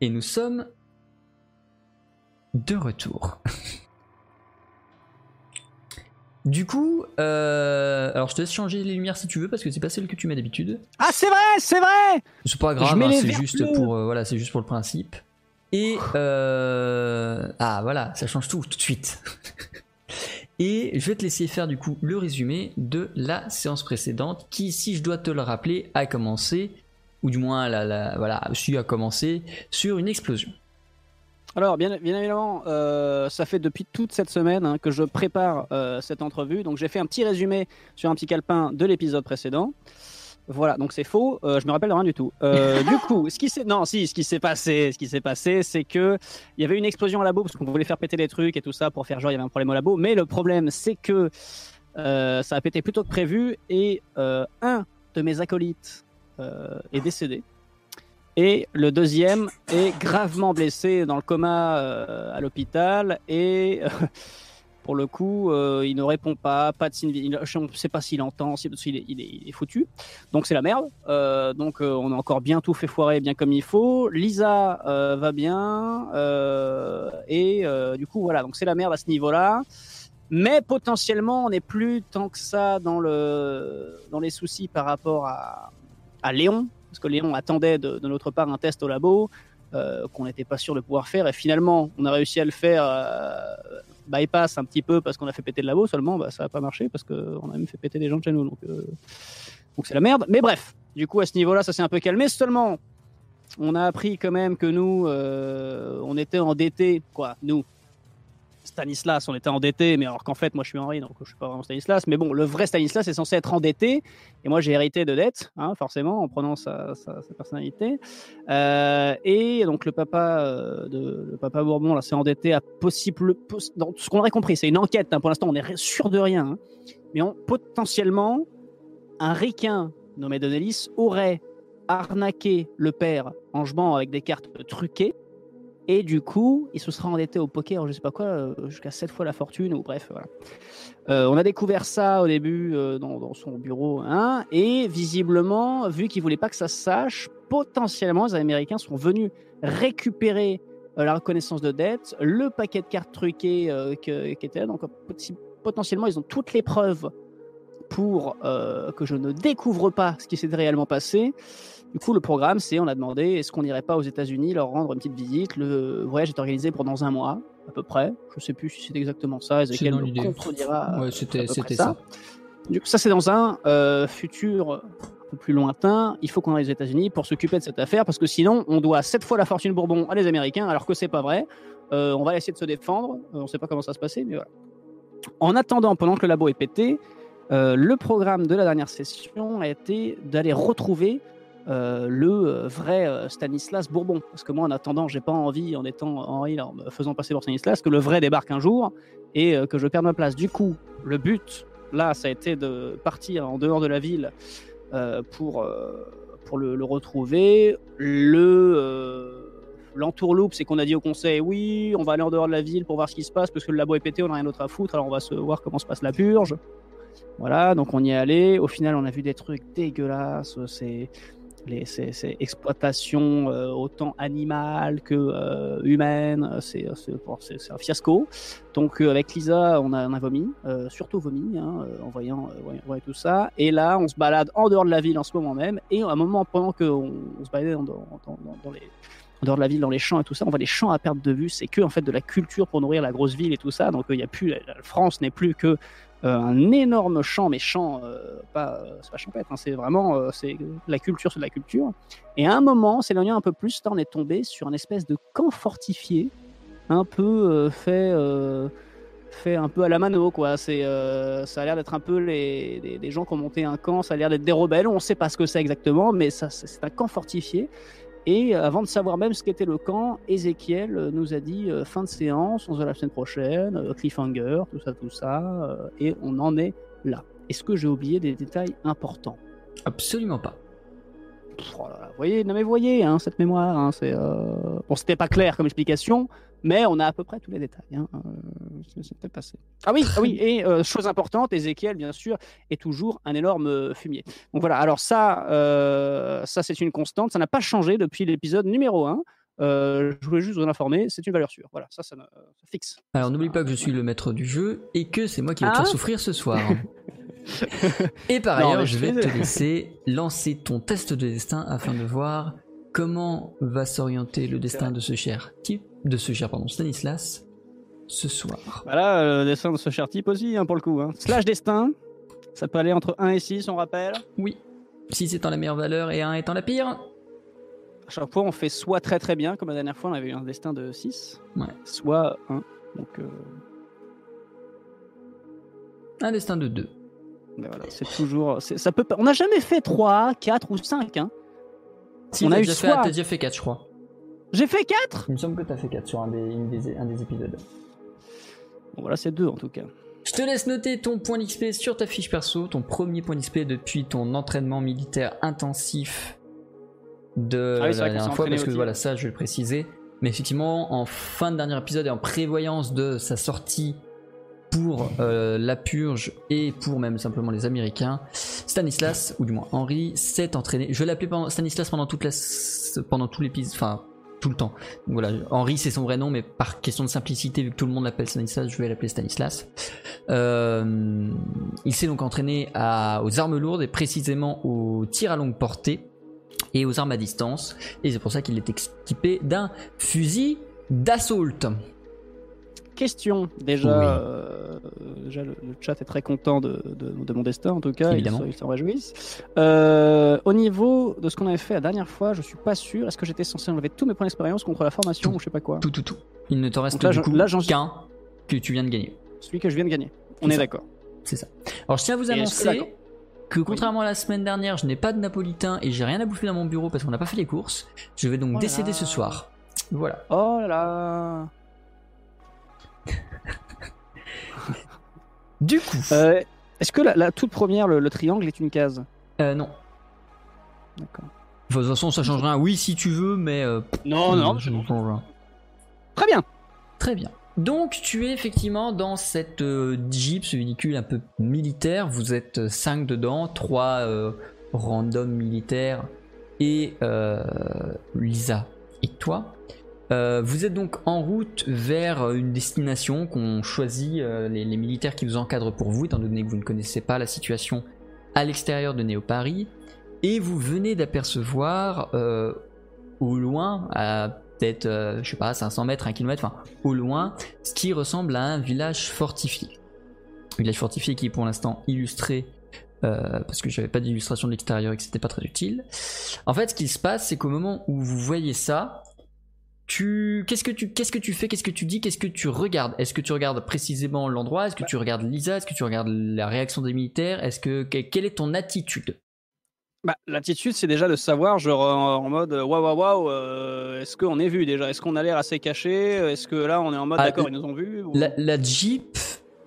Et nous sommes de retour. du coup, euh, alors je te laisse changer les lumières si tu veux parce que c'est pas celle que tu mets d'habitude. Ah c'est vrai, c'est vrai. C'est pas grave, hein, c'est juste pour euh, voilà, c'est juste pour le principe. Et euh, ah voilà, ça change tout tout de suite. Et je vais te laisser faire du coup le résumé de la séance précédente qui, si je dois te le rappeler, a commencé ou du moins la, la, voilà, su à commencer sur une explosion. Alors, bien, bien évidemment, euh, ça fait depuis toute cette semaine hein, que je prépare euh, cette entrevue. Donc, j'ai fait un petit résumé sur un petit calepin de l'épisode précédent. Voilà, donc c'est faux. Euh, je me rappelle de rien du tout. du coup, ce qui s'est non, si, ce qui s'est passé, ce qui s'est passé, c'est que il y avait une explosion au labo parce qu'on voulait faire péter des trucs et tout ça pour faire genre il y avait un problème au labo. Mais le problème, c'est que ça a pété plus tôt que prévu et un de mes acolytes euh, est décédé. Et le deuxième est gravement blessé dans le coma euh, à l'hôpital. Et pour le coup, euh, il ne répond pas, pas de signe. Je ne sais pas s'il entend, s'il est, il est, foutu. Donc c'est la merde. donc on a encore bien tout fait foirer, bien comme il faut. Lisa va bien. et du coup, voilà. Donc c'est la merde à ce niveau-là. Mais potentiellement, on n'est plus tant que ça dans, le, dans les soucis par rapport à, à Léon, parce que Léon attendait de, notre part un test au labo euh, qu'on n'était pas sûr de pouvoir faire, et finalement on a réussi à le faire euh, bypass un petit peu parce qu'on a fait péter le labo, seulement. Bah, ça n'a pas marché parce qu'on a même fait péter des gens de chez nous, donc euh, donc c'est la merde. Mais bref, du coup à ce niveau-là ça s'est un peu calmé, seulement on a appris quand même que nous on était endettés, quoi, nous, Stanislas, on était endetté, mais alors qu'en fait, moi je suis Henri, donc je suis pas vraiment Stanislas. Mais bon, le vrai Stanislas est censé être endetté, et moi j'ai hérité de dettes, hein, forcément, en prenant sa, personnalité. Euh, et donc le papa, euh, de, le papa Bourbon, là, s'est endetté à possible. dans ce qu'on aurait compris, c'est une enquête, hein, pour l'instant on est sûr de rien, hein. mais potentiellement, un ricain nommé Donelis aurait arnaqué le père jouant avec des cartes truquées et du coup, il se sera endetté au poker, je sais pas quoi, euh, jusqu'à 7 fois la fortune, ou bref, voilà. Euh, on a découvert ça au début euh, dans, son bureau, hein, et visiblement, vu qu'il voulait pas que ça se sache, potentiellement, les Américains sont venus récupérer la reconnaissance de dette, le paquet de cartes truquées qui était là, donc potentiellement, ils ont toutes les preuves pour que je ne découvre pas ce qui s'est réellement passé. Du coup, le programme, c'est on a demandé est-ce qu'on n'irait pas aux États-Unis leur rendre une petite visite? Le voyage est organisé pour dans un mois, à peu près. Je ne sais plus si c'est exactement ça. Ezekiel nous contredira. Ouais, c'était ça. ça. Du coup, ça, c'est dans un euh, futur un peu plus lointain. Il faut qu'on aille aux États-Unis pour s'occuper de cette affaire parce que sinon, on doit sept fois la fortune Bourbon à les Américains, alors que c'est pas vrai. Euh, on va essayer de se défendre. Euh, on ne sait pas comment ça se passer, mais voilà. En attendant, pendant que le labo est pété, le programme de la dernière session a été d'aller retrouver euh, le euh, vrai euh, Stanislas Bourbon. Parce que moi, en attendant, j'ai pas envie, en étant Henri, en me faisant passer pour Stanislas, que le vrai débarque un jour et que je perde ma place. Du coup, le but, là, ça a été de partir en dehors de la ville pour, pour le, retrouver. Le. L'entourloupe, c'est qu'on a dit au conseil, oui, on va aller en dehors de la ville pour voir ce qui se passe, parce que le labo est pété, on n'a rien d'autre à foutre, alors on va se voir comment se passe la purge. Voilà, donc on y est allé. Au final, on a vu des trucs dégueulasses. C'est c'est exploitation euh, autant animale que euh, humaine, c'est un fiasco. Donc euh, avec Lisa, on a, vomi, surtout vomi, hein, en voyant, tout ça. Et là, on se balade en dehors de la ville en ce moment même. Et à un moment, pendant qu'on on se baladait les en dehors de la ville, dans les champs et tout ça, on voit les champs à perte de vue. C'est que en fait de la culture pour nourrir la grosse ville et tout ça. Donc il y a plus, la France n'est plus que euh, un énorme champ, mais champ, euh, pas, euh, c'est pas champêtre, hein, c'est vraiment c'est la culture, c'est de la culture. Et à un moment, s'éloignant un peu plus, on est tombé sur une espèce de camp fortifié un peu fait fait un peu à la mano, quoi. C'est, ça a l'air d'être un peu les, des, gens qui ont monté un camp, ça a l'air d'être des rebelles. On sait pas ce que c'est exactement, mais ça, c'est un camp fortifié. Et avant de savoir même ce qu'était le camp, Ezekiel nous a dit fin de séance, on se voit la semaine prochaine, cliffhanger, tout ça, tout ça, et on en est là. Est-ce que j'ai oublié des détails importants? Absolument pas. Oh vous voyez, non mais voyez, hein, cette mémoire, hein, c'est bon, c'était pas clair comme explication, mais on a à peu près tous les détails. Hein. Euh, passé. Ah oui, ah oui et euh, chose importante, Ezekiel, bien sûr, est toujours un énorme euh, fumier. Donc voilà, alors ça, ça c'est une constante, ça n'a pas changé depuis l'épisode numéro 1. je voulais juste vous en informer, c'est une valeur sûre. Voilà, ça, ça, fixe. Alors n'oublie pas que je suis le maître du jeu et que c'est moi qui vais te faire ah. souffrir ce soir. et par ailleurs, je vais te laisser lancer ton test de destin afin de voir comment va s'orienter le destin de ce cher type, de ce cher pardon, Stanislas ce soir. Voilà, le destin de ce cher type aussi, hein, pour le coup. Hein. Slash destin, ça peut aller entre 1 et 6, on rappelle Oui. 6 étant la meilleure valeur et 1 étant la pire. À chaque fois, on fait soit très très bien, comme la dernière fois, on avait eu un destin de 6, ouais. soit 1. Donc. Euh, un destin de 2. Ben voilà, c'est toujours. Ça peut On n'a jamais fait 3, 4 ou 5. Hein on a eu déjà Fait, déjà fait 4, je crois. J'ai fait 4 Il me semble que t'as fait 4 sur un des, un des épisodes. Bon, voilà, c'est 2 en tout cas. Je te laisse noter ton point d'XP sur ta fiche perso, ton premier point d'XP depuis ton entraînement militaire intensif de ah la dernière fois, parce que voilà, ça je vais le préciser. Mais effectivement, en fin de dernier épisode et en prévoyance de sa sortie pour euh, la purge et pour même simplement les Américains, Stanislas, ou du moins Henri, s'est entraîné. Je l'appelais Stanislas pendant la, pendant tout l'épisode, enfin tout le temps. voilà, Henri c'est son vrai nom, mais par question de simplicité, vu que tout le monde l'appelle Stanislas, je vais l'appeler Stanislas. Euh, il s'est donc entraîné aux armes lourdes et précisément aux tirs à longue portée et aux armes à distance. Et c'est pour ça qu'il est équipé d'un fusil d'assaut question. Déjà, euh, déjà le, chat est très content de, mon destin, en tout cas. Évidemment. Ils s'en réjouissent. Euh, au niveau de ce qu'on avait fait la dernière fois, je suis pas sûr. Est-ce que j'étais censé enlever tous mes points d'expérience contre la formation ou je sais pas quoi Tout, tout, tout. Il ne te reste là, du coup qu'un que tu viens de gagner. Celui que je viens de gagner. On est, d'accord. C'est ça. Alors je tiens à vous annoncer que contrairement à la semaine dernière, je n'ai pas de napolitain et j'ai rien à bouffer dans mon bureau parce qu'on n'a pas fait les courses. Je vais donc oh décéder ce soir. Voilà. Oh là là. Du coup. Euh, est-ce que la, toute première, le, triangle, est une case? Euh, Non. D'accord. De toute façon, ça change rien. Oui, si tu veux, mais. Euh, non, non. Je change Très bien. Très bien. Donc, tu es effectivement dans cette Jeep, ce véhicule un peu militaire. Vous êtes 5 dedans, 3 random militaires et Lisa et toi? Euh, vous êtes donc en route vers une destination qu'ont choisi euh, les, militaires qui vous encadrent pour vous, étant donné que vous ne connaissez pas la situation à l'extérieur de Néo Paris. Et vous venez d'apercevoir euh, au loin, à peut-être, je sais pas, 500 mètres, 1 km, enfin au loin, ce qui ressemble à un village fortifié. Un village fortifié qui est pour l'instant illustré parce que j'avais pas d'illustration de l'extérieur et que c'était pas très utile. En fait, ce qui se passe, c'est qu'au moment où vous voyez ça, qu'est-ce que tu qu'est-ce que tu fais qu'est-ce que tu dis qu'est-ce que tu regardes? Est-ce que tu regardes précisément l'endroit? Est-ce que tu regardes Lisa? Est-ce que tu regardes la réaction des militaires? Est-ce que quelle est ton attitude? Bah, l'attitude c'est déjà de savoir genre en mode waouh waouh waouh euh, est-ce qu'on est vu déjà? Est-ce qu'on a l'air assez caché? Est-ce que là on est en mode ah, d'accord ils nous ont vu la, Jeep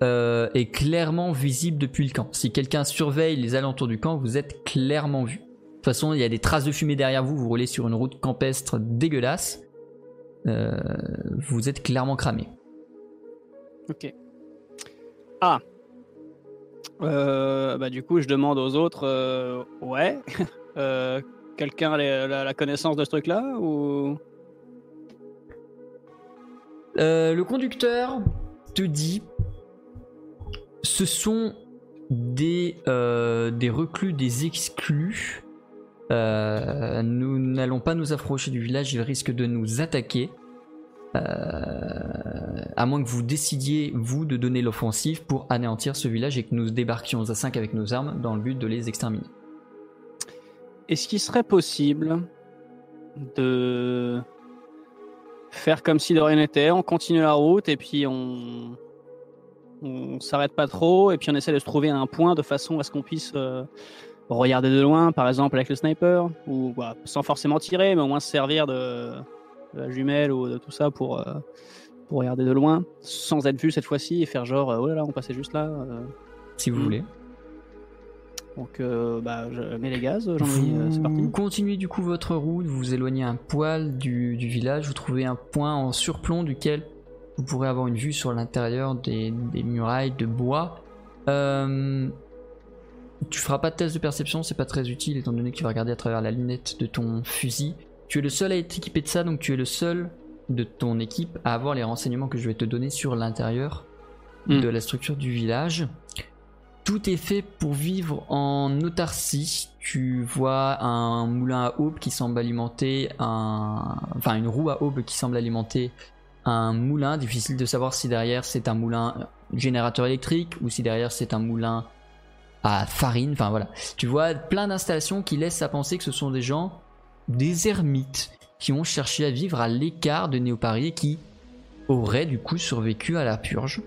euh, est clairement visible depuis le camp. Si quelqu'un surveille les alentours du camp vous êtes clairement vu. De toute façon il y a des traces de fumée derrière vous vous roulez sur une route campestre dégueulasse euh, vous êtes clairement cramé. Ok. Ah. Euh, bah du coup, je demande aux autres, euh, ouais, quelqu'un a la, connaissance de ce truc-là ou? Le conducteur te dit, ce sont des des reclus, des exclus euh, nous n'allons pas nous approcher du village, il risque de nous attaquer. Euh, à moins que vous décidiez, vous, de donner l'offensive pour anéantir ce village et que nous débarquions à 5 avec nos armes dans le but de les exterminer. Est-ce qu'il serait possible de faire comme si de rien n'était, on continue la route et puis on on s'arrête pas trop et puis on essaie de se trouver un point de façon à ce qu'on puisse euh, regarder de loin, par exemple avec le sniper, ou bah, sans forcément tirer, mais au moins se servir de, de la jumelle ou de tout ça pour, euh, pour regarder de loin, sans être vu cette fois-ci et faire genre, euh, oh là là, on passait juste là. euh. Si vous Mm. voulez. Donc, euh, bah, je mets les gaz, j'en ai, euh, c'est Vous parti. continuez du coup votre route, vous vous éloignez un poil du, du village, vous trouvez un point en surplomb duquel vous pourrez avoir une vue sur l'intérieur des, des murailles de bois. Euh, tu feras pas de test de perception, c'est pas très utile étant donné que tu vas regarder à travers la lunette de ton fusil. Tu es le seul à être équipé de ça, donc tu es le seul de ton équipe à avoir les renseignements que je vais te donner sur l'intérieur Mm. de la structure du village. Tout est fait pour vivre en autarcie. Tu vois un moulin à aube qui semble alimenter un. Enfin, une roue à aube qui semble alimenter un moulin. Difficile de savoir si derrière c'est un moulin générateur électrique ou si derrière c'est un moulin à farine. Enfin voilà. Tu vois plein d'installations qui laissent à penser que ce sont des gens, des ermites, qui ont cherché à vivre à l'écart de Néo-Paris et qui auraient du coup survécu à la purge.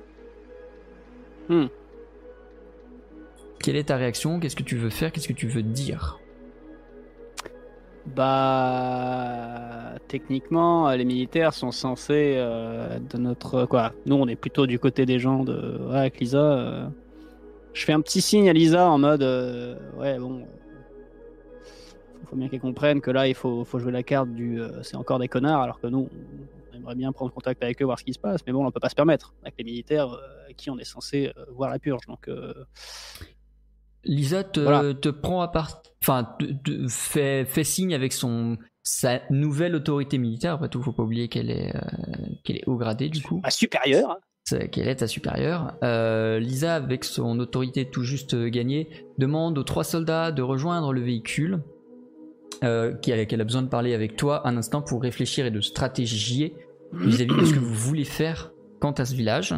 Hmm. Quelle est ta réaction? Qu'est-ce que tu veux faire? Qu'est-ce que tu veux dire? Bah, techniquement, euh, les militaires sont censés euh, de notre quoi. Nous, on est plutôt du côté des gens de ouais, avec Lisa. euh, Je fais un petit signe à Lisa en mode euh, ouais bon. Faut, faut bien qu'elle comprenne que là, il faut, faut jouer la carte du euh, c'est encore des connards, alors que nous, on aimerait bien prendre contact avec eux, voir ce qui se passe, mais bon, on peut pas se permettre avec les militaires euh, avec qui on est censé voir la purge. Donc, Lisa te, Voilà. te prend à part, enfin, te- te fait, fait signe avec son sa nouvelle autorité militaire. Après tout, faut pas oublier qu'elle est euh, qu'elle est haut gradée du coup, pas supérieur. C'est- qu'elle est ta supérieure. Euh, Lisa, avec son autorité tout juste gagnée, demande aux trois soldats de rejoindre le véhicule. Euh, qu'elle a besoin de parler avec toi un instant pour réfléchir et de stratégier vis-à-vis de ce que vous voulez faire quant à ce village.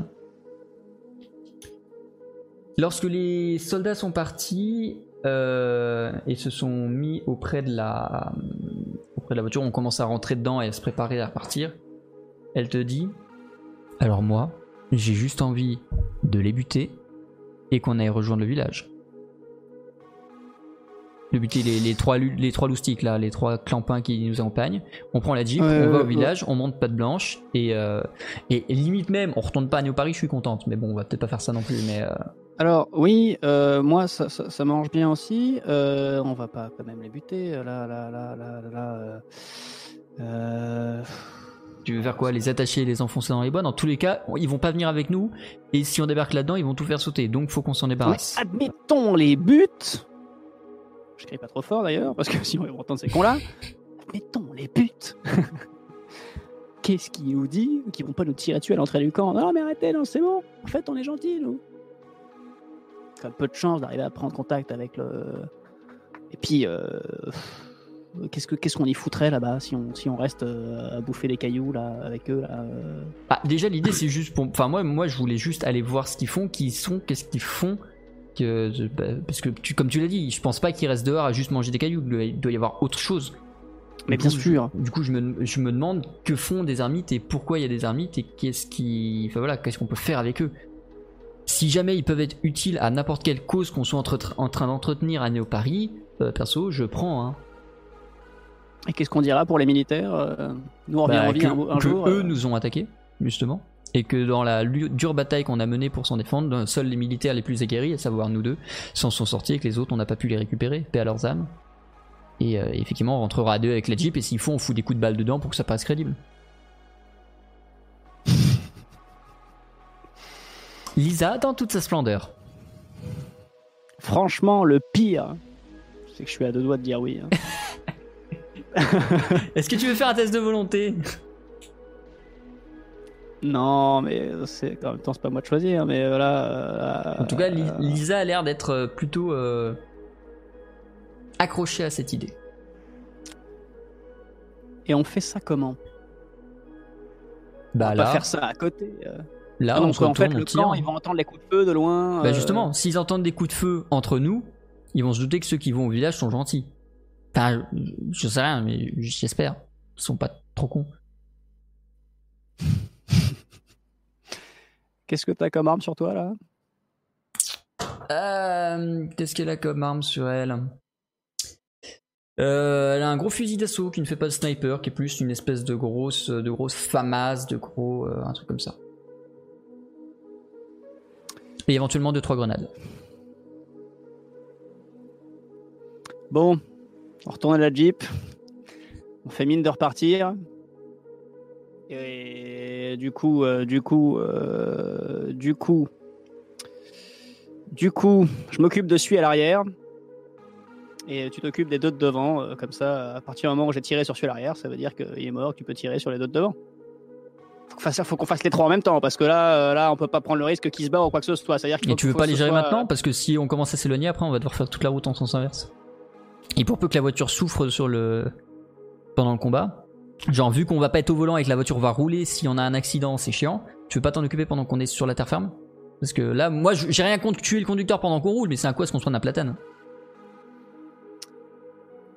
Lorsque les soldats sont partis euh, et se sont mis auprès de la voiture, on commence à rentrer dedans et à se préparer à partir. Elle te dit Alors moi, j'ai juste envie de les buter et qu'on aille rejoindre le village. De buter les, les trois les trois loustiques là, les trois clampins qui nous accompagnent. On prend la jeep, Ouais, on va ouais, au village, on monte patte blanche et, euh, et, et limite même, on retourne pas à New Paris, je suis contente. Mais bon, on va peut-être pas faire ça non plus. Mais euh, Alors oui, euh, moi ça, ça, ça mange bien aussi. Euh, on va pas quand même les buter. Là, là, là, là, là. là, euh, Tu veux faire quoi Les attacher et les enfoncer dans les bois Dans tous les cas, ils vont pas venir avec nous. Et si on débarque là-dedans, ils vont tout faire sauter. Donc faut qu'on s'en débarrasse. admettons les buts. Je crie pas trop fort d'ailleurs parce que sinon ils vont entendre ces cons là. admettons les buts. Qu'est-ce qui nous dit qu'ils vont pas nous tirer dessus à l'entrée du camp? Non mais arrêtez, non c'est bon. En fait on est gentils nous. A peu de chance d'arriver à prendre contact avec le. Et puis. euh, Qu'est-ce que- qu'est-ce qu'on y foutrait là-bas si on, si on reste euh, à bouffer des cailloux là avec eux là euh, Ah, déjà l'idée c'est juste pour. Enfin moi, moi je voulais juste aller voir ce qu'ils font, qui ils sont, qu'est-ce qu'ils font. Que, bah, parce que tu, comme tu l'as dit, je pense pas qu'ils restent dehors à juste manger des cailloux. Il doit- Il doit y avoir autre chose. Mais Du bien coup, sûr. je- du coup, je me, je me demande que font des ermites et pourquoi il y a des ermites et qu'est-ce qui, enfin voilà, qu'est-ce qu'on peut faire avec eux. Si jamais ils peuvent être utiles à n'importe quelle cause qu'on soit entre- en train d'entretenir à Néo Paris, euh, perso, je prends. Hein. Et qu'est-ce qu'on dira pour les militaires euh, Nous on revient Bah, en vie que, un, un que jour. eux euh, nous ont attaqués, justement. Et que dans la dure bataille qu'on a menée pour s'en défendre, seuls les militaires les plus aguerris, à savoir nous deux, s'en sont sortis et que les autres, on n'a pas pu les récupérer, paix à leurs âmes. Et euh, effectivement, on rentrera à deux avec la Jeep et s'il faut, on fout des coups de balle dedans pour que ça passe crédible. Lisa dans toute sa splendeur. Franchement, le pire, c'est que je suis à deux doigts de dire oui. hein. Est-ce que tu veux faire un test de volonté? Non, mais c'est en même temps c'est pas moi de choisir. Mais voilà. En tout cas, euh, Lisa a l'air d'être euh, plutôt euh, accrochée à cette idée. Et on fait ça comment? Bah On va là, pas faire ça à côté. euh. là Ah non, on se fait, retourne, on le tire. camp, ils vont entendre les coups de feu de loin. Bah euh, justement, s'ils entendent des coups de feu entre nous, ils vont se douter que ceux qui vont au village sont gentils. Enfin, je sais rien, mais j'espère. Ils sont pas trop cons. Qu'est-ce que t'as comme arme sur toi là? Euh, Qu'est-ce qu'elle a comme arme sur elle? Euh, Elle a un gros fusil d'assaut qui ne fait pas de sniper, qui est plus une espèce de grosse, de grosse FAMAS, de gros, euh, un truc comme ça. Et éventuellement 2-3 grenades. Bon, on retourne à la Jeep. On fait mine de repartir. Et du coup, euh, du coup, euh, du coup, du coup, je m'occupe de celui à l'arrière. Et tu t'occupes des deux de devant. euh, comme ça, à partir du moment où j'ai tiré sur celui à l'arrière, ça veut dire qu'il est mort, tu peux tirer sur les deux de devant. Faut qu'on fasse, faut qu'on fasse les trois en même temps, parce que là, là, on peut pas prendre le risque qu'ils se barrent ou quoi que ce soit. C'est-à-dire qu'il Et tu veux pas les gérer soit- maintenant? Parce que si on commence à s'éloigner, après on va devoir faire toute la route en sens inverse. Et pour peu que la voiture souffre sur le... pendant le combat, genre vu qu'on va pas être au volant et que la voiture va rouler, si on a un accident, c'est chiant. Tu veux pas t'en occuper pendant qu'on est sur la terre ferme? Parce que là, moi j'ai rien contre tuer le conducteur pendant qu'on roule, mais c'est un quoi ce qu'on soit à platane?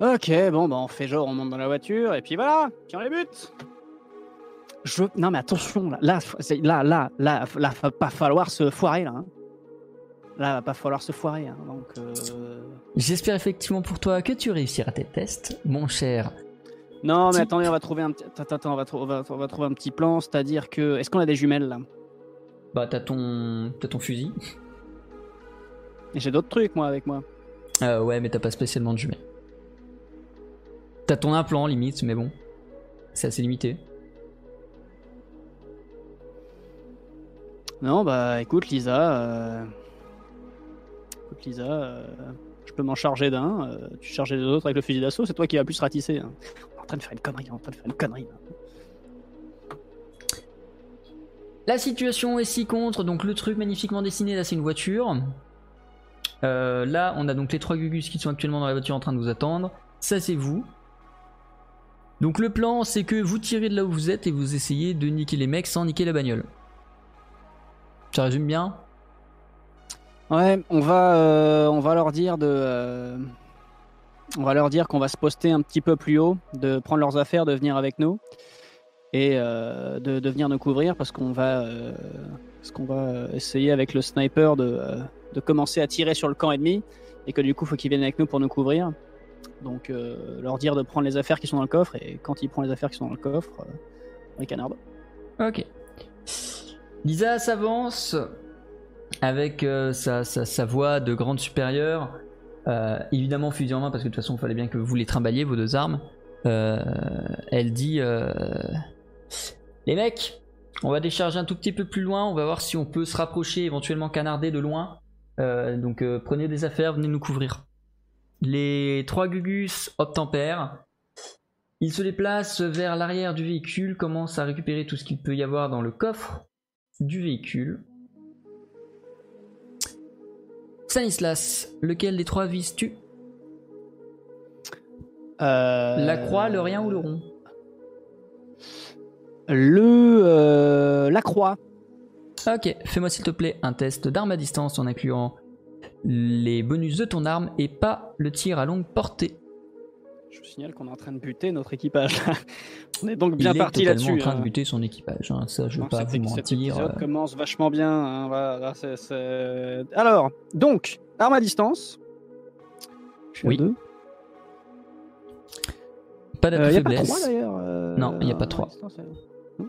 Ok, bon, bah on fait genre, on monte dans la voiture, et puis voilà, tiens les buts Je... Non mais attention, là, là, là, là, là, va pas falloir se foirer, là. hein. Là, va pas falloir se foirer, hein, donc... euh, J'espère effectivement pour toi que tu réussiras tes tests, mon cher. Non mais Type. attendez, on va trouver un petit... Attends, attends, on va, trou- on va- on va trouver un petit plan, c'est-à-dire que... Est-ce qu'on a des jumelles, là? Bah t'as ton... t'as ton fusil. Et j'ai d'autres trucs, moi, avec moi. Euh, ouais, mais t'as pas spécialement de jumelles. T'as ton implant limite, mais bon. C'est assez limité. Non, bah écoute, Lisa... euh, Lisa... euh, Je peux m'en charger d'un, euh, tu charges les autres avec le fusil d'assaut, c'est toi qui vas plus se ratisser. hein. On est en train de faire une connerie, on est en train de faire une connerie. La situation est si contre, donc le truc magnifiquement dessiné, là c'est une voiture. Euh, là on a donc les trois Gugus qui sont actuellement dans la voiture en train de vous attendre. Ça c'est vous. Donc le plan c'est que vous tirez de là où vous êtes et vous essayez de niquer les mecs sans niquer la bagnole. Ça résume bien? Ouais, on va, euh, on va leur dire de, euh, on va leur dire qu'on va se poster un petit peu plus haut, de prendre leurs affaires, de venir avec nous et euh, de, de venir nous couvrir parce qu'on va, va essayer avec le sniper de, de commencer à tirer sur le camp ennemi et que du coup faut qu'ils viennent avec nous pour nous couvrir. Donc leur dire de prendre les affaires qui sont dans le coffre et quand ils prennent les affaires qui sont dans le coffre, on les canarde. Ok. Lisa s'avance avec euh, sa, voix de grande supérieure. Euh, évidemment, fusil en main, parce que de toute façon, il fallait bien que vous les trimballiez, vos deux armes. Euh, elle dit Les mecs, on va décharger un tout petit peu plus loin. On va voir si on peut se rapprocher, éventuellement canarder de loin. Donc, prenez des affaires, venez nous couvrir. Les trois Gugus obtempèrent. Il se déplace vers l'arrière du véhicule, commence à récupérer tout ce qu'il peut y avoir dans le coffre du véhicule. Stanislas, lequel des trois vises-tu Euh, La croix, le rien ou le rond? Le, euh, la croix. Ok, fais-moi s'il te plaît un test d'arme à distance en incluant les bonus de ton arme et pas le tir à longue portée. Je vous signale qu'on est en train de buter notre équipage. On est donc bien Il parti est totalement là-dessus. en train hein. de buter son équipage, hein, ça je Non, veux pas cet- vous cet mentir. euh, commence vachement bien. hein, voilà, là, c'est- c'est- Alors, donc, arme à distance. Je suis à Oui. deux. Pas Il n'y a pas faiblesse. 3 d'ailleurs. euh, Non, y a pas arme à trois. distance, euh,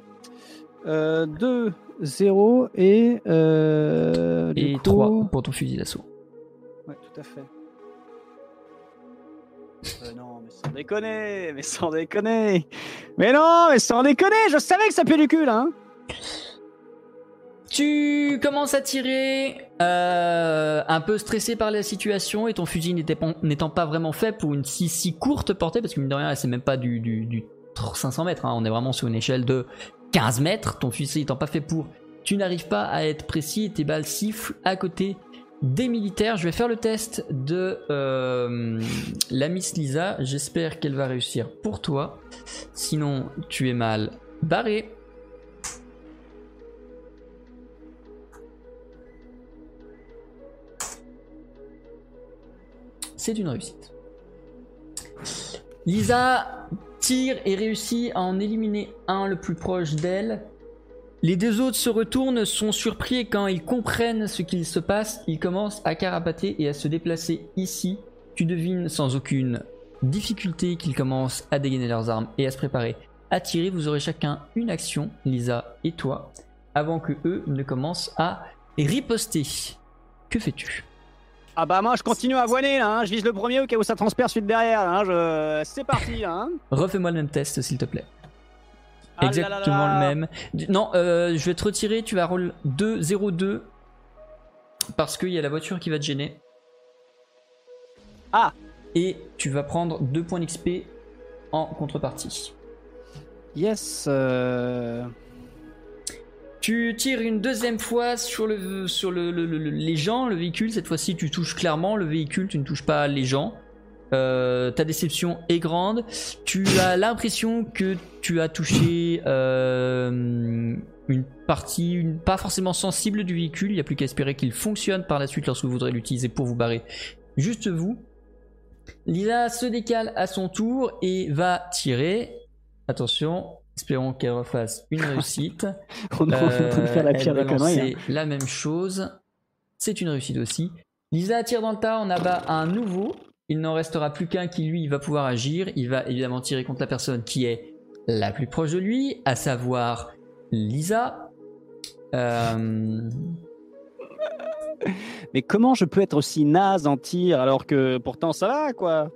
Euh, 2, 0 et. Euh, et coup- 3 pour ton fusil d'assaut. Ouais, tout à fait. Euh, non, mais sans déconner, mais sans déconner. Mais non, mais sans déconner, je savais que ça pue du cul, hein. Tu commences à tirer, euh, un peu stressé par la situation et ton fusil n'étant pas vraiment fait pour une si, courte portée, parce que mine de rien, c'est même pas du, du, du 500 mètres, hein, on est vraiment sur une échelle de 15 mètres, ton fusil n'étant pas fait pour. Tu n'arrives pas à être précis et tes balles sifflent à côté des militaires. Je vais faire le test de euh, la Miss Lisa, j'espère qu'elle va réussir pour toi, sinon tu es mal barré. C'est une réussite. Lisa tire et réussit à en éliminer un le plus proche d'elle. Les deux autres se retournent, sont surpris et quand ils comprennent ce qu'il se passe, ils commencent à carapater et à se déplacer ici. Tu devines sans aucune difficulté qu'ils commencent à dégainer leurs armes et à se préparer à tirer. Vous aurez chacun une action, Lisa et toi, avant que eux ne commencent à riposter. Que fais-tu? Ah bah moi je continue à voiner là, hein. je vise le premier au cas où ça transperce celui de derrière. Hein. Je... C'est parti. Hein. Refais-moi le même test s'il te plaît. Ah Exactement là là. le même. Non, euh, je vais te retirer, tu vas roll 2, 0, 2. Parce qu'il y a la voiture qui va te gêner. Ah. Et tu vas prendre 2 points d'XP en contrepartie. Yes. euh, Tu tires une deuxième fois sur, le, sur le, le- le- le- les gens, le véhicule. Cette fois-ci, tu touches clairement le véhicule, tu ne touches pas les gens. Euh, ta déception est grande. Tu as l'impression que tu as touché euh, une partie, une, pas forcément sensible du véhicule. Il n'y a plus qu'à espérer qu'il fonctionne par la suite lorsque vous voudrez l'utiliser pour vous barrer. Juste vous. Lila se décale à son tour et va tirer. Attention, espérons qu'elle refasse une réussite. On est en train de faire la pire lancer la même chose. C'est une réussite aussi. Lisa tire dans le tas, on abat un nouveau. Il n'en restera plus qu'un qui, lui, va pouvoir agir. Il va évidemment tirer contre la personne qui est la plus proche de lui, à savoir Lisa. Euh, Mais comment je peux être aussi naze en tir alors que pourtant ça va quoi?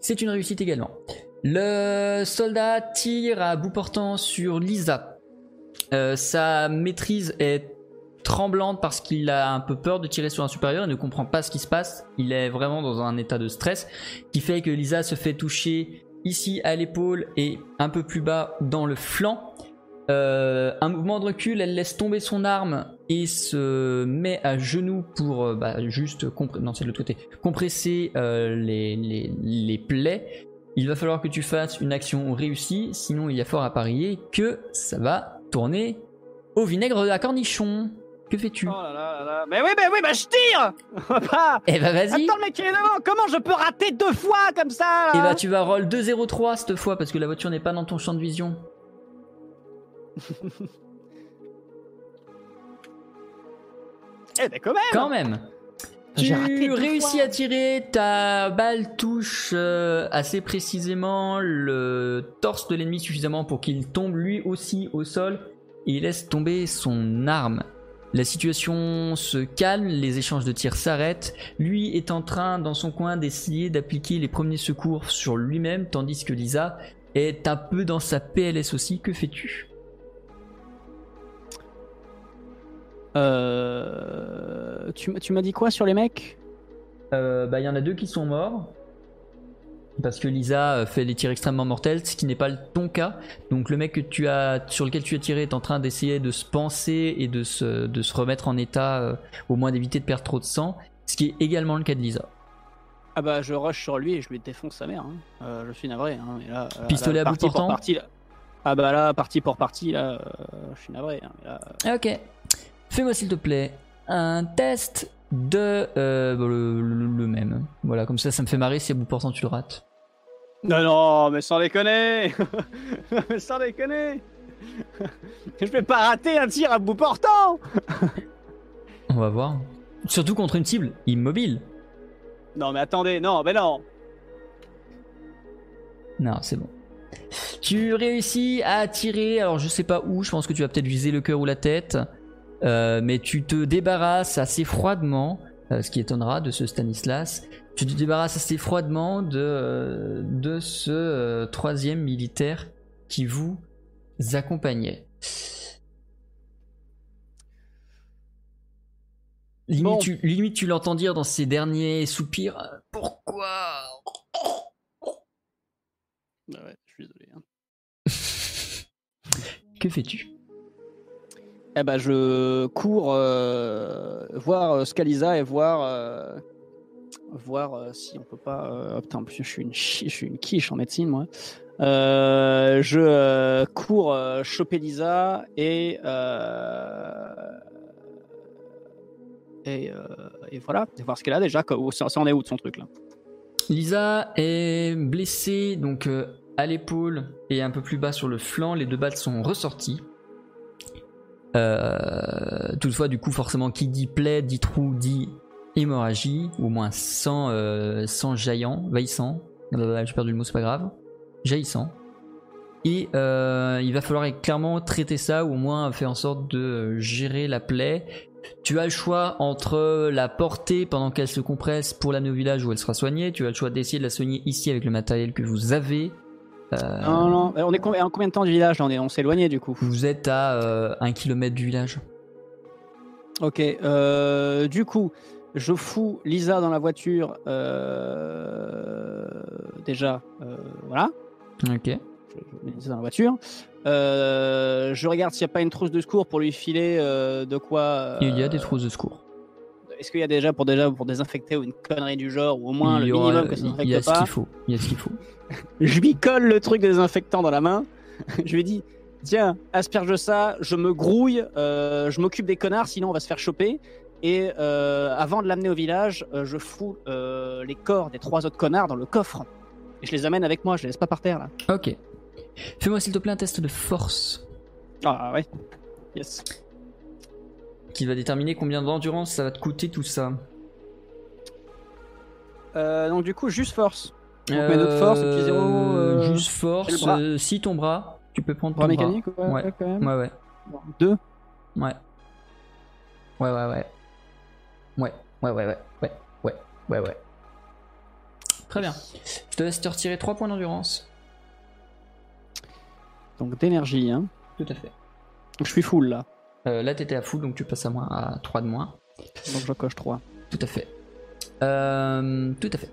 C'est une réussite également. Le soldat tire à bout portant sur Lisa. Euh, sa maîtrise est tremblante parce qu'il a un peu peur de tirer sur un supérieur et ne comprend pas ce qui se passe. Il est vraiment dans un état de stress qui fait que Lisa se fait toucher ici à l'épaule et un peu plus bas dans le flanc. Euh, un mouvement de recul, elle laisse tomber son arme et se met à genoux pour euh, bah, juste compresser euh, les, les- les plaies. Il va falloir que tu fasses une action réussie, sinon il y a fort à parier que ça va tourner au vinaigre à cornichon. Que fais-tu? Oh là là là là. Mais oui, mais oui, bah je tire Pas Eh bah vas-y Attends, le mec qui est devant, comment je peux rater deux fois comme ça Et là? Bah tu vas roll 2-0-3 cette fois parce que la voiture n'est pas dans ton champ de vision. Eh ben quand même Quand même raté Tu deux réussis fois. à tirer, ta balle touche euh, assez précisément le torse de l'ennemi suffisamment pour qu'il tombe lui aussi au sol et il laisse tomber son arme. La situation se calme, les échanges de tirs s'arrêtent. Lui est en train, dans son coin, d'essayer d'appliquer les premiers secours sur lui-même, tandis que Lisa est un peu dans sa PLS aussi. Que fais-tu? Euh... Tu, m'as- tu m'as dit quoi sur les mecs? Euh, bah, il y en a deux qui sont morts. Parce que Lisa euh, fait des tirs extrêmement mortels, ce qui n'est pas ton cas. Donc le mec que tu as, sur lequel tu as tiré est en train d'essayer de se penser et de se, de se remettre en état, euh, au moins d'éviter de perdre trop de sang. Ce qui est également le cas de Lisa. Ah bah je rush sur lui et je lui défonce sa mère. hein. Euh, je suis navré. Hein. là, Pistolet là, à bout partie pour portant partie. Ah bah là, partie pour partie, là, euh, je suis navré. hein. Ok. Fais-moi s'il te plaît un test de bah, le, le- le même. Voilà, comme ça, ça me fait marrer si à bout portant tu le rates. Non, non, mais sans déconner Mais sans déconner Je vais pas rater un tir à bout portant On va voir. Surtout contre une cible immobile. Non, mais attendez, non, mais non Non, c'est bon. Tu réussis à tirer, alors je sais pas où, je pense que tu vas peut-être viser le cœur ou la tête, euh, mais tu te débarrasses assez froidement, euh, ce qui étonnera de ce Stanislas, tu te débarrasses assez froidement de, euh, de ce euh, troisième militaire qui vous accompagnait. Limite, Bon. tu, limite, tu l'entends dire dans ses derniers soupirs euh, Pourquoi? Ah ouais, je suis désolé. hein. Que fais-tu? Eh ben, je cours euh, voir euh, Scalisa et voir, euh, voir euh, si on peut pas. euh, oh putain, en plus, je suis une, je suis une quiche en médecine, moi. Euh, je euh, cours euh, choper Lisa et. euh, et, euh, voilà, et voir ce qu'elle a déjà. Ça, ça en est où de son truc là Lisa est blessée, donc euh, à l'épaule et un peu plus bas sur le flanc, les deux balles sont ressorties. Euh, toutefois, du coup, forcément, qui dit plaie, dit trou, dit hémorragie, ou au moins sans, euh, sans jaillant, vaillissant. J'ai perdu le mot, c'est pas grave. Jaillissant. Et euh, il va falloir clairement traiter ça, ou au moins faire en sorte de gérer la plaie. Tu as le choix entre la porter pendant qu'elle se compresse pour l'amener au village où elle sera soignée. Tu as le choix d'essayer de la soigner ici avec le matériel que vous avez. Euh, non, non, on est en combien de temps du village On, on s'est éloigné du coup? Vous êtes à euh, un kilomètre du village. Ok, euh, du coup, je fous Lisa dans la voiture. déjà, voilà. Ok. Je, je mets Lisa dans la voiture. je regarde s'il n'y a pas une trousse de secours pour lui filer de quoi. Il y a des trousses de secours. Est-ce qu'il y a déjà pour déjà pour désinfecter ou une connerie du genre ou au moins le minimum que ça Il y a ce qu'il faut. Il y a ce qu'il faut. je lui colle le truc désinfectant dans la main. je lui dis tiens asperge ça, je me grouille, euh, je m'occupe des connards sinon on va se faire choper. Et euh, avant de l'amener au village, euh, je fous les corps des trois autres connards dans le coffre. Et je les amène avec moi, je les laisse pas par terre là. Ok. Fais-moi s'il te plaît un test de force. Ah ouais. Yes qui va déterminer combien d'endurance ça va te coûter tout ça. Euh, donc du coup, juste force. Donc, euh, force, et puis zéro, euh, juste force, si ton bras, tu peux prendre ton bras. mécanique ouais, ouais. même. Ouais, ouais. deux Ouais. Ouais, ouais, ouais. Ouais, ouais, ouais, ouais, ouais, ouais, ouais, ouais. Très bien. Je te laisse te retirer 3 points d'endurance. Donc d'énergie, hein. Tout à fait. Je suis full là. Euh, là, t'étais à full, donc tu passes à, moins, à 3 de moins. Donc je coche 3. Tout à fait. Euh, tout à fait.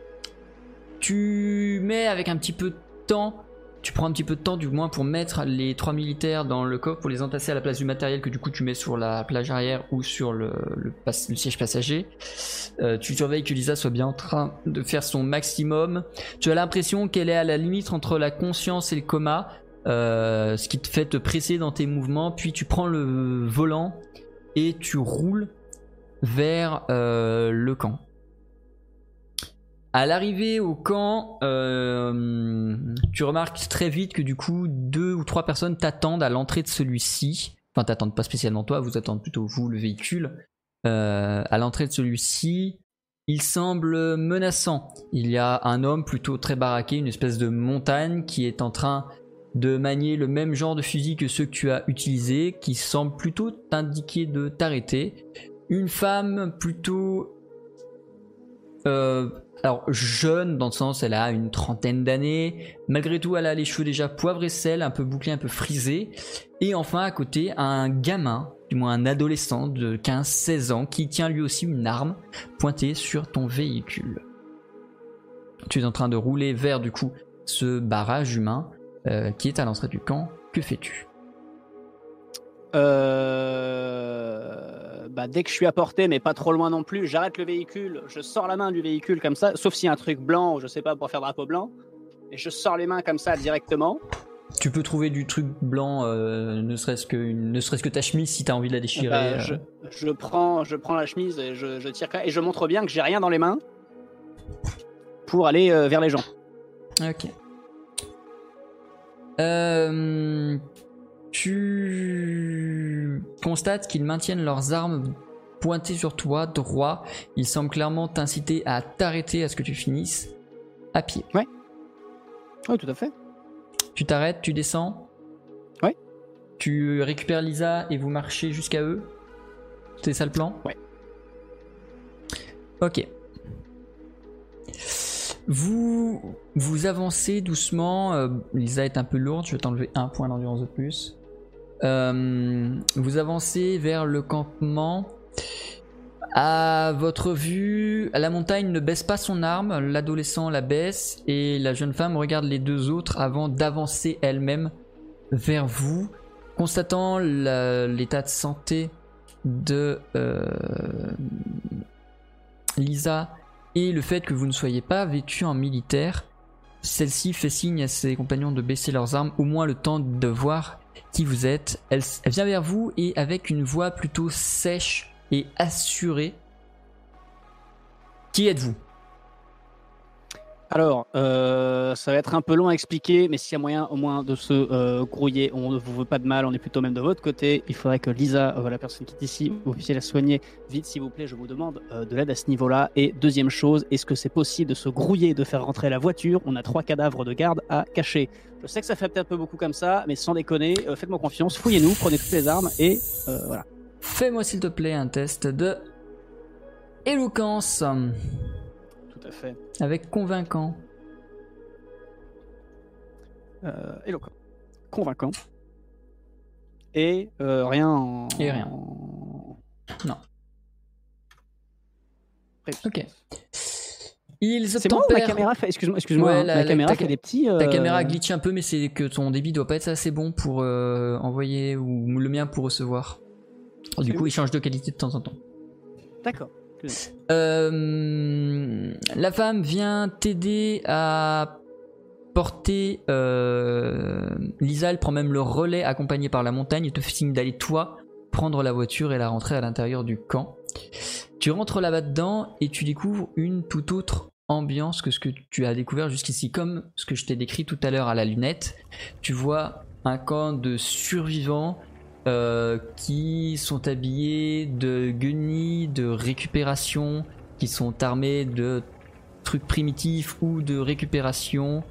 Tu mets avec un petit peu de temps, tu prends un petit peu de temps du moins pour mettre les trois militaires dans le coffre pour les entasser à la place du matériel que du coup tu mets sur la plage arrière ou sur le, siège passager. Euh, tu surveilles que Lisa soit bien en train de faire son maximum. Tu as l'impression qu'elle est à la limite entre la conscience et le coma. Euh, ce qui te fait te presser dans tes mouvements, puis tu prends le volant et tu roules vers euh, le camp. À l'arrivée au camp, euh, tu remarques très vite que du coup deux ou trois personnes t'attendent à l'entrée de celui-ci. Enfin, t'attendent pas spécialement toi, vous attendez plutôt vous le véhicule. à l'entrée de celui-ci, il semble menaçant. Il y a un homme plutôt très baraqué, une espèce de montagne qui est en train de manier le même genre de fusil que ceux que tu as utilisés, qui semble plutôt t'indiquer de t'arrêter. Une femme plutôt... Euh, alors jeune dans le sens elle a une trentaine d'années, malgré tout elle a les cheveux déjà poivre et sel, un peu bouclés, un peu frisés, et enfin à côté un gamin, du moins un adolescent de 15-16 ans qui tient lui aussi une arme pointée sur ton véhicule. Tu es en train de rouler vers du coup ce barrage humain euh, qui est à l'entrée du camp. Que fais-tu? Euh... bah, dès que je suis à portée, mais pas trop loin non plus, j'arrête le véhicule, je sors la main du véhicule comme ça, sauf s'il y a un truc blanc, je sais pas, pour faire drapeau blanc, et je sors les mains comme ça directement. Tu peux trouver du truc blanc, euh, ne serait-ce que, ne serait-ce que ta chemise si tu as envie de la déchirer. Bah, euh. je, prends, je prends la chemise et je, je tire et je montre bien que j'ai rien dans les mains pour aller euh, vers les gens. Ok. Euh, tu constates qu'ils maintiennent leurs armes pointées sur toi, droit. Ils semblent clairement t'inciter à t'arrêter à ce que tu finisses à pied. Ouais. Oui, tout à fait. Tu t'arrêtes, tu descends. Ouais. Tu récupères Lisa et vous marchez jusqu'à eux. C'est ça le plan? Ouais. Ok. Vous vous avancez doucement. Euh, Lisa est un peu lourde. Je vais t'enlever un point d'endurance de plus. Euh, vous avancez vers le campement. À votre vue, la montagne ne baisse pas son arme. L'adolescent la baisse et la jeune femme regarde les deux autres avant d'avancer elle-même vers vous, constatant l'état de santé de euh, Lisa et le fait que vous ne soyez pas vêtu en militaire, celle-ci fait signe à ses compagnons de baisser leurs armes, au moins le temps de voir qui vous êtes. Elle, vient vers vous et avec une voix plutôt sèche et assurée. Qui êtes-vous? Alors, euh, ça va être un peu long à expliquer, mais s'il y a moyen au moins de se euh, grouiller, on ne vous veut pas de mal, on est plutôt même de votre côté. Il faudrait que Lisa, euh, la personne qui est ici, vous puissiez la soigner vite, s'il vous plaît. Je vous demande de l'aide à ce niveau-là. Et deuxième chose, est-ce que c'est possible de se grouiller, de faire rentrer la voiture? On a trois cadavres de garde à cacher. Je sais que ça fait peut-être un peu beaucoup comme ça, mais sans déconner, faites-moi confiance, fouillez-nous, prenez toutes les armes et voilà. Fais-moi s'il te plaît un test de éloquence. Tout à fait. Avec convaincant. Euh, éloquent. Convaincant. Et euh, rien en... Et rien. Non. Ok. Ils c'est bon, ma caméra fait, excuse-moi, excuse-moi, hein, la, caméra fait des petits. Ta caméra glitch un peu, mais c'est que ton débit doit pas être assez bon pour euh, envoyer ou le mien pour recevoir. Du coup, il change de qualité de temps en temps. D'accord. Euh, la femme vient t'aider à porter euh, Lisa, elle prend même le relais accompagné par la montagne et te fait signe d'aller toi prendre la voiture et la rentrer à l'intérieur du camp. Tu rentres là-bas dedans et tu découvres une toute autre ambiance que ce que tu as découvert jusqu'ici. Comme ce que je t'ai décrit tout à l'heure à la lunette, tu vois un camp de survivants euh, qui sont habillés de guenilles, de récupération, qui sont armés de trucs primitifs ou de récupération.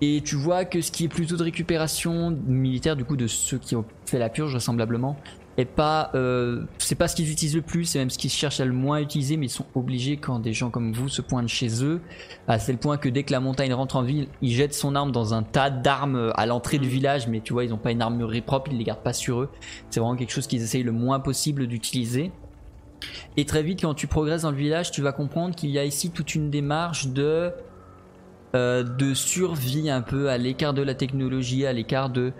Et tu vois que ce qui est plutôt de récupération militaire, du coup, de ceux qui ont fait la purge, vraisemblablement, et pas euh, c'est pas ce qu'ils utilisent le plus c'est même ce qu'ils cherchent à le moins utiliser mais ils sont obligés quand des gens comme vous se pointent chez eux à tel point que dès que la montagne rentre en ville ils jettent son arme dans un tas d'armes à l'entrée du village mais tu vois ils ont pas une armurerie propre ils les gardent pas sur eux. C'est vraiment quelque chose qu'ils essayent le moins possible d'utiliser. Et très vite quand tu progresses dans le village tu vas comprendre qu'il y a ici toute une démarche de euh, de survie un peu à l'écart de la technologie à l'écart de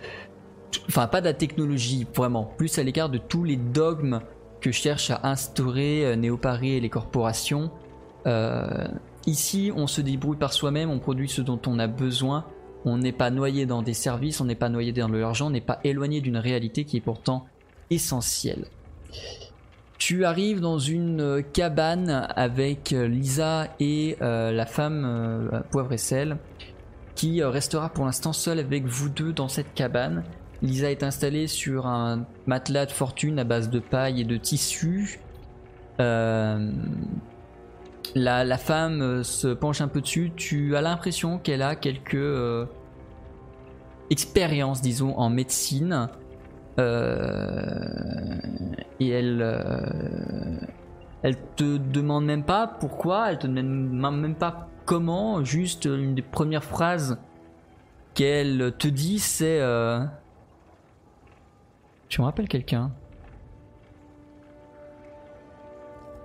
enfin pas de la technologie vraiment, plus à l'écart de tous les dogmes que cherchent à instaurer euh, Néo-Paris et les corporations. Euh, ici, on se débrouille par soi-même, on produit ce dont on a besoin. On n'est pas noyé dans des services, on n'est pas noyé dans l'argent, on n'est pas éloigné d'une réalité qui est pourtant essentielle. Tu arrives dans une euh, cabane avec Lisa et la femme Poivre et Sel qui restera pour l'instant seule avec vous deux dans cette cabane. Lisa est installée sur un matelas de fortune à base de paille et de tissu. Euh, la, femme euh, se penche un peu dessus. Tu as l'impression qu'elle a quelques euh, expériences, disons, en médecine. et elle, elle te demande même pas pourquoi, elle te demande même pas comment. Juste une des premières phrases qu'elle te dit, c'est tu me rappelles quelqu'un?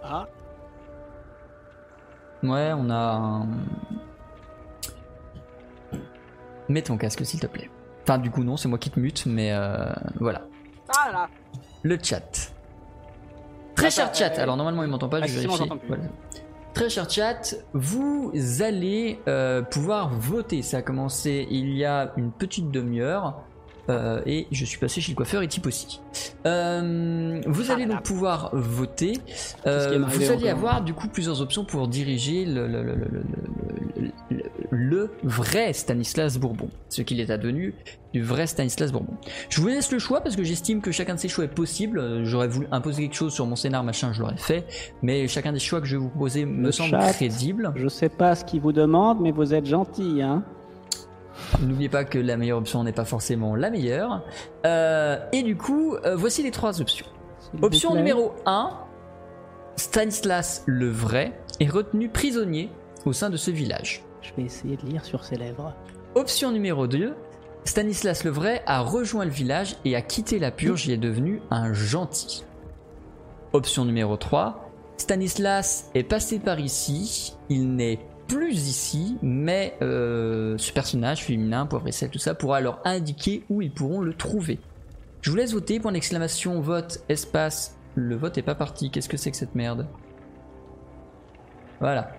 Ah Ouais, on a un... Mets ton casque s'il te plaît. Enfin, du coup, non, c'est moi qui te mute, mais euh, voilà. Ah là Le chat. Très cher chat, alors normalement il m'entend pas, je vérifie. Très cher chat, vous allez euh, pouvoir voter. Ça a commencé il y a une petite demi-heure. Euh, et je suis passé chez le coiffeur et type aussi. Euh, vous allez donc pouvoir voter. Euh, vous allez avoir du coup plusieurs options pour diriger le, le, le, le, vrai Stanislas Bourbon, ce qu'il est advenu du vrai Stanislas Bourbon. Je vous laisse le choix parce que j'estime que chacun de ces choix est possible. J'aurais voulu imposer quelque chose sur mon scénar, machin, je l'aurais fait, mais chacun des choix que je vais vous proposer me semble crédible. Je sais pas ce qu'il vous demande, mais vous êtes gentil, hein. N'oubliez pas que la meilleure option n'est pas forcément la meilleure. Euh, et du coup, euh, voici les trois options. Option numéro 1, Stanislas le vrai est retenu prisonnier au sein de ce village. Je vais essayer de lire sur ses lèvres. Option numéro 2, Stanislas le vrai a rejoint le village et a quitté la purge et est devenu un gentil. Option numéro 3, Stanislas est passé par ici, il n'est plus ici, mais euh, ce personnage féminin, poivre et sel, tout ça, pourra leur indiquer où ils pourront le trouver. Je vous laisse voter, point d'exclamation, vote, espace. Le vote est pas parti, qu'est-ce que c'est que cette merde? Voilà.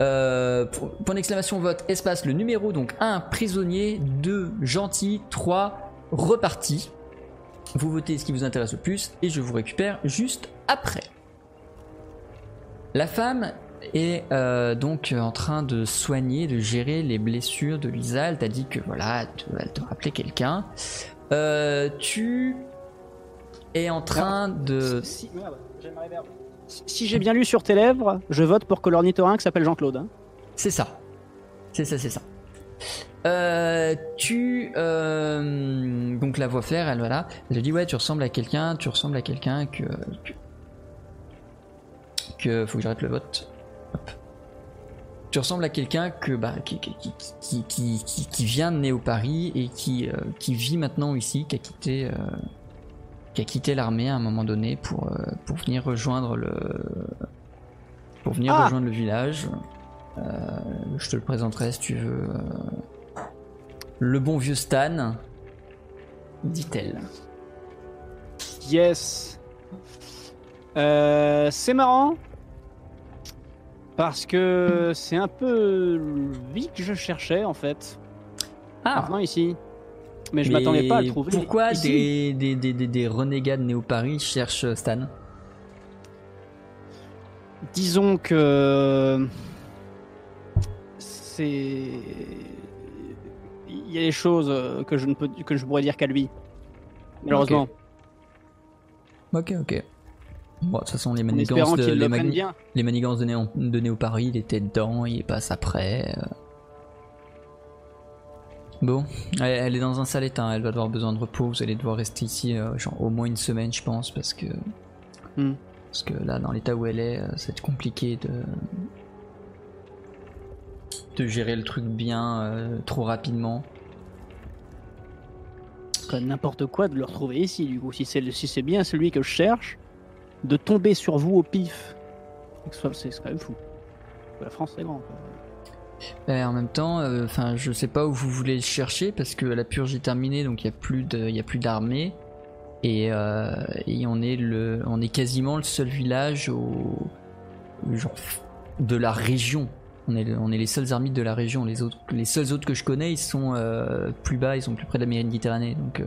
Euh, point d'exclamation, vote, espace, le numéro, donc 1, prisonnier, 2, gentil, 3, reparti. Vous votez ce qui vous intéresse le plus et je vous récupère juste après. La femme est euh, donc en train de soigner, de gérer les blessures de Lisa. Elle t'a dit que voilà, elle te rappelait quelqu'un. Euh, tu es en train de. Si, si j'ai bien lu sur tes lèvres, je vote pour que l'ornithorynque s'appelle Jean-Claude. hein. C'est ça. C'est ça, c'est ça. Euh, tu euh, donc la vois faire, elle voilà, elle te dit ouais tu ressembles à quelqu'un, tu ressembles à quelqu'un que, que que faut que j'arrête le vote. Tu ressembles à quelqu'un que bah qui vient de Néo Paris et qui euh, qui vit maintenant ici, qui a quitté euh, qui a quitté l'armée à un moment donné pour euh, pour venir rejoindre le pour venir Ah. rejoindre le village. Je te le présenterai si tu veux. Le bon vieux Stan, dit-elle. Yes. Euh, c'est marrant. Parce que c'est un peu lui que je cherchais en fait. Ah, Maintenant ici. Mais je mais m'attendais pas à le trouver. Pourquoi des, des, des, des, des renégats de Néo-Paris cherchent Stan? Disons que. C'est. Il y a des choses que je ne peux que je pourrais dire qu'à lui. Malheureusement. Ok, ok. Bon, de toute façon, les manigances de, les, le prenne mani- bien. les manigances de, Néo, de Néo-Paris, il était dedans, il passe après. euh. Bon, elle, elle est dans un sale état, elle va avoir besoin de repos, vous allez devoir rester ici euh, genre, au moins une semaine, je pense, parce que. Hmm. Parce que là, dans l'état où elle est, euh, ça va être compliqué de. de gérer le truc bien euh, trop rapidement. N'importe quoi de le retrouver ici du coup. Si c'est si c'est bien celui que je cherche, de tomber sur vous au pif. C'est quand même fou. La France c'est grand. quoi. Et en même temps, euh, enfin, je sais pas où vous voulez le chercher parce que la purge est terminée, donc il y a plus de, y a plus d'armée et, euh, on est le, on est quasiment le seul village au, genre de la région. On est, le- on est les seuls armées de la région. Les autres, les seuls autres que je connais, ils sont euh, plus bas, ils sont plus près de la Méditerranée. Donc, euh,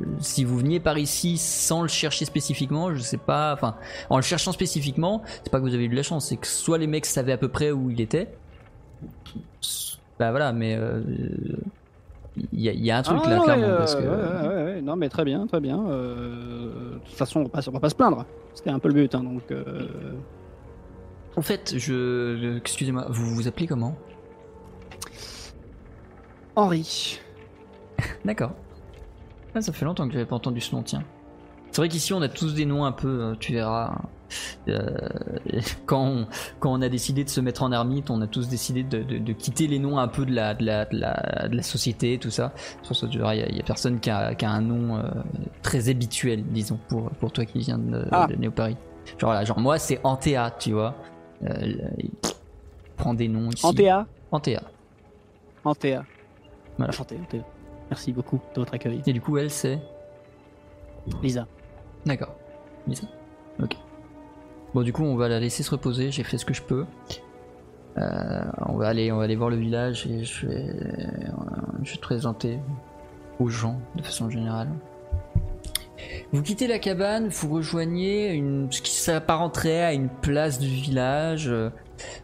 euh, si vous veniez par ici sans le chercher spécifiquement, je sais pas. Enfin, en le cherchant spécifiquement, c'est pas que vous avez eu de la chance, c'est que soit les mecs savaient à peu près où il était. Bah voilà, mais euh, il y, a- il y a un truc Ah, là, non, clairement, ouais, parce que. euh, ouais, ouais, ouais, non mais très bien, très bien. Euh, De toute façon, on va pas, on va pas se plaindre. C'était un peu le but, hein, donc. euh, En fait, je. Excusez-moi, vous vous appelez comment? Henri. D'accord. Ah, ça fait longtemps que j'avais pas entendu ce nom, tiens. C'est vrai qu'ici on a tous des noms un peu, euh, tu verras. Euh, quand, on, quand on a décidé de se mettre en ermite, on a tous décidé de, de- de quitter les noms un peu de la, de la, de la, de la société, tout ça. Sur ce, tu verras, il y, a- personne qui a, qui a un nom euh, très habituel, disons, pour, pour toi qui viens de, Ah. Néo-Paris. Genre moi c'est Antea, tu vois. Euh, prend des noms ici. Antea. Antea. Antea. Voilà. Enchanté, Antea. Merci beaucoup de votre accueil. Et du coup, elle c'est. Lisa. D'accord. Lisa. Ok. Bon, du coup, on va la laisser se reposer. J'ai fait ce que je peux. Euh, on va aller, on va aller voir le village et je vais, euh, je vais te présenter aux gens de façon générale. Vous quittez la cabane, vous rejoignez une, ce qui s'apparenterait à une place du village. Euh,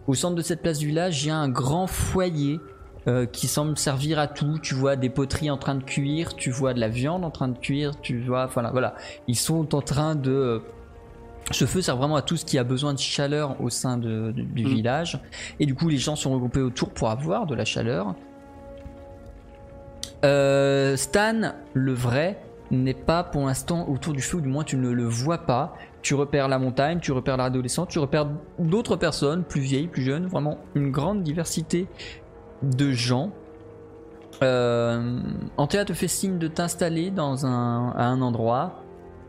Au centre de cette place du village, il y a un grand foyer euh, qui semble servir à tout. Tu vois des poteries en train de cuire, tu vois de la viande en train de cuire, tu vois, voilà, voilà. Ils sont en train de euh, ce feu sert vraiment à tout ce qui a besoin de chaleur au sein de- de- du Mm. village. Et du coup, les gens sont regroupés autour pour avoir de la chaleur. Euh, Stan, le vrai, n'est pas pour l'instant autour du feu, ou du moins tu ne le vois pas. Tu repères la montagne, tu repères l'adolescent, tu repères d'autres personnes, plus vieilles, plus jeunes, vraiment une grande diversité de gens. Euh, Antea te fait signe de t'installer dans un, à un endroit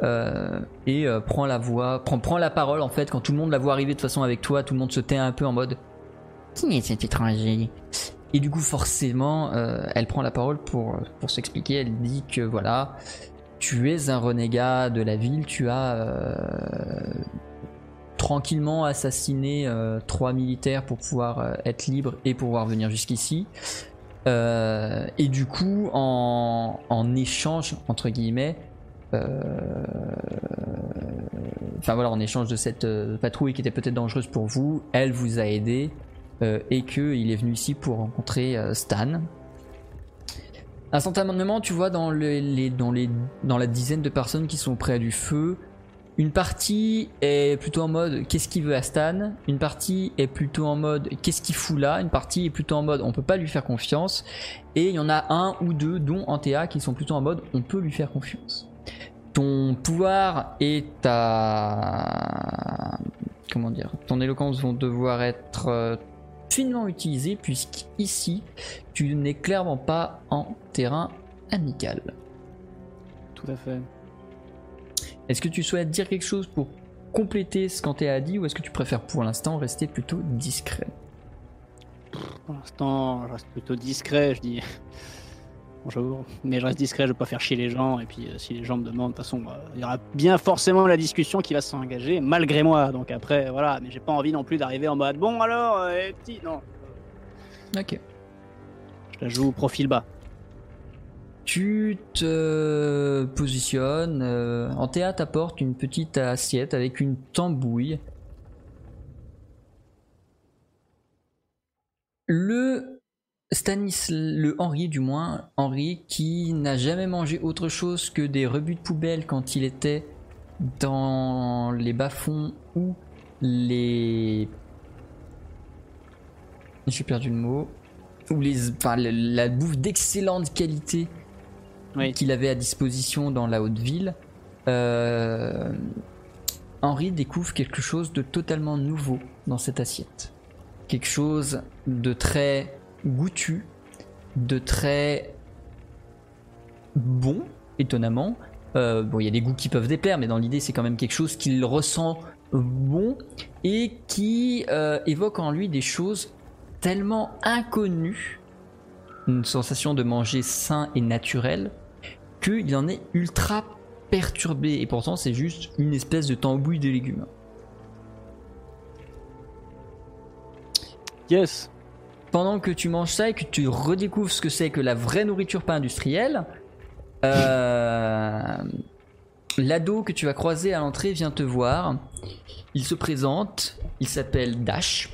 euh, et euh, prend la voix, prend, prend la parole en fait quand tout le monde la voit arriver de façon avec toi, tout le monde se tait un peu en mode qui est cet étranger? Et du coup forcément, euh, elle prend la parole pour pour s'expliquer. Elle dit que voilà, tu es un renégat de la ville, tu as euh, tranquillement assassiné euh, trois militaires pour pouvoir euh, être libre et pouvoir venir jusqu'ici. Euh, et du coup, en, en échange, entre guillemets, euh, enfin voilà, en échange de cette patrouille qui était peut-être dangereuse pour vous, elle vous a aidé et qu'il est venu ici pour rencontrer Stan. Instantanément, tu vois dans, la dizaine de personnes qui sont près du feu, une partie est plutôt en mode qu'est-ce qu'il veut à Stan, une partie est plutôt en mode qu'est-ce qu'il fout là, une partie est plutôt en mode on peut pas lui faire confiance, et il y en a un ou deux, dont Antea, qui sont plutôt en mode on peut lui faire confiance. Ton pouvoir et ta. Comment dire? Ton éloquence vont devoir être euh, finement utilisés, puisqu'ici, tu n'es clairement pas en terrain amical. Tout à fait. Est-ce que tu souhaites dire quelque chose pour compléter ce qu'Antea a dit ou est-ce que tu préfères pour l'instant rester plutôt discret? Pour l'instant, je reste plutôt discret, je dis. Bonjour. Mais je reste discret, je vais pas faire chier les gens. Et puis, euh, si les gens me demandent, de toute façon, bah, il y aura bien forcément la discussion qui va s'engager, malgré moi. Donc après, voilà. Mais j'ai pas envie non plus d'arriver en mode bon alors, euh, petit. Non. Ok. Je la joue profil bas. Tu te positionnes. Euh, en théâtre, t'apportes une petite assiette avec une tambouille. Le Stanis, le Henri du moins, Henri qui n'a jamais mangé autre chose que des rebuts de poubelle quand il était dans les bas-fonds ou les. J'ai perdu le mot. Ou les, enfin, la bouffe d'excellente qualité qu'il avait à disposition dans la haute ville, euh, Henri découvre quelque chose de totalement nouveau dans cette assiette. Quelque chose de très goûtu, de très bon, étonnamment. Euh, bon, il y a des goûts qui peuvent déplaire, mais dans l'idée, c'est quand même quelque chose qu'il ressent bon et qui euh, évoque en lui des choses tellement inconnues, une sensation de manger sain et naturel, qu'il en est ultra perturbé. Et pourtant, c'est juste une espèce de tambouille de légumes. Yes. Pendant que tu manges ça et que tu redécouvres ce que c'est que la vraie nourriture pas industrielle, euh, l'ado que tu vas croiser à l'entrée vient te voir. Il se présente, il s'appelle Dash.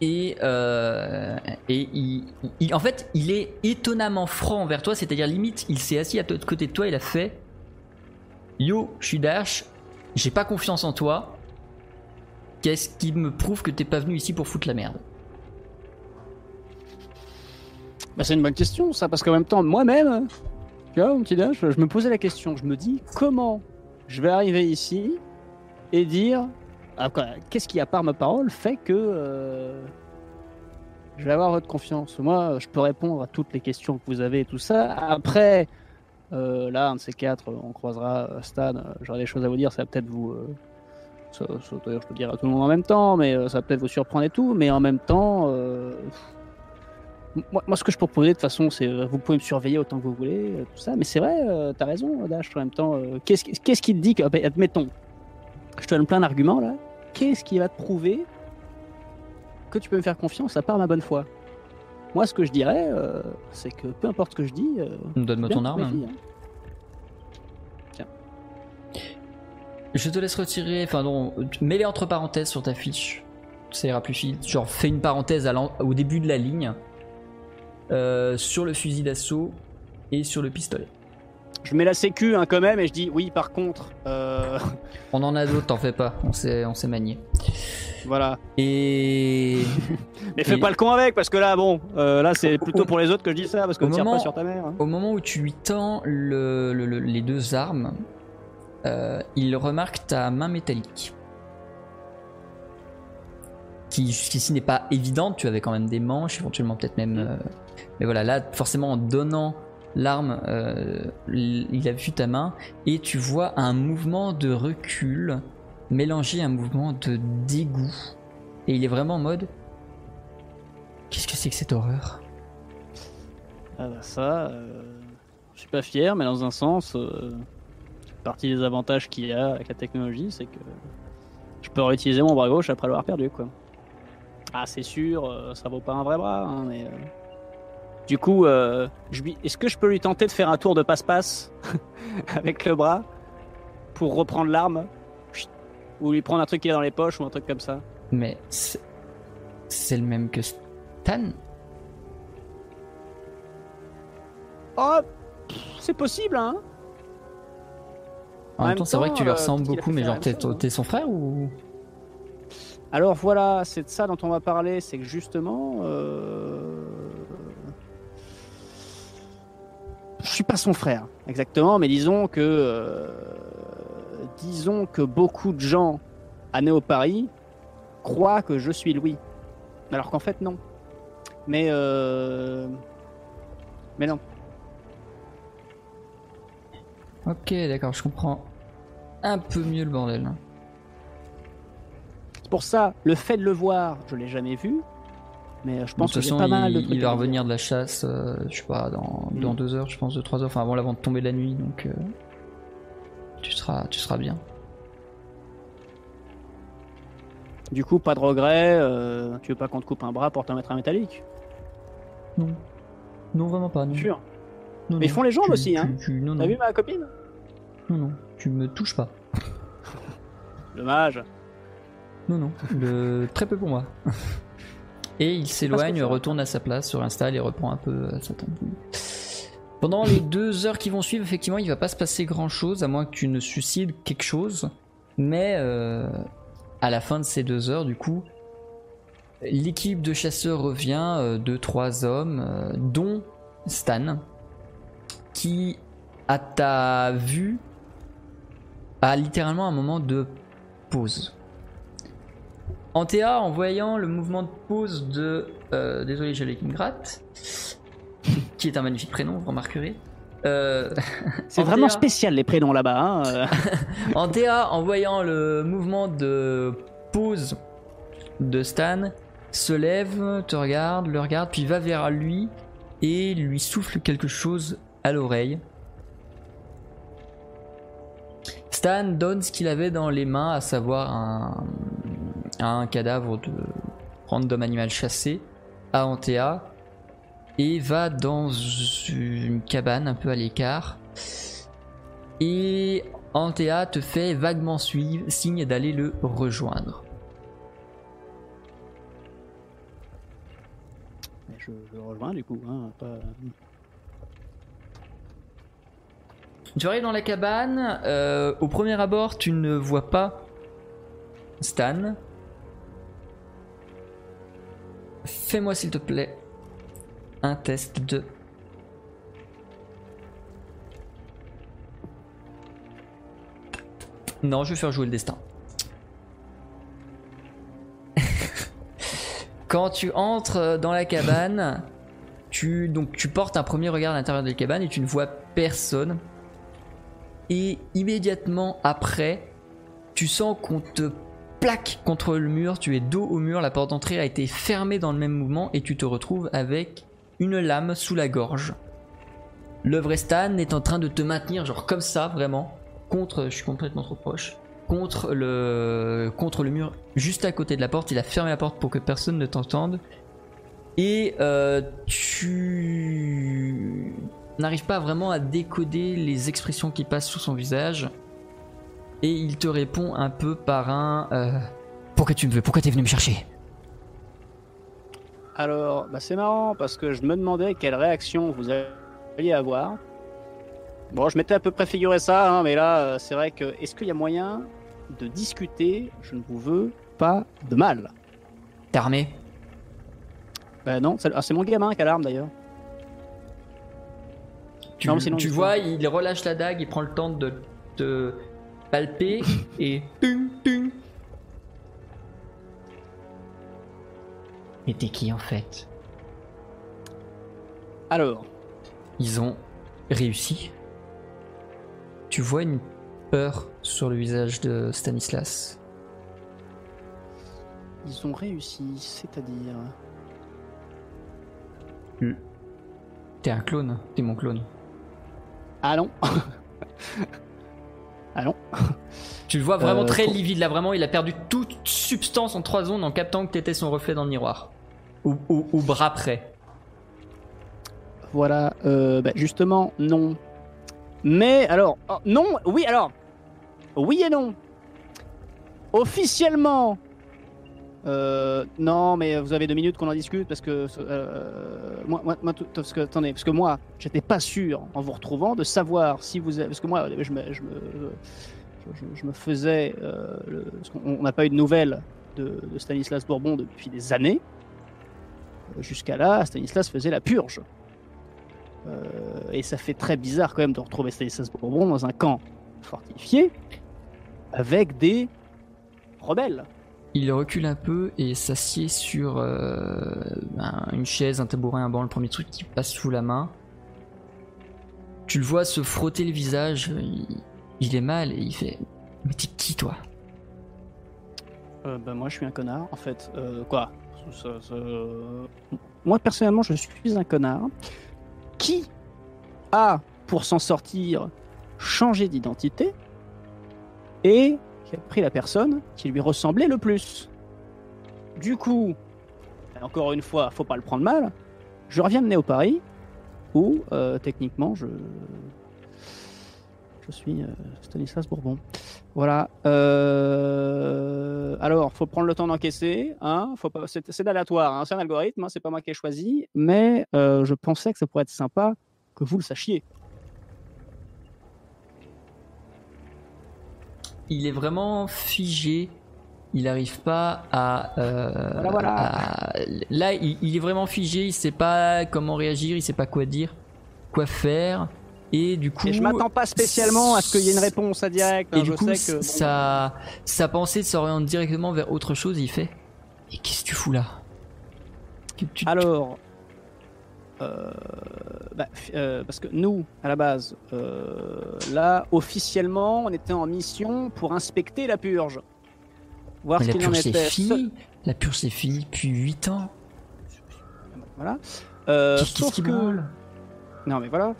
Et, euh, et il, en fait, il est étonnamment franc envers toi, c'est-à-dire limite, il s'est assis à côté de toi, il a fait Yo, je suis Dash, j'ai pas confiance en toi. Qu'est-ce qui me prouve que t'es pas venu ici pour foutre la merde? Bah, C'est une bonne question, ça, parce qu'en même temps, moi-même, tu vois, mon petit je me posais la question, je me dis comment je vais arriver ici et dire ah, qu'est-ce qui, à part ma parole, fait que euh, je vais avoir votre confiance? Moi, je peux répondre à toutes les questions que vous avez et tout ça. Après, euh, là, un de ces quatre, on croisera euh, Stan. J'aurai des choses à vous dire, ça va peut-être vous. Ça, je peux dire à tout le monde en même temps, mais ça va peut-être vous surprendre et tout. Mais en même temps, moi, ce que je proposer de toute façon, c'est vous pouvez me surveiller autant que vous voulez, tout ça. Mais c'est vrai, t'as raison, Dash, en même temps. Qu'est-ce qui te dit que. Admettons, je te donne plein d'arguments là qu'est-ce qui va te prouver que tu peux me faire confiance à part ma bonne foi? Moi, ce que je dirais, euh, c'est que peu importe ce que je dis. Euh, Donne-moi ton arme. Hein. Tiens. Je te laisse retirer. Enfin, non, mets-les entre parenthèses sur ta fiche. Ça ira plus vite. Genre, fais une parenthèse au début de la ligne euh, sur le fusil d'assaut et sur le pistolet. Je mets la sécu hein, quand même et je dis oui par contre. Euh, on en a d'autres, t'en fais pas, on s'est, on s'est manié. Voilà. Et. Mais fais pas le con avec parce que là, bon, euh, là c'est plutôt pour les autres que je dis ça parce que ne tire pas sur ta mère. Hein. Au moment où tu lui tends les deux armes, euh, il remarque ta main métallique. Qui jusqu'ici n'est pas évidente, tu avais quand même des manches, éventuellement peut-être même. Mm. Mais voilà, là, forcément en donnant l'arme, euh, il a vu ta main, et tu vois un mouvement de recul mélangé à un mouvement de dégoût. Et il est vraiment en mode Qu'est-ce que c'est que cette horreur? Ah bah ça, euh, je suis pas fier, mais dans un sens, euh, partie des avantages qu'il y a avec la technologie, c'est que je peux réutiliser mon bras gauche après l'avoir perdu, quoi. Ah, c'est sûr, euh, ça vaut pas un vrai bras, hein, mais du coup, euh, est-ce que je peux lui tenter de faire un tour de passe-passe avec le bras pour reprendre l'arme ou lui prendre un truc qui est dans les poches ou un truc comme ça. Mais c'est le même que Stan Oh, c'est possible, hein En, En même temps, c'est vrai que tu lui euh, ressembles beaucoup, mais genre, hein. t'es son frère ou? Alors voilà, c'est de ça dont on va parler, c'est que justement, euh... je suis pas son frère, exactement, mais disons que, euh, disons que beaucoup de gens à Néo Paris croient que je suis Louis, alors qu'en fait non. Mais euh... mais non. Ok, d'accord, je comprends un peu mieux le bordel. C'est pour ça, le fait de le voir, je l'ai jamais vu, mais euh, je De pense toute que façon, pas mal de il, trucs il va revenir de la chasse, euh, je sais pas, dans, Mm. dans deux heures, je pense, deux, trois heures, enfin avant l'avant de tomber la nuit, donc euh, tu, seras, tu seras bien. Du coup, pas de regret. euh, tu veux pas qu'on te coupe un bras pour te mettre un métallique? Non. Non, vraiment pas. Non. Sûr. Non, Mais ils font les jambes Tu- aussi, tu- hein. tu- non, T'as non. vu ma copine? Non, non, tu me touches pas. Dommage. Non, non, le... très peu pour moi. Et il s'éloigne, retourne à sa place, se réinstalle et reprend un peu euh, sa tambouille. Pendant les deux heures qui vont suivre, effectivement, il va pas se passer grand chose, à moins que tu ne suicides quelque chose. Mais euh, à la fin de ces deux heures, du coup, l'équipe de chasseurs revient, euh, deux, trois hommes, euh, dont Stan, qui, à ta vue, a littéralement un moment de pause. Antea, en voyant le mouvement de pause de. euh, désolé, j'ai les qui me gratte. Qui est un magnifique prénom, vous remarquerez. Euh, C'est Antea- vraiment spécial les prénoms là-bas. Hein. euh. Antea, en voyant le mouvement de pause de Stan, se lève, te regarde, le regarde, puis va vers lui et lui souffle quelque chose à l'oreille. Stan donne ce qu'il avait dans les mains, à savoir un, un cadavre de random animal chassé à Antea et va dans une cabane un peu à l'écart. Et Antea te fait vaguement suivre, signe d'aller le rejoindre. Je le rejoins du coup. Hein, pas- Tu arrives dans la cabane, euh, au premier abord tu ne vois pas Stan. Fais-moi s'il te plaît un test de... Non, je vais faire jouer le destin. Quand tu entres dans la cabane, tu, donc, tu portes un premier regard à l'intérieur de la cabane et tu ne vois personne. Et immédiatement après, tu sens qu'on te plaque contre le mur, tu es dos au mur, la porte d'entrée a été fermée dans le même mouvement et tu te retrouves avec une lame sous la gorge. Le vrai Stan est en train de te maintenir, genre comme ça, vraiment, contre, je suis complètement trop proche, contre le, mur, juste à côté de la porte. Il a fermé la porte pour que personne ne t'entende. Et euh, tu n'arrives pas vraiment à décoder les expressions qui passent sous son visage. Et il te répond un peu par un euh, Pourquoi tu me veux Pourquoi t'es venu me chercher? Alors, bah, c'est marrant parce que je me demandais quelle réaction vous alliez avoir. Bon, je m'étais à peu près figuré ça, hein, mais là, euh, c'est vrai que est-ce qu'il y a moyen de discuter Je ne vous veux pas de mal? T'es armé? Bah non, c'est ah, c'est mon gamin qui a l'arme d'ailleurs. Tu, Non, mais sinon, tu vois, il relâche la dague, il prend le temps de te palper et. Tung, tung. Et t'es qui en fait Alors, Ils ont réussi. Tu vois une peur sur le visage de Stanislas. ils ont réussi, c'est-à-dire. T'es un clone, t'es mon clone. Ah non Ah non Tu le vois vraiment Euh, très livide là, vraiment il a perdu toute substance en trois zones en captant que t'étais son reflet dans le miroir. Au, au- au bras près. Voilà, euh, bah, justement, non. Mais alors, oh, non, oui, alors. oui et non. Officiellement, euh, non, mais vous avez deux minutes qu'on en discute parce que euh, moi, attendez, parce que moi, j'étais pas sûr en vous retrouvant de savoir si vous, avez- parce que moi, je me, je me, faisais, euh, on n'a pas eu de nouvelles de, Stanislas Bourbon depuis des années. Jusqu'à là, Stanislas faisait la purge. Et ça fait très bizarre quand même de retrouver Stanislas Bourbon dans un camp fortifié avec des rebelles. Il recule un peu et s'assied sur euh, un- une chaise, un tabouret, un banc, le premier truc qui passe sous la main. Tu le vois se frotter le visage, il, est mal et il fait Mais t'es qui toi? Euh, bah, moi, je suis un connard, en fait. Euh, quoi? Ça- Moi, personnellement, je suis un connard qui a, pour s'en sortir, changé d'identité et qui a pris la personne qui lui ressemblait le plus. Du coup, encore une fois, faut pas le prendre mal, je reviens de Néo-Paris où, euh, techniquement, je. Je suis euh, Stanislas Bourbon. Voilà. Euh... Alors, faut prendre le temps d'encaisser. Hein. C'est aléatoire. Hein c'est un algorithme. Hein c'est pas moi qui ai choisi. Mais je pensais que ça pourrait être sympa que vous le sachiez. Il est vraiment figé. Il n'arrive pas à, euh, Voilà, voilà. à- Là, il, il est vraiment figé. Il sait pas comment réagir. Il sait pas quoi dire, quoi faire. Et du coup, Et je m'attends pas spécialement à ce qu'il y ait une réponse à direct. hein. Et du je coup, sais que. bon, sa, sa pensée s'oriente directement vers autre chose. Il fait Et qu'est-ce que tu fous là? Tu- Alors, euh, bah, euh, parce que nous, à la base, euh, là, officiellement, on était en mission pour inspecter la purge. Voir Mais ce la qu'il en était. fini. La purge c'est fini depuis 8 ans. Voilà. Sauf qui que. Non, mais voilà.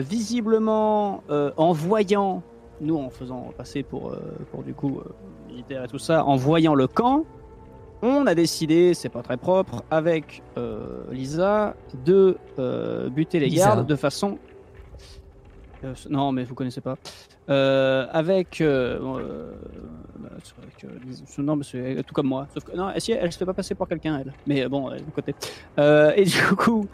Visiblement, en voyant, nous en faisant passer pour, pour du coup militaire et tout ça, en voyant le camp, on a décidé, c'est pas très propre, avec euh, Lisa, de euh, buter les Lisa. gardes de façon. Euh, non, mais vous connaissez pas. Avec. bah, non, mais c'est tout comme moi. Sauf que, non, si, elle se fait pas passer pour quelqu'un, elle. Mais bon, elle est de côté. Et du coup.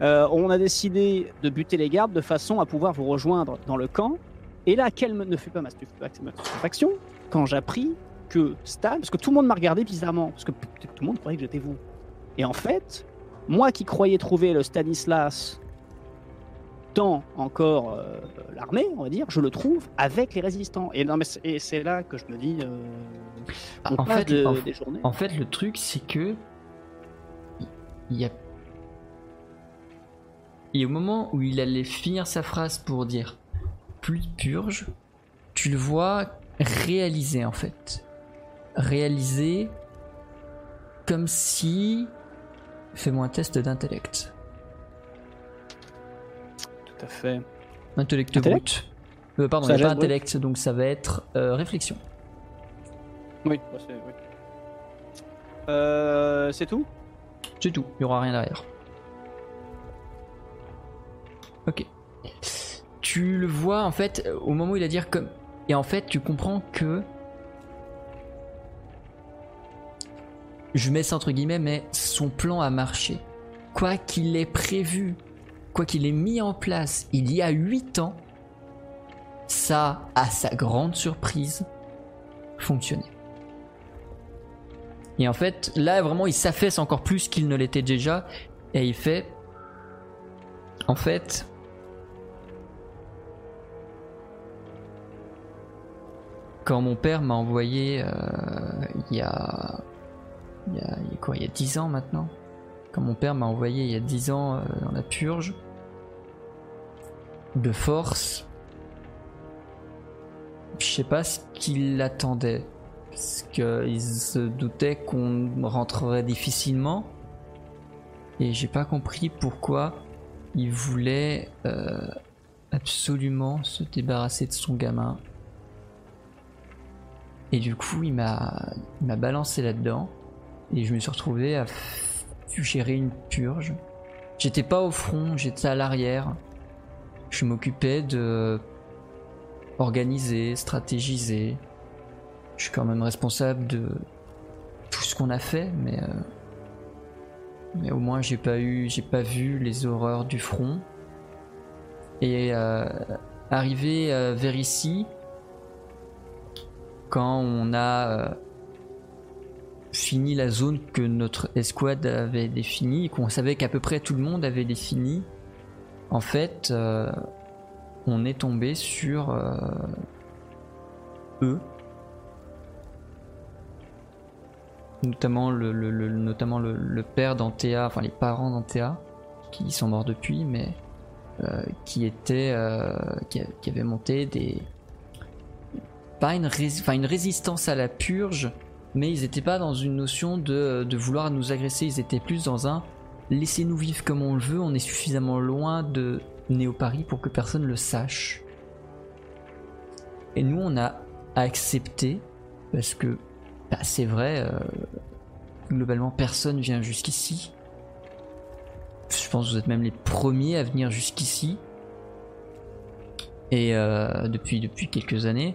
On a décidé de buter les gardes de façon à pouvoir vous rejoindre dans le camp. Et là, quelle ne fut pas ma stupéfaction quand j'appris que Stan, parce que tout le monde m'a regardé bizarrement, parce que tout le monde croyait que j'étais vous. Et en fait, moi qui croyais trouver le Stanislas dans encore euh, l'armée, on va dire, je le trouve avec les résistants. Et, non, mais c'est- et c'est là que je me dis, euh, on en passe fait, de- en- des journées. En fait, le truc, c'est que. Il y a. Et au moment où il allait finir sa phrase pour dire plus de purge, tu le vois réaliser en fait. Réaliser comme si. Fais-moi un test d'intellect. Tout à fait. Intellect Intellect brut. Euh, pardon, il n'y a pas intellect, donc ça va être euh, réflexion. Oui, c'est oui. Euh, c'est tout? C'est tout, il n'y aura rien derrière. Ok. Tu le vois en fait au moment où il a dire comme. Et en fait, tu comprends que. Je mets ça entre guillemets, mais son plan a marché. Quoi qu'il ait prévu, quoi qu'il ait mis en place il y a 8 ans, ça, à sa grande surprise, fonctionné. Et en fait, là vraiment, il s'affaisse encore plus qu'il ne l'était déjà. Et il fait. En fait. Quand mon père m'a envoyé. euh, il y a. Il y a, quoi Il y a 10 ans maintenant? Quand mon père m'a envoyé il y a 10 ans euh, dans la purge. De force. Je sais pas ce qu'il attendait parce qu'il se doutait qu'on rentrerait difficilement. Et j'ai pas compris pourquoi il voulait euh, absolument se débarrasser de son gamin. Et du coup, il m'a balancé là-dedans. Et je me suis retrouvé à gérer une purge. J'étais pas au front, j'étais à l'arrière. Je m'occupais de organisé, stratégisé. Je suis quand même responsable de tout ce qu'on a fait, mais euh, mais au moins j'ai pas eu, j'ai pas vu les horreurs du front. Et euh, arrivé euh, vers ici, quand on a fini la zone que notre escouade avait définie, qu'on savait qu'à peu près tout le monde avait défini, en fait, on est tombé sur eux. Notamment le, notamment le, père d'Antea, enfin les parents d'Antea, qui sont morts depuis, mais euh, qui étaient, euh, qui, avaient monté des, pas une résistance à la purge, mais ils n'étaient pas dans une notion de, de, vouloir nous agresser, ils étaient plus dans un laissez-nous vivre comme on le veut, on est suffisamment loin de Néo-Paris pour que personne le sache. Et nous, on a accepté, parce que bah, c'est vrai, euh, globalement personne vient jusqu'ici. Je pense que vous êtes même les premiers à venir jusqu'ici. Et euh, depuis, depuis quelques années.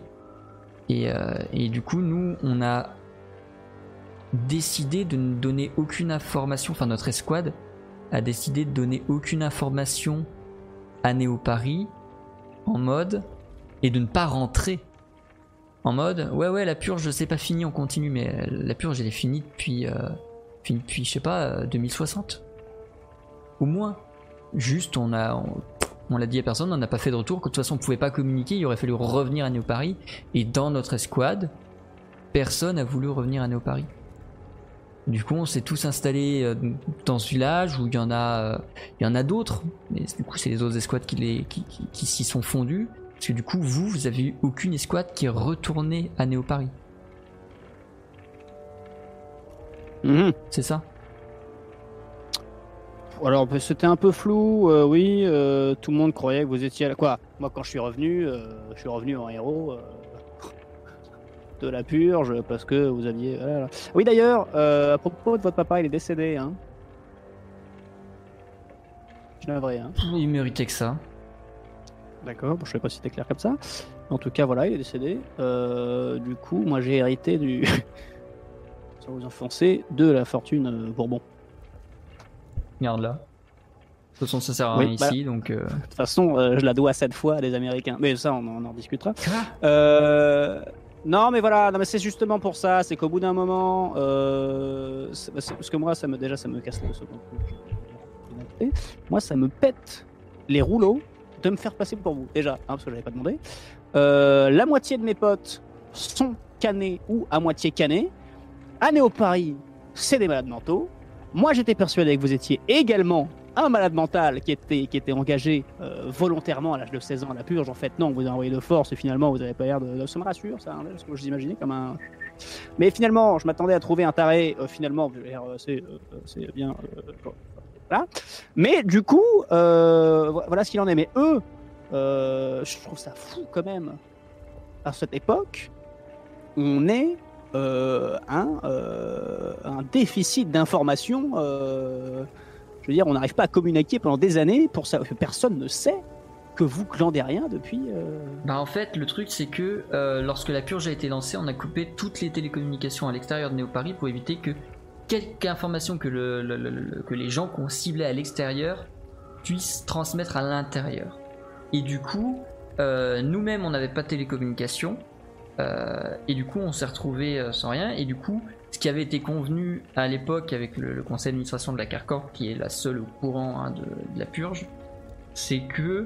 Et, euh, et, du coup, nous, on a décidé de ne donner aucune information, enfin notre escouade a décidé de donner aucune information à Néo Paris en mode et de ne pas rentrer en mode ouais ouais la purge c'est pas fini on continue mais euh, la purge elle est finie depuis euh, je sais pas 2060 euh, au moins juste on a on, l'a dit à personne on n'a pas fait de retour de toute façon on pouvait pas communiquer il aurait fallu revenir à Néo Paris et dans notre escouade personne a voulu revenir à Néo Paris du coup on s'est tous installés dans ce village où il y en a il y en a d'autres mais du coup c'est les autres escouades qui les qui, qui s'y sont fondus parce que du coup, vous, vous avez eu aucune escouade qui est retournée à Néo Paris. Mhm. C'est ça? Alors, bah, c'était un peu flou, euh, oui. Euh, tout le monde croyait que vous étiez à la. Quoi? Moi, quand je suis revenu, euh, je suis revenu en héros de la purge parce que vous aviez. Oui, d'ailleurs, à propos de votre papa, il est décédé. Hein. Je. Hein. Il méritait que ça. D'accord, je sais pas si c'était clair comme ça. En tout cas, voilà, il est décédé. Euh, du coup, moi j'ai hérité du. Sans vous enfoncer, de la fortune euh, Bourbon. Regarde là. De toute façon, ça sert à rien ici, bah, donc. Euh. De toute façon, je la dois cette fois à des Américains. Mais ça, on, en discutera. Non, mais voilà, non, mais c'est justement pour ça. C'est qu'au bout d'un moment, parce que moi, ça me déjà, ça me casse le second. Moi, ça me pète les rouleaux de me faire passer pour vous, déjà, hein, parce que je n'avais pas demandé. Euh, la moitié de mes potes sont canés ou à moitié canés. À Néo Paris, c'est des malades mentaux. Moi, j'étais persuadé que vous étiez également un malade mental qui était, qui était engagé euh, volontairement à l'âge de 16 ans à la purge. En fait, non, vous avez envoyé de force et finalement, vous n'avez pas l'air de, Ça me rassure, ça, hein, je vous imaginais comme un. Mais finalement, je m'attendais à trouver un taré. Euh, finalement, c'est bien. Mais du coup, euh, voilà ce qu'il en est. Mais eux, euh, je trouve ça fou quand même. À cette époque, on est euh, un, un, déficit d'information. Je veux dire, on n'arrive pas à communiquer pendant des années pour ça. Personne ne sait que vous glandez rien depuis. Bah en fait, le truc c'est que lorsque la purge a été lancée, on a coupé toutes les télécommunications à l'extérieur de Néo-Paris pour éviter que quelque information que, le, que les gens qu'on ciblait à l'extérieur puissent transmettre à l'intérieur. Et du coup, euh, nous-mêmes, on n'avait pas de télécommunication. Euh, et du coup, on s'est retrouvé euh, sans rien. Et du coup, ce qui avait été convenu à l'époque avec le, conseil d'administration de la Carcorp, qui est la seule au courant hein, de, la purge, c'est que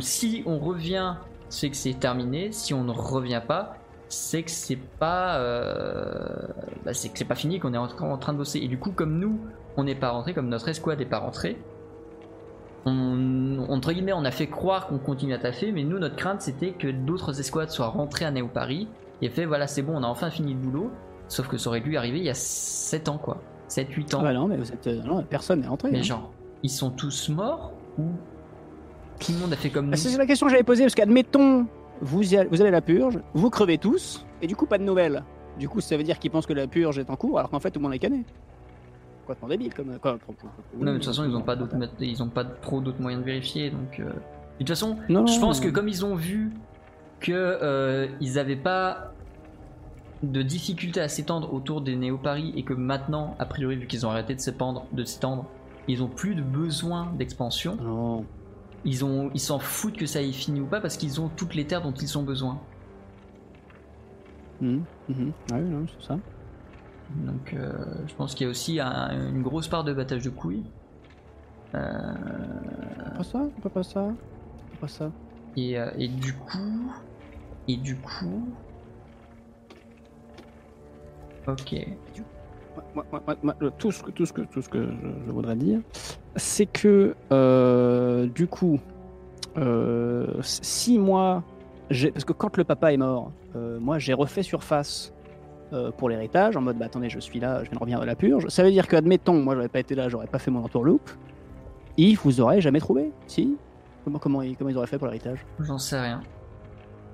si on revient, c'est que c'est terminé. Si on ne revient pas, c'est que c'est pas euh, bah, c'est que c'est pas fini qu'on est encore en train de bosser et du coup comme nous on n'est pas rentré comme notre escouade n'est pas rentrée on, entre guillemets on a fait croire qu'on continue à taffer mais nous notre crainte c'était que d'autres escouades soient rentrées à Néo Paris et fait voilà c'est bon on a enfin fini le boulot sauf que ça aurait dû arriver il y a 7 ans quoi 7 8 ans ah bah non mais vous êtes, non, personne n'est rentré mais hein. genre ils sont tous morts ou tout le monde a fait comme bah, nous c'est la question que j'avais posée parce qu'admettons vous, vous avez la purge, vous crevez tous, et du coup, pas de nouvelles. Du coup, ça veut dire qu'ils pensent que la purge est en cours, alors qu'en fait, tout le monde est cané. Complètement débile, comme. Quoi, non, mais de toute façon, ils n'ont pas, ils ont pas trop d'autres moyens de vérifier, donc. Euh, De toute façon, Non, je non, pense que non. comme ils ont vu que euh, ils n'avaient pas de difficulté à s'étendre autour des néo-paris et que maintenant, a priori, vu qu'ils ont arrêté de s'étendre, ils ont plus de besoin d'expansion. Non. Ils ont, ils s'en foutent que ça ait fini ou pas parce qu'ils ont toutes les terres dont ils ont besoin. Mhm, mhm. Ah oui, non, c'est ça. Donc, euh, je pense qu'il y a aussi un- une grosse part de battage de couilles. Euh, Pas ça, pas, pas ça. Pas ça. et, euh, et du coup, et du coup, ok. Moi- moi- moi- moi, le- tout, ce que, tout, ce que, tout ce que je, je voudrais dire, c'est que euh, du coup, euh, si moi, j'ai- parce que quand le papa est mort, euh, moi j'ai refait surface euh, pour l'héritage en mode bah attendez, je suis là, je viens de revenir de la purge. Ça veut dire que, admettons, moi j'aurais pas été là, j'aurais pas fait mon entourloupe. Ils vous auraient jamais trouvé, si? Comment, comment, ils, comment ils auraient fait pour l'héritage? J'en sais rien.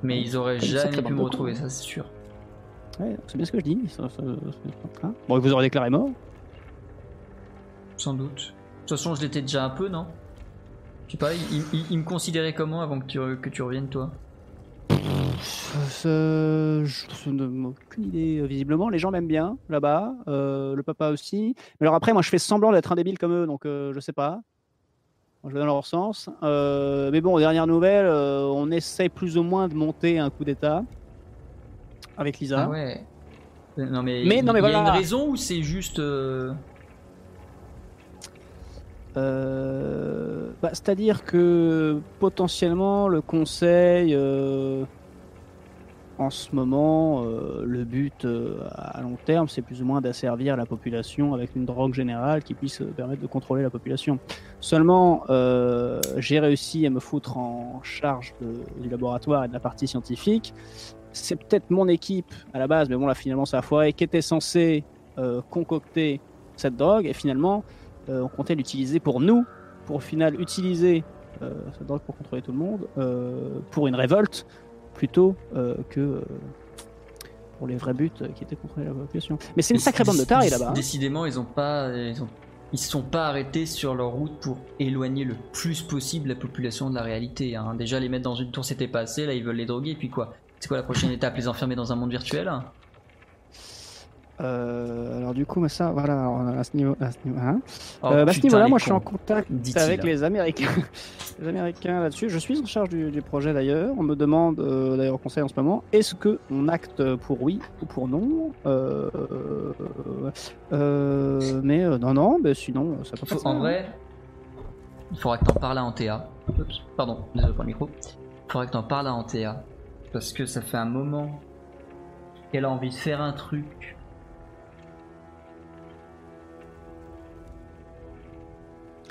Mais ils auraient Comme jamais pu me retrouver, ça c'est sûr. Ouais, c'est bien ce que je dis. ça- ça- ça- hein bon, ils vous auraient déclaré mort. Sans doute. De toute façon, je l'étais déjà un peu, non? Je sais pas, ils il, il me considéraient comment avant que tu, que tu reviennes, toi? Euh, je n'ai aucune idée. Visiblement, les gens m'aiment bien là-bas, euh, le papa aussi. Mais alors après, moi, je fais semblant d'être un débile comme eux, donc euh, je sais pas. Je vais dans leur sens. Euh, mais bon, aux dernières nouvelles, euh, on essaye plus ou moins de monter un coup d'État avec Lisa. Ah ouais. Euh, Non mais, Mais- il- non, mais il y a une raison ou c'est juste... euh, bah, C'est-à-dire que potentiellement le conseil, en ce moment, euh, le but euh, à long terme, c'est plus ou moins d'asservir la population avec une drogue générale qui puisse euh, permettre de contrôler la population. Seulement, j'ai réussi à me foutre en charge de- du laboratoire et de la partie scientifique. C'est peut-être mon équipe à la base, mais bon là finalement ça a foiré, qui était censée concocter cette drogue et finalement on comptait l'utiliser pour nous, pour au final utiliser cette drogue pour contrôler tout le monde, pour une révolte, plutôt euh, que euh, pour les vrais buts euh, qui étaient contrôler la population. Mais c'est une sacrée bande de tarés là-bas. hein. Décidément, ils ont pas... Ils ont... Ils se sont pas arrêtés sur leur route pour éloigner le plus possible la population de la réalité. hein. Déjà, les mettre dans une tour, c'était pas assez. Là, ils veulent les droguer. Et puis quoi? C'est quoi la prochaine étape? Les enfermer dans un monde virtuel? Euh, alors du coup, mais ça, voilà, alors, à ce niveau, à ce niveau- hein. Oh, Euh, bah, à ce putain, niveau-là, moi, je suis en contact avec les Américains. les Américains là-dessus. Je suis en charge du, du projet d'ailleurs. On me demande euh, d'ailleurs au conseil en ce moment est-ce que on acte pour oui ou pour non? Euh, euh, Mais euh, non, non, mais sinon, ça peut pas. Faut- en vrai, il faudra que t'en parles à Antea. Oups, pardon, désolé pour le micro. Il faudra que t'en parles à Antea. Parce que ça fait un moment qu'elle a envie de faire un truc.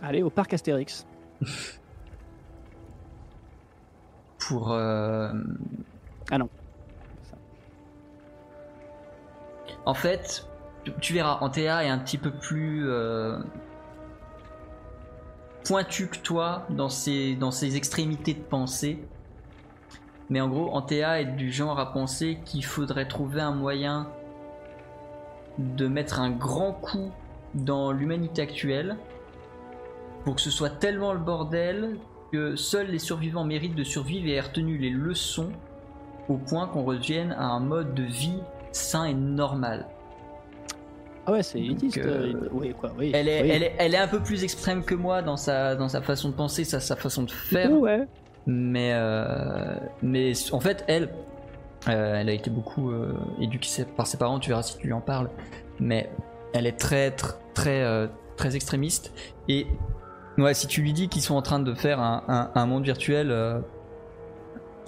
Allez au parc Astérix. pour. euh, Ah non. En fait, tu- tu verras, Antea est un petit peu plus euh, pointu que toi dans ses, dans ses extrémités de pensée. Mais en gros, Antea est du genre à penser qu'il faudrait trouver un moyen de mettre un grand coup dans l'humanité actuelle pour que ce soit tellement le bordel que seuls les survivants méritent de survivre et aient retenu les leçons au point qu'on revienne à un mode de vie sain et normal. Ah ouais, c'est élitiste. euh, euh, oui, quoi, oui. Elle est, oui. elle, est, elle est un peu plus extrême que moi dans sa, dans sa façon de penser, sa, sa façon de faire. Ouais. Mais, euh, mais en fait, elle, euh, elle a été beaucoup éduquée par ses parents, tu verras si tu lui en parles. Mais elle est très, très, très, très extrémiste. Et ouais, si tu lui dis qu'ils sont en train de faire un, monde virtuel, euh,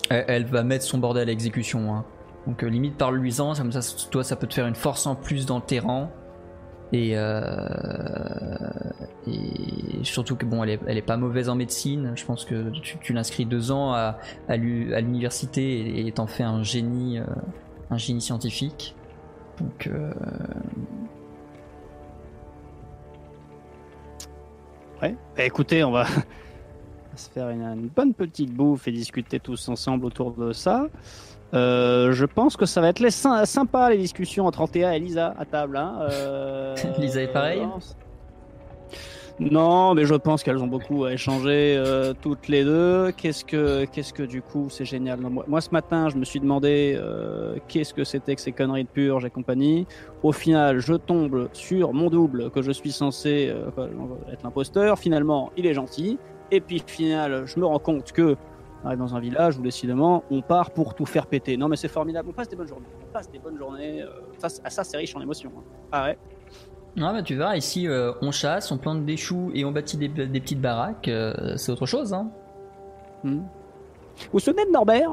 elle, va mettre son bordel à l'exécution. hein. Donc euh, limite par luisant, comme ça, toi, ça peut te faire une force en plus dans tes rangs. Et, euh, et surtout que bon, elle est, elle est pas mauvaise en médecine. Je pense que tu, l'inscris deux ans à, à l'u- à l'université et et t'en fais un génie, euh, un génie scientifique. Donc Ouais. Bah, écoutez, on va... on va se faire une, une bonne petite bouffe et discuter tous ensemble autour de ça. Euh, je pense que ça va être les sy- sympa les discussions entre Antea et Lisa à table. Hein. Euh, Lisa est pareille euh, Non, mais je pense qu'elles ont beaucoup à échanger euh, toutes les deux. Qu'est-ce que, qu'est-ce que du coup, c'est génial. Moi, ce matin, je me suis demandé euh, qu'est-ce que c'était que ces conneries de purge et compagnie. Au final, je tombe sur mon double que je suis censé euh, être l'imposteur. Finalement, il est gentil. Et puis, final, je me rends compte que dans un village où décidément, on part pour tout faire péter. Non, mais c'est formidable. On passe des bonnes journées. On passe des bonnes journées. euh, ça, c'est riche en émotions. hein. Ah ouais. Ah bah tu verras, ici euh, on chasse, on plante des choux et on bâtit des, des petites baraques, euh, c'est autre chose. Hein. Hmm. Vous vous souvenez de Norbert?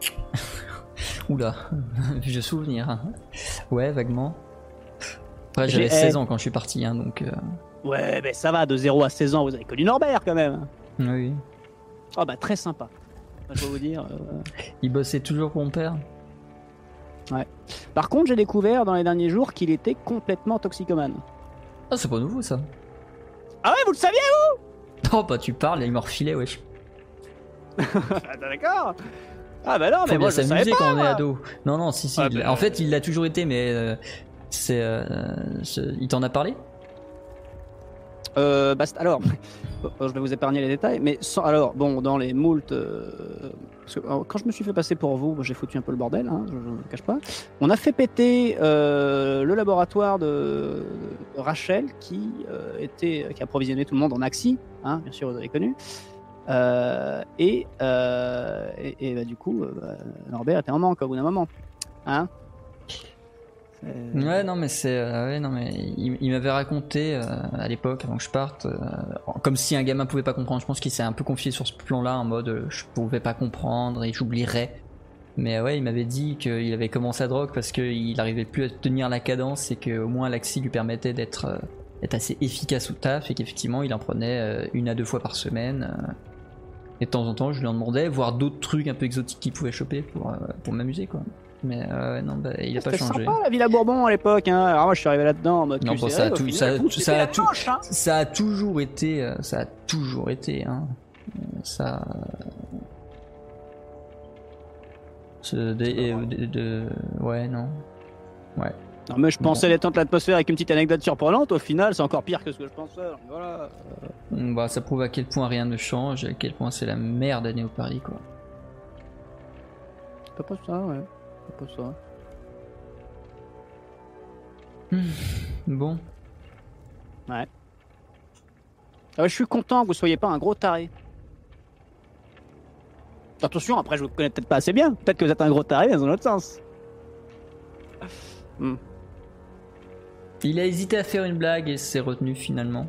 Oula, vieux souvenir. hein. Ouais, vaguement. Après j'avais 16 ans quand je suis parti, hein, donc... euh, Ouais, mais ça va, de 0 à 16 ans, vous avez connu Norbert quand même. oui. Ah bah très sympa. Je vais vous dire. Il bossait toujours pour mon père. Par contre, j'ai découvert dans les derniers jours qu'il était complètement toxicomane. Ah c'est pas nouveau ça. Ah ouais, vous le saviez Oh bah tu parles, il m'a refilé, wesh. Ah, D'accord. Ah bah non, Faut mais moi bien je savais pas. quand on est moi. ado. Non, non, si, si. Ah, il- bah, En fait, il l'a toujours été, mais euh, c'est. euh, c'est- il t'en a parlé? Euh, bah, c'est- alors, je vais vous épargner les détails, mais sans, alors, bon, dans les moultes. euh, parce que, quand je me suis fait passer pour vous, j'ai foutu un peu le bordel, hein, je ne le cache pas. On a fait péter euh, le laboratoire de, Rachel qui, euh, était, qui approvisionnait tout le monde en Axi, hein, bien sûr, vous avez connu. Euh, et, bah, du coup, bah, Norbert était en manque au bout d'un moment. Hein Ouais, non, mais c'est. euh, non, mais il, m'avait raconté euh, à l'époque, avant que je parte, euh, comme si un gamin pouvait pas comprendre. Je pense qu'il s'est un peu confié sur ce plan-là, en mode euh, je pouvais pas comprendre et j'oublierais. Mais euh, ouais, il m'avait dit qu'il avait commencé à drogue parce qu'il arrivait plus à tenir la cadence et qu'au moins l'axi lui permettait d'être euh, assez efficace au taf et qu'effectivement il en prenait euh, une à deux fois par semaine. euh. et de temps en temps, je lui en demandais, voir d'autres trucs un peu exotiques qu'il pouvait choper pour, euh, pour m'amuser quoi. Mais euh, non, bah, il a pas C'était changé. sympa la Villa Bourbon à l'époque. Hein. Alors moi je suis arrivé là-dedans en mode Non, bon, ça a au tout- final, ça a- tout, ça c'était a la tout- manche, hein. Ça a toujours été, euh, ça a toujours été, hein. Euh, Ça. Ce- des- euh, de, de- ouais, non. Ouais. Non, mais je pensais détendre l'atmosphère avec une petite anecdote surprenante. Au final, c'est encore pire que ce que je pensais. Voilà. Bah, ça prouve à quel point rien ne change, à quel point c'est la merde à Paris, quoi. C'est pas ça, ouais. Pas ça. Bon. Ah ouais, je suis content que vous soyez pas un gros taré. Attention, après je vous connais peut-être pas assez bien. Peut-être que vous êtes un gros taré dans un autre sens. Il a hésité à faire une blague et s'est retenu finalement.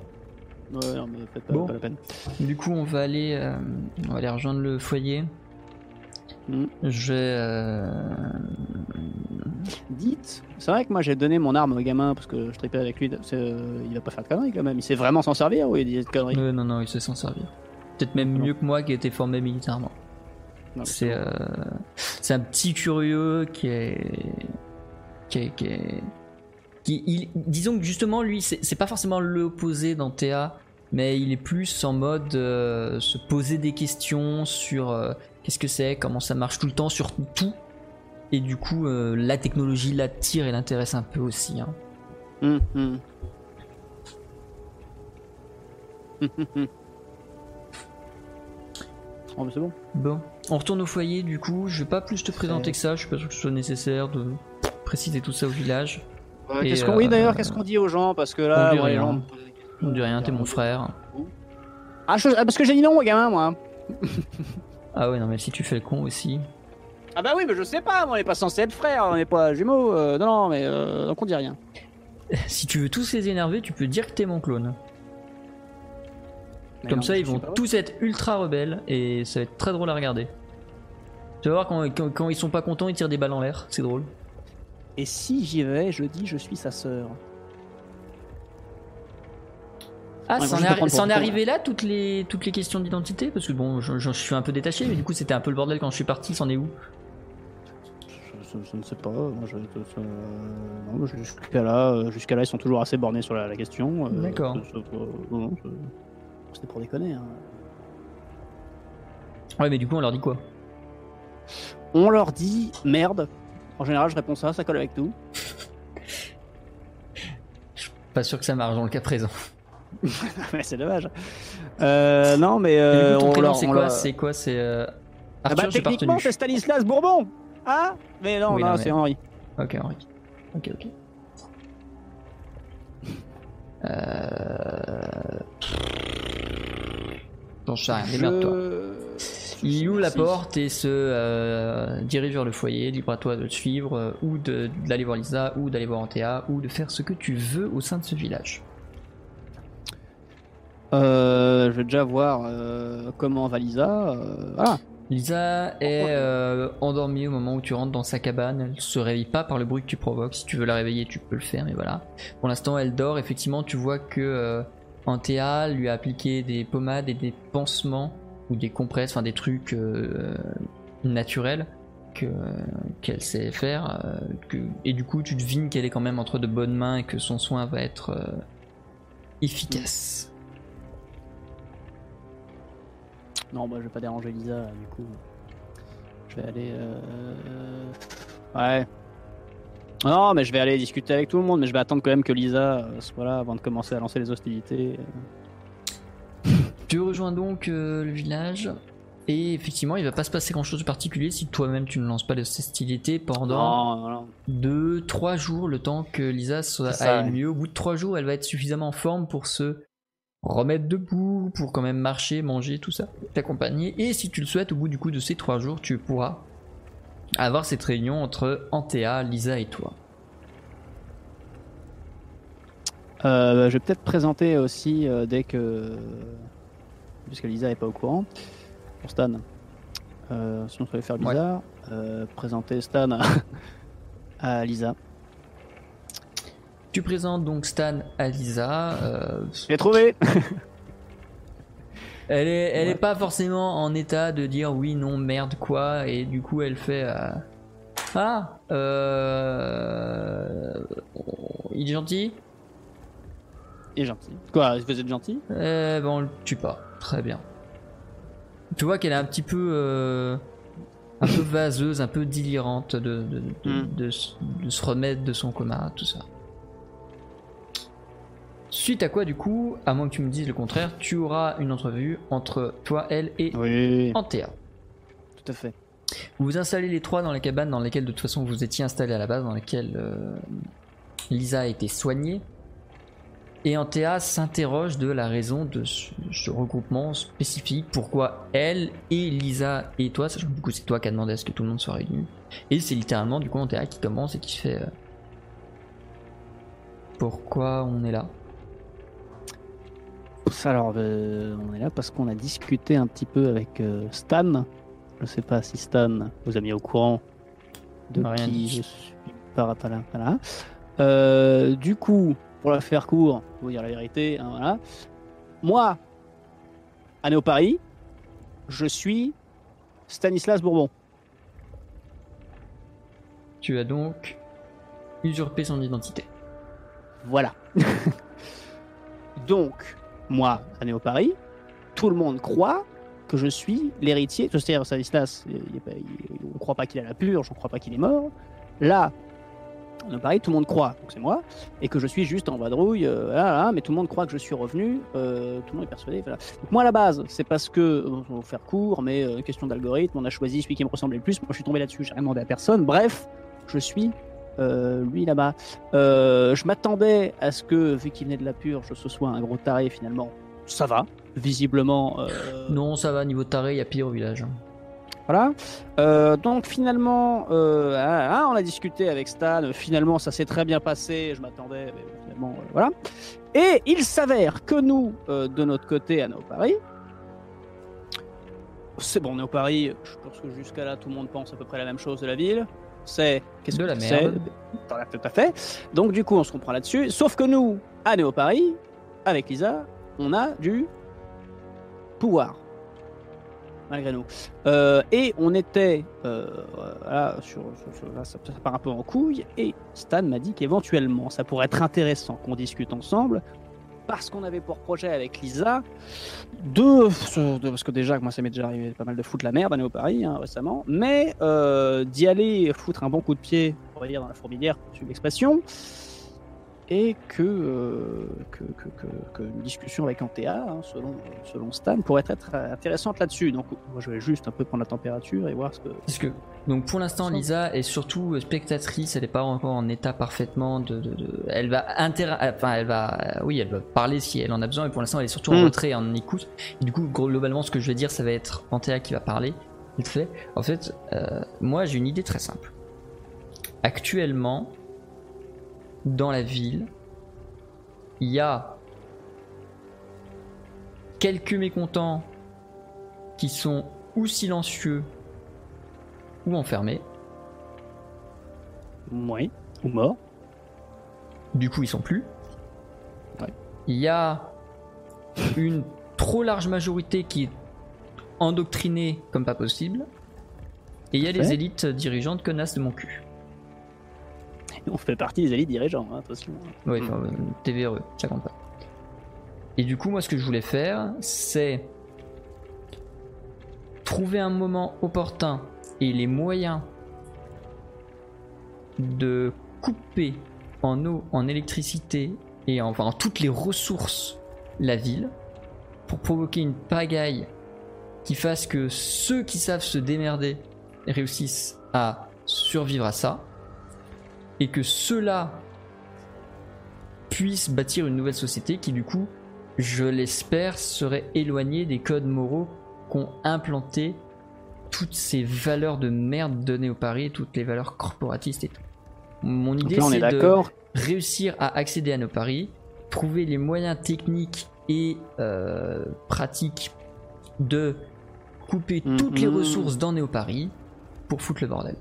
Ouais, non, mais pas, Bon. pas la peine. Du coup, on va aller, euh, on va aller rejoindre le foyer. Mm. Je euh, Dites, c'est vrai que moi j'ai donné mon arme au gamin parce que je tripais avec lui. euh, il va pas faire de conneries quand même. Il sait vraiment s'en servir ou il dit des conneries? Ouais, non, non, il sait s'en servir. Peut-être même Non. mieux que moi qui ai été formé militairement. C'est euh, c'est un petit curieux qui est. qui est. qui est- qui- il- disons que justement, lui, c'est c'est pas forcément l'opposé dans TA, mais il est plus en mode euh, se poser des questions sur euh, qu'est-ce que c'est, comment ça marche tout le temps, sur tout. Et du coup, euh, la technologie l'attire et l'intéresse un peu aussi. hein. Hum, hum. Hum, hum, hum. Oh, mais c'est bon. Bon, on retourne au foyer du coup. Je vais pas plus te présenter que ça. Je suis pas sûr que ce soit nécessaire de préciser tout ça au village. Et, Qu'est-ce qu'on oui euh, d'ailleurs Qu'est-ce qu'on dit aux gens? Parce que là, on dit moi, rien. gens. On dit rien, t'es mon frère. Ah, je- ah, parce que j'ai dit non au gamin, moi. Ah ouais, non, mais si tu fais le con aussi. Ah bah oui, mais je sais pas. On n'est pas censé être frères, on n'est pas jumeaux. euh, non, non, mais euh, donc on dit rien. Si tu veux tous les énerver, tu peux dire que t'es mon clone. Mais Comme non, ça, je ils vont pas tous être ultra rebelles et ça va être très drôle à regarder. Tu vas voir quand, quand, quand ils sont pas contents, ils tirent des balles en l'air. C'est drôle. Et si j'y vais, je dis je suis sa sœur. Ah, Ouais, c'en moi, je est, arrivé là toutes les, toutes les questions d'identité? Parce que bon, je, je suis un peu détaché, mais du coup c'était un peu le bordel quand je suis parti, c'en est où? Je, je- je ne sais pas. Moi, je, je- euh, non, je- jusqu'à là, euh, jusqu'à là, ils sont toujours assez bornés sur la, la question. euh, D'accord. je- je- euh, je- C'était pour déconner. hein. Ouais, mais du coup on leur dit quoi? On leur dit merde. En général, je réponds ça, ça colle avec tout. Pas sûr que ça marche dans le cas présent. mais c'est dommage. Euh, non, mais euh, leur- c'est quoi C'est quoi C'est euh, Ah bah, techniquement, c'est Stanislas Bourbon. Ah Mais non, Oui, non, non, c'est mais- Henri. Ok, Henri. Ok, ok. Euh... J'en sais rien, démerde-toi. Je- Il ouvre la porte et se euh, dirige vers le foyer, libre à toi de le suivre, euh, ou d'aller voir Lisa, ou d'aller voir Antea, ou de faire ce que tu veux au sein de ce village. Euh, je vais déjà voir euh, comment va Lisa. voilà. Lisa est euh, endormie au moment où tu rentres dans sa cabane. Elle se réveille pas par le bruit que tu provoques. Si tu veux la réveiller, tu peux le faire, mais voilà. Pour l'instant, elle dort. Effectivement, tu vois que euh, Antea lui a appliqué des pommades et des pansements ou des compresses, enfin des trucs euh, naturels que qu'elle sait faire. que, et du coup, tu devines qu'elle est quand même entre de bonnes mains et que son soin va être efficace. Non, bah, je vais pas déranger Lisa, du coup. Je vais aller. euh, Ouais. Non, mais je vais aller discuter avec tout le monde, mais je vais attendre quand même que Lisa euh, soit là avant de commencer à lancer les hostilités. Tu rejoins donc euh, le village et effectivement il va pas se passer grand chose de particulier si toi-même tu ne lances pas de hostilités pendant Non, non, 2-3 jours le temps que Lisa soit aille mieux. Au bout de 3 jours elle va être suffisamment en forme pour se remettre debout, pour quand même marcher, manger, tout ça, t'accompagner. Et si tu le souhaites au bout du coup de ces 3 jours tu pourras avoir cette réunion entre Antea, Lisa et toi. Euh, bah, je vais peut-être présenter aussi euh, dès que. Puisque Lisa est pas au courant. Pour Stan. Euh, sinon, ça va faire bizarre. Présenter Stan à, à Lisa. Tu présentes donc Stan à Lisa. euh, Je l'ai trouvé Elle est, elle Ouais. est pas forcément en état de dire oui, non, merde, quoi, et du coup elle fait euh, Ah, euh, il est gentil? Il est gentil. Quoi Vous êtes gentil? Eh ben on le tue pas, très bien. Tu vois qu'elle est un petit peu, euh, un peu vaseuse, un peu délirante de, de, de, Mm. de se remettre de son coma, tout ça. Suite à quoi, du coup, à moins que tu me dises le contraire, tu auras une entrevue entre toi, elle et Oui, Antea. tout à fait. Vous vous installez les trois dans la cabane dans laquelle de toute façon vous étiez installés à la base, dans laquelle euh, Lisa a été soignée. Et Antea s'interroge de la raison de ce, ce regroupement spécifique, pourquoi elle et Lisa et toi, sachant que du coup c'est toi qui as demandé à ce que tout le monde soit réuni. Et c'est littéralement du coup Antea qui commence et qui fait euh, Pourquoi on est là? Alors, euh, on est là parce qu'on a discuté un petit peu avec euh, Stan. Je sais pas si Stan vous a mis au courant de Rien qui je suis par par là. Voilà. Euh, du coup, pour la faire court, pour vous dire la vérité, hein, voilà. Moi, à Néo Paris, je suis Stanislas Bourbon. Tu as donc usurpé son identité. Voilà. Donc, moi, à Néo Paris, tout le monde croit que je suis l'héritier. C'est-à-dire, Stanislas, on ne croit pas qu'il a la purge, on ne croit pas qu'il est mort. Là, à Paris, tout le monde croit, donc c'est moi, et que je suis juste en vadrouille, euh, voilà, mais tout le monde croit que je suis revenu, euh, tout le monde est persuadé. Voilà. Donc, moi, à la base, c'est parce que, on va faire court, mais euh, question d'algorithme, on a choisi celui qui me ressemblait le plus. Moi, je suis tombé là-dessus, j'ai rien demandé à personne. Bref, je suis euh, lui là-bas. Euh, je m'attendais à ce que, vu qu'il venait de la purge, ce soit un gros taré finalement. Ça va, visiblement. euh, Non, ça va, niveau taré, il y a pire au village. Voilà. Euh, donc finalement, euh, ah, ah, on a discuté avec Stan. Finalement, ça s'est très bien passé. Je m'attendais, mais finalement, euh, voilà. Et il s'avère que nous, euh, de notre côté, à Néo Paris, c'est bon, Néo Paris. Je pense que jusqu'à là, tout le monde pense à peu près la même chose de la ville. C'est qu'est-ce De que la c'est merde. Voilà, Tout à fait. Donc du coup, on se comprend là-dessus. Sauf que nous, à Néo Paris, avec Lisa, on a du pouvoir malgré nous. Euh, et on était euh, sur- sur- là, ça, ça part un peu en couille. Et Stan m'a dit qu'éventuellement, ça pourrait être intéressant qu'on discute ensemble. Parce qu'on avait pour projet avec Lisa de, parce que déjà moi ça m'est déjà arrivé pas mal de foutre la merde à Néo Paris hein, récemment, mais euh, d'y aller foutre un bon coup de pied, on va dire dans la fourmilière, suivre l'expression, et que, euh, que, que, que, une discussion avec Antea, hein, selon, selon Stan, pourrait être intéressante là-dessus. Donc moi je vais juste un peu prendre la température et voir ce que... Parce que, donc pour l'instant, Lisa est surtout spectatrice, elle n'est pas encore en état parfaitement de. de- de- elle va inter... enfin, elle va, oui, elle va parler si elle en a besoin, mais pour l'instant, elle est surtout en Mm. retrait, en écoute. Et du coup, globalement, ce que je vais dire, ça va être Antea qui va parler. Fait. En fait, euh, moi, j'ai une idée très simple. Actuellement, dans la ville, il y a quelques mécontents qui sont ou silencieux ou enfermés. Oui, ou mort. Du coup, ils sont plus. Ouais. Il y a une trop large majorité qui est endoctrinée comme pas possible. Et il y a les élites dirigeantes connasses de mon cul. On fait partie des élites dirigeants, hein, attention. Ouais, Mm. enfin, euh, TVRE, ça compte pas. Et du coup, moi, ce que je voulais faire, c'est trouver un moment opportun et les moyens de couper en eau, en électricité et en, enfin, en toutes les ressources la ville pour provoquer une pagaille qui fasse que ceux qui savent se démerder réussissent à survivre à ça et que ceux-là puissent bâtir une nouvelle société qui du coup, je l'espère, serait éloignée des codes moraux qu'ont implanté toutes ces valeurs de merde données au Paris, toutes les valeurs corporatistes et tout. Mon idée là, on est c'est de d'accord. réussir à accéder à nos paris, trouver les moyens techniques et euh, pratiques de couper Mhm. toutes les ressources dans Néo-Paris pour foutre le bordel.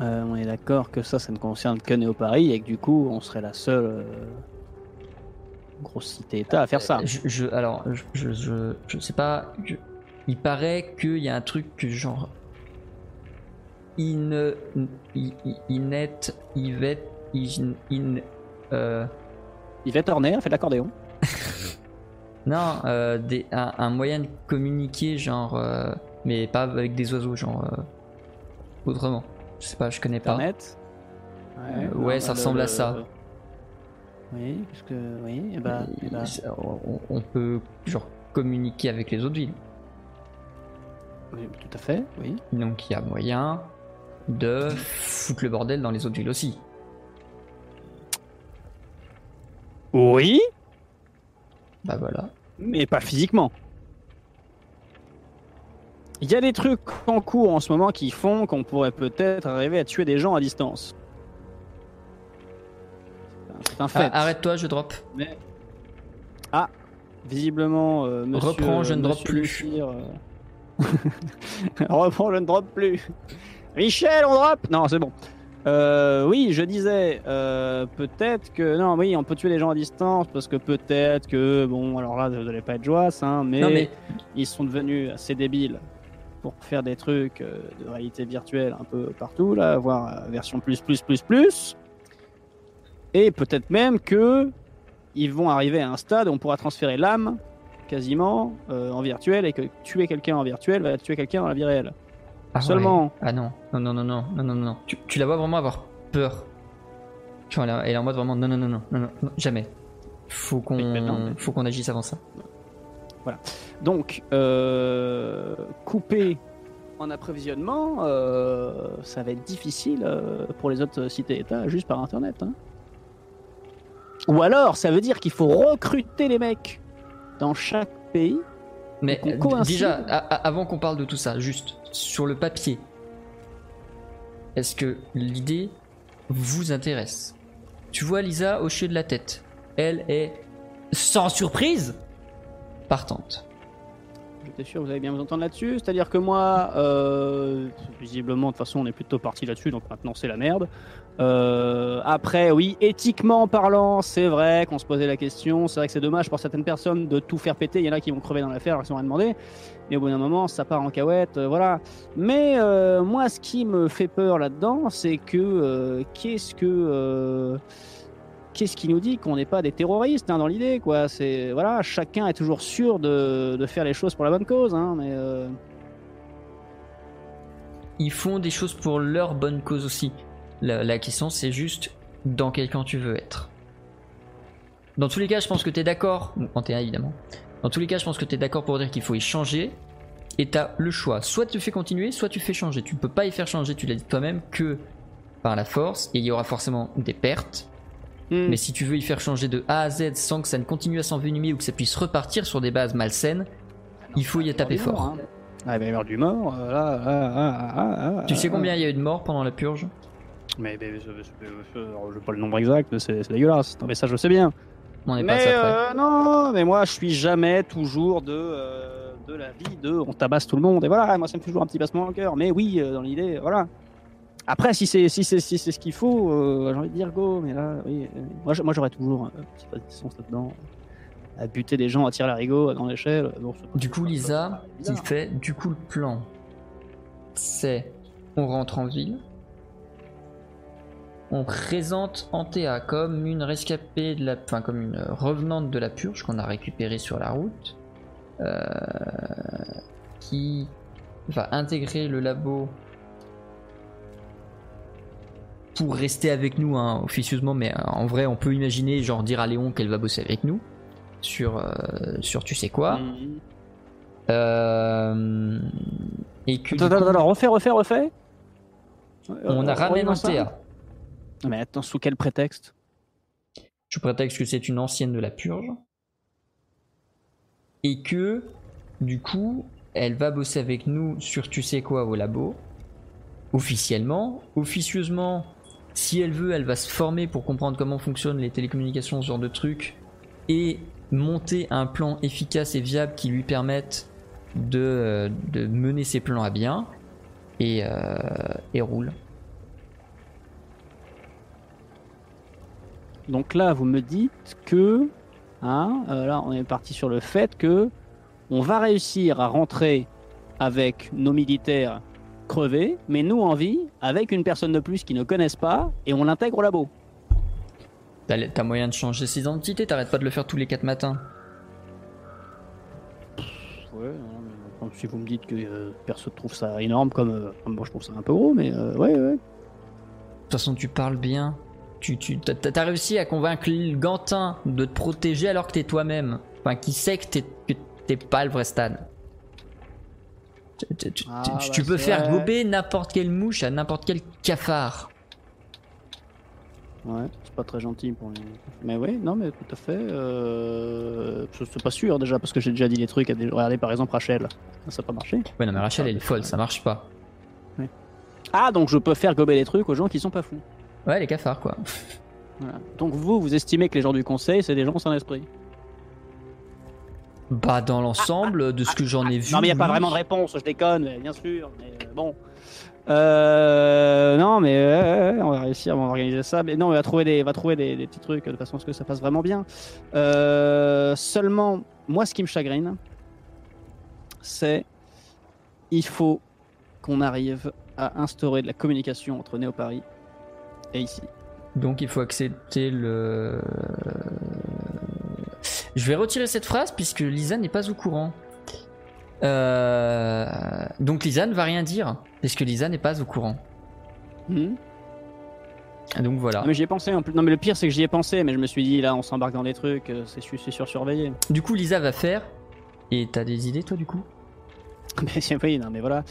Euh, on est d'accord que ça, ça ne concerne que Néo Paris et que du coup, on serait la seule euh, grosse cité-État à faire ça. Je, je- alors, je, je, sais pas. il paraît qu'il y a un truc que genre. In, in, Inet, Yvette, in, in, euh, Yvette Horner fait de l'accordéon. non, euh, des, un, un moyen de communiquer, genre, mais pas avec des oiseaux, genre, autrement. Je sais pas, je connais pas. Internet. Euh, ouais, ça ressemble à ça. Oui, parce que oui, et bah, eh bah, Et- on, on peut, genre, communiquer avec les autres villes. oui, tout à fait, oui. Donc il y a moyen de foutre le bordel dans les autres villes aussi. Oui, Bah voilà. mais pas physiquement. Il y a des trucs en cours en ce moment qui font qu'on pourrait peut-être arriver à tuer des gens à distance. C'est un fait. Ah, Arrête-toi, je drop. Mais... Ah, visiblement, euh, monsieur, Reprends, je ne drop monsieur plus. Euh, Reprends, je ne drop plus. Michel, on drop? Non, c'est bon. Euh, oui, je disais, euh, peut-être que... Non, oui, on peut tuer les gens à distance, parce que peut-être que... Bon, alors là, vous n'allez pas être joie, hein, mais, Non mais ils sont devenus assez débiles pour faire des trucs euh, de réalité virtuelle un peu partout, là, voire euh, version plus, plus, plus, plus. Et peut-être même que ils vont arriver à un stade où on pourra transférer l'âme quasiment euh, en virtuel et que tuer quelqu'un en virtuel va tuer quelqu'un dans la vie réelle. ah ouais. Seulement, Ah non, non non non non non non non. Tu, tu la vois vraiment avoir peur. Tu vois, elle est- en mode vraiment non non non non non non, non, jamais. Faut qu'on faut qu'on agisse avant ça. Donc euh, couper en approvisionnement, euh, ça va être difficile euh, pour les autres cités-États juste par Internet. hein. Ou alors, ça veut dire qu'il faut recruter les mecs dans chaque pays. Mais déjà, avant qu'on parle de tout ça, juste sur le papier, est-ce que l'idée vous intéresse? Tu vois Lisa hocher de la tête. Elle est sans surprise partante. J'étais sûr que vous allez bien vous entendre là-dessus. C'est-à-dire que moi, euh, visiblement, de toute façon, on est plutôt parti là-dessus, donc maintenant c'est la merde. Euh, après, oui, éthiquement parlant, c'est vrai qu'on se posait la question. C'est vrai que c'est dommage pour certaines personnes de tout faire péter. Il y en a qui vont crever dans l'affaire, qui sont rien demandé. Mais au bout d'un moment, ça part en cahuète, euh, voilà. Mais moi, ce qui me fait peur là-dedans, c'est que qu'est-ce que qu'est-ce qui nous dit qu'on n'est pas des terroristes hein, dans l'idée, quoi C'est voilà, chacun est toujours sûr de, faire les choses pour la bonne cause, hein, mais euh, Ils font des choses pour leur bonne cause aussi. La, la question c'est juste dans quel camp tu veux être. Dans tous les cas, je pense que tu es d'accord, en T1 évidemment, dans tous les cas, je pense que tu es d'accord pour dire qu'il faut y changer, et tu as le choix, soit tu fais continuer, soit tu fais changer. Tu ne peux pas y faire changer, tu l'as dit toi-même, que par la force, et il y aura forcément des pertes. Hmm. Mais si tu veux y faire changer de A à Z sans que ça ne continue à s'envenimer ou que ça puisse repartir sur des bases malsaines, il faut y taper fort. Hein. Ah, il va y avoir du mort. euh, là, là, là, Tu sais combien il y a eu de morts pendant la purge? Mais, mais, mais, je, je, je, je- pas le nombre exact, mais c'est dégueulasse. Non, mais ça, je sais bien. On pas Mais ça euh, non, mais moi, je suis jamais toujours de, euh, de la vie de on tabasse tout le monde. Et voilà, moi, ça me fait toujours un petit passement au cœur. Mais oui, dans l'idée, voilà. Après, si c'est si c'est si c'est ce qu'il faut, euh, j'ai envie de dire go. Mais là, oui, euh, moi, j'aurais toujours un petit résistance là-dedans. À buter des gens, à tirer l'arigot à grande échelle. Bon, pas- Du coup, Lisa, bizarre. fait du coup le plan, c'est on rentre en ville, on présente Antea comme une rescapée de la, enfin comme une revenante de la purge qu'on a récupérée sur la route, euh, qui va intégrer le labo pour rester avec nous hein, officieusement, mais euh, en vrai, on peut imaginer genre dire à Léon qu'elle va bosser avec nous sur euh, sur tu sais quoi. Mhm. Euh, et que Attends, coup, attends, attends, refais, refais, refais. on a ramené. Antea. Mais attends, sous quel prétexte? Je prétexte que c'est une ancienne de la purge. Et que, du coup, elle va bosser avec nous sur tu sais quoi au labo. Officiellement. Officieusement, si elle veut, elle va se former pour comprendre comment fonctionnent les télécommunications, ce genre de trucs. Et monter un plan efficace et viable qui lui permette de, de mener ses plans à bien. Et, euh, et roule. Donc là, vous me dites que, hein, euh, là, on est parti sur le fait que on va réussir à rentrer avec nos militaires crevés, mais nous en vie, avec une personne de plus qui ne connaissent pas, et on l'intègre au labo. T'as moyen de changer ses identités, t'arrêtes pas de le faire tous les 4 matins. Ouais, non, si vous me dites que euh, personne trouve ça énorme, comme euh, moi je trouve ça un peu gros, mais euh, ouais, ouais. De toute façon, tu parles bien. Tu, tu, t'as, réussi à convaincre le Gantin de te protéger alors que t'es toi-même. Enfin, qui sait que t'es, que t'es pas le vrai stade. Tu, tu- tu- Ah, tu- bah, tu peux c'est faire vrai. gober n'importe quelle mouche à n'importe quel cafard. Ouais, c'est pas très gentil pour les. Mais oui, non, mais tout à fait. Euh... Suis pas sûr déjà, parce que j'ai déjà dit des trucs à des. Regardez par exemple Rachel, ça n'a pas marché. Ouais, non, mais Rachel, elle est folle, ça marche pas. Ah, donc je peux faire gober des trucs aux gens qui sont pas fous. Ouais, les cafards, quoi. Voilà. Donc vous, vous estimez que les gens du conseil, c'est des gens sans esprit Bah, dans l'ensemble, de ce que j'en ai vu. Non, mais il n'y a pas vraiment de réponse, je déconne, bien sûr. Mais euh, bon. Euh, non, mais on va réussir, on va organiser ça. Mais non, on va trouver des, on va trouver des, des petits trucs de façon à ce que ça passe vraiment bien. Euh, seulement, moi, ce qui me chagrine, c'est il faut qu'on arrive à instaurer de la communication entre Néo Paris et ici. Donc il faut accepter le. Je vais retirer cette phrase puisque Lisa n'est pas au courant. Euh, Donc Lisa ne va rien dire puisque Lisa n'est pas au courant. Hmm Donc voilà. Ah, mais j'y ai pensé en plus. Non, mais le pire, c'est que j'y ai pensé, mais je me suis dit, là, on s'embarque dans des trucs, euh, c'est su- c'est sursurveillé. Du coup Lisa va faire. Et t'as des idées toi du coup? Mais oui, non, mais voilà.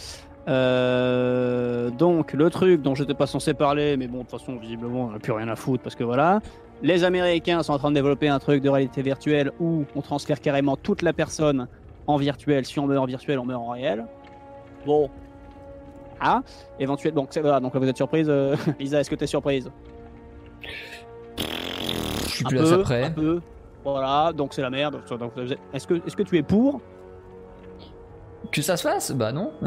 Euh, donc, le truc dont j'étais pas censé parler, mais bon, de toute façon, visiblement, on n'a plus rien à foutre parce que voilà. Les Américains sont en train de développer un truc de réalité virtuelle où on transfère carrément toute la personne en virtuel. Si on meurt en virtuel, on meurt en réel. Bon. Ah, éventuellement. Donc, c'est- voilà, donc là, vous êtes surprise. euh, Lisa, est-ce que tu es surprise? Je suis Un plus à peu, ça près. un peu. Voilà, donc c'est la merde. Est-ce que, est que tu es pour? Que ça se fasse? Bah non.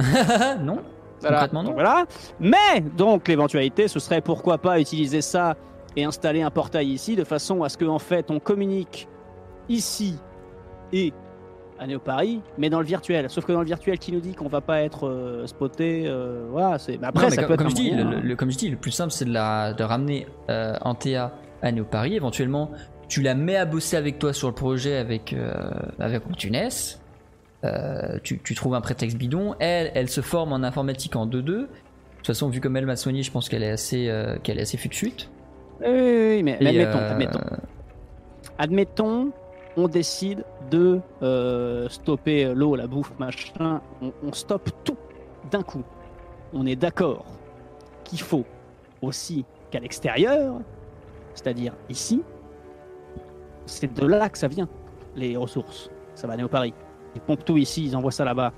non. Voilà. Concrètement, non. Donc voilà. Mais donc l'éventualité, ce serait pourquoi pas utiliser ça et installer un portail ici de façon à ce qu'en fait on communique ici et à Néo Paris, mais dans le virtuel. Sauf que dans le virtuel, qui nous dit qu'on va pas être euh, spoté, euh, voilà. C'est. Mais après, Non, mais ça comme, peut je dis, moyen, le, hein. le- comme je dis, le plus simple c'est de, la, de ramener euh, Antea à Néo Paris. Éventuellement, tu la mets à bosser avec toi sur le projet avec euh, avec Optunes. Euh, tu, tu trouves un prétexte bidon. Elle, elle se forme en informatique en 2-2. De toute façon, vu comme elle m'a soigné, je pense qu'elle est assez, qu'elle est assez fut de suite. Oui, mais, mais Et, admettons, euh, admettons. Admettons, on décide de euh, stopper l'eau, la bouffe, machin. On, on stoppe tout d'un coup. On est d'accord qu'il faut aussi qu'à l'extérieur, c'est-à-dire ici, c'est de là que ça vient, les ressources. Ça va aller au Paris. Ils pompent tout ici, ils envoient ça là-bas.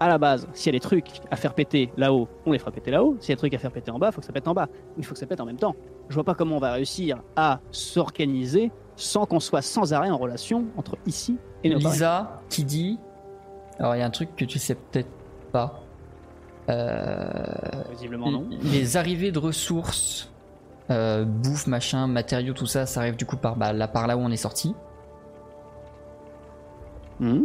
À la base, s'il y a des trucs à faire péter là-haut, on les fera péter là-haut. S'il y a des trucs à faire péter en bas, il faut que ça pète en bas. Il faut que ça pète en même temps. Je vois pas comment on va réussir à s'organiser sans qu'on soit sans arrêt en relation entre ici et nos. Lisa qui dit. Alors il y a un truc que tu sais peut-être pas. Euh, Visiblement non. Les arrivées de ressources, euh, bouffe, machin, matériaux, tout ça, ça arrive du coup par, bah, là, par là où on est sorti. Hmm.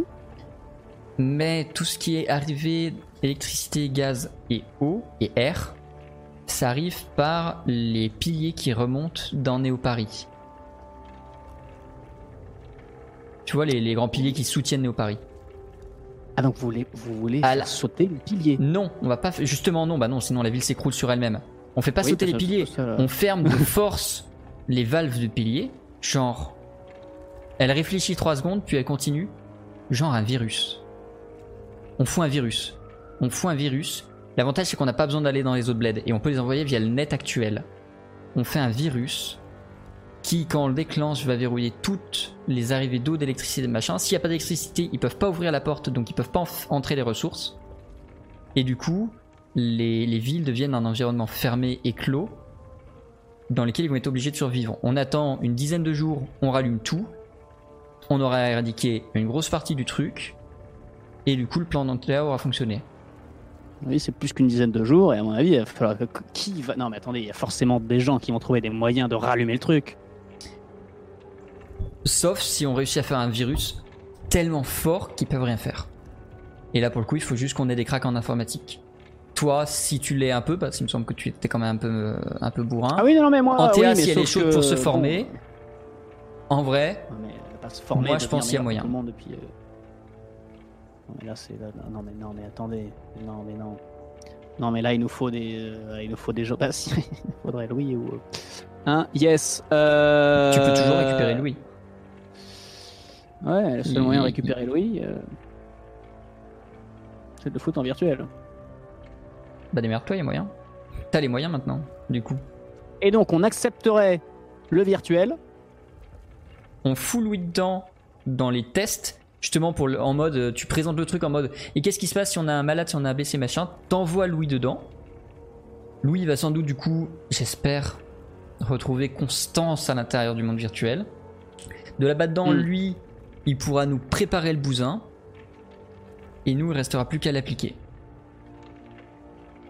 Mais tout ce qui est arrivé, électricité, gaz et eau et air, ça arrive par les piliers qui remontent dans Néo-Paris. Tu vois les, les grands piliers qui soutiennent Néo-Paris. Ah donc vous voulez, vous voulez À faire la- sauter les piliers Non, on va pas. Justement, non, bah non, sinon la ville s'écroule sur elle-même. On fait pas Oui, sauter les piliers. ça- On ferme de force les valves de piliers. Genre. Elle réfléchit 3 secondes, puis elle continue. Genre un virus. On fout un virus. On fout un virus. L'avantage, c'est qu'on n'a pas besoin d'aller dans les autres bleds. Et on peut les envoyer via le net actuel. On fait un virus qui, quand on le déclenche, va verrouiller toutes les arrivées d'eau, d'électricité, de machin. S'il n'y a pas d'électricité, ils peuvent pas ouvrir la porte, donc ils peuvent pas entrer les ressources. Et du coup, les, les villes deviennent un environnement fermé et clos dans lequel ils vont être obligés de survivre. On attend une dizaine de jours, on rallume tout, on aura éradiqué une grosse partie du truc, et du coup le plan d'Antea aura fonctionné. Oui, c'est plus qu'une dizaine de jours, et à mon avis, il va falloir que- qui va. Non, mais attendez, il y a forcément des gens qui vont trouver des moyens de rallumer le truc. Sauf si on réussit à faire un virus tellement fort qu'ils peuvent rien faire. Et là pour le coup, il faut juste qu'on ait des cracks en informatique. Toi, si tu l'es un peu, parce qu'il me semble que tu étais quand même un peu, euh, un peu bourrin. Ah oui, non, mais moi. Antea, oui, mais si elle est chaude que, pour se bon, former, En vrai, Non, mais se former. Moi, je pense qu'il y a moyen. Depuis. euh, mais là, c'est. Non, mais non, mais attendez. Non, mais non. Non, mais là, il nous faut des. euh, Il nous faut des si, il faudrait Louis ou. Hein, yes. euh, tu peux toujours récupérer Louis. Ouais, le seul moyen de récupérer Louis, euh, c'est de le foutre en virtuel. Bah démerde-toi, il y a moyen. T'as les moyens maintenant, du coup. Et donc, on accepterait le virtuel. On fout Louis dedans dans les tests, justement pour le- en mode, euh, tu présentes le truc en mode, et qu'est-ce qui se passe si on a un malade, si on a un blessé, machin, t'envoies Louis dedans. Louis va sans doute, du coup, j'espère, retrouver constance à l'intérieur du monde virtuel. De là-bas dedans, Hmm. lui, il pourra nous préparer le bousin, et nous, il restera plus qu'à l'appliquer.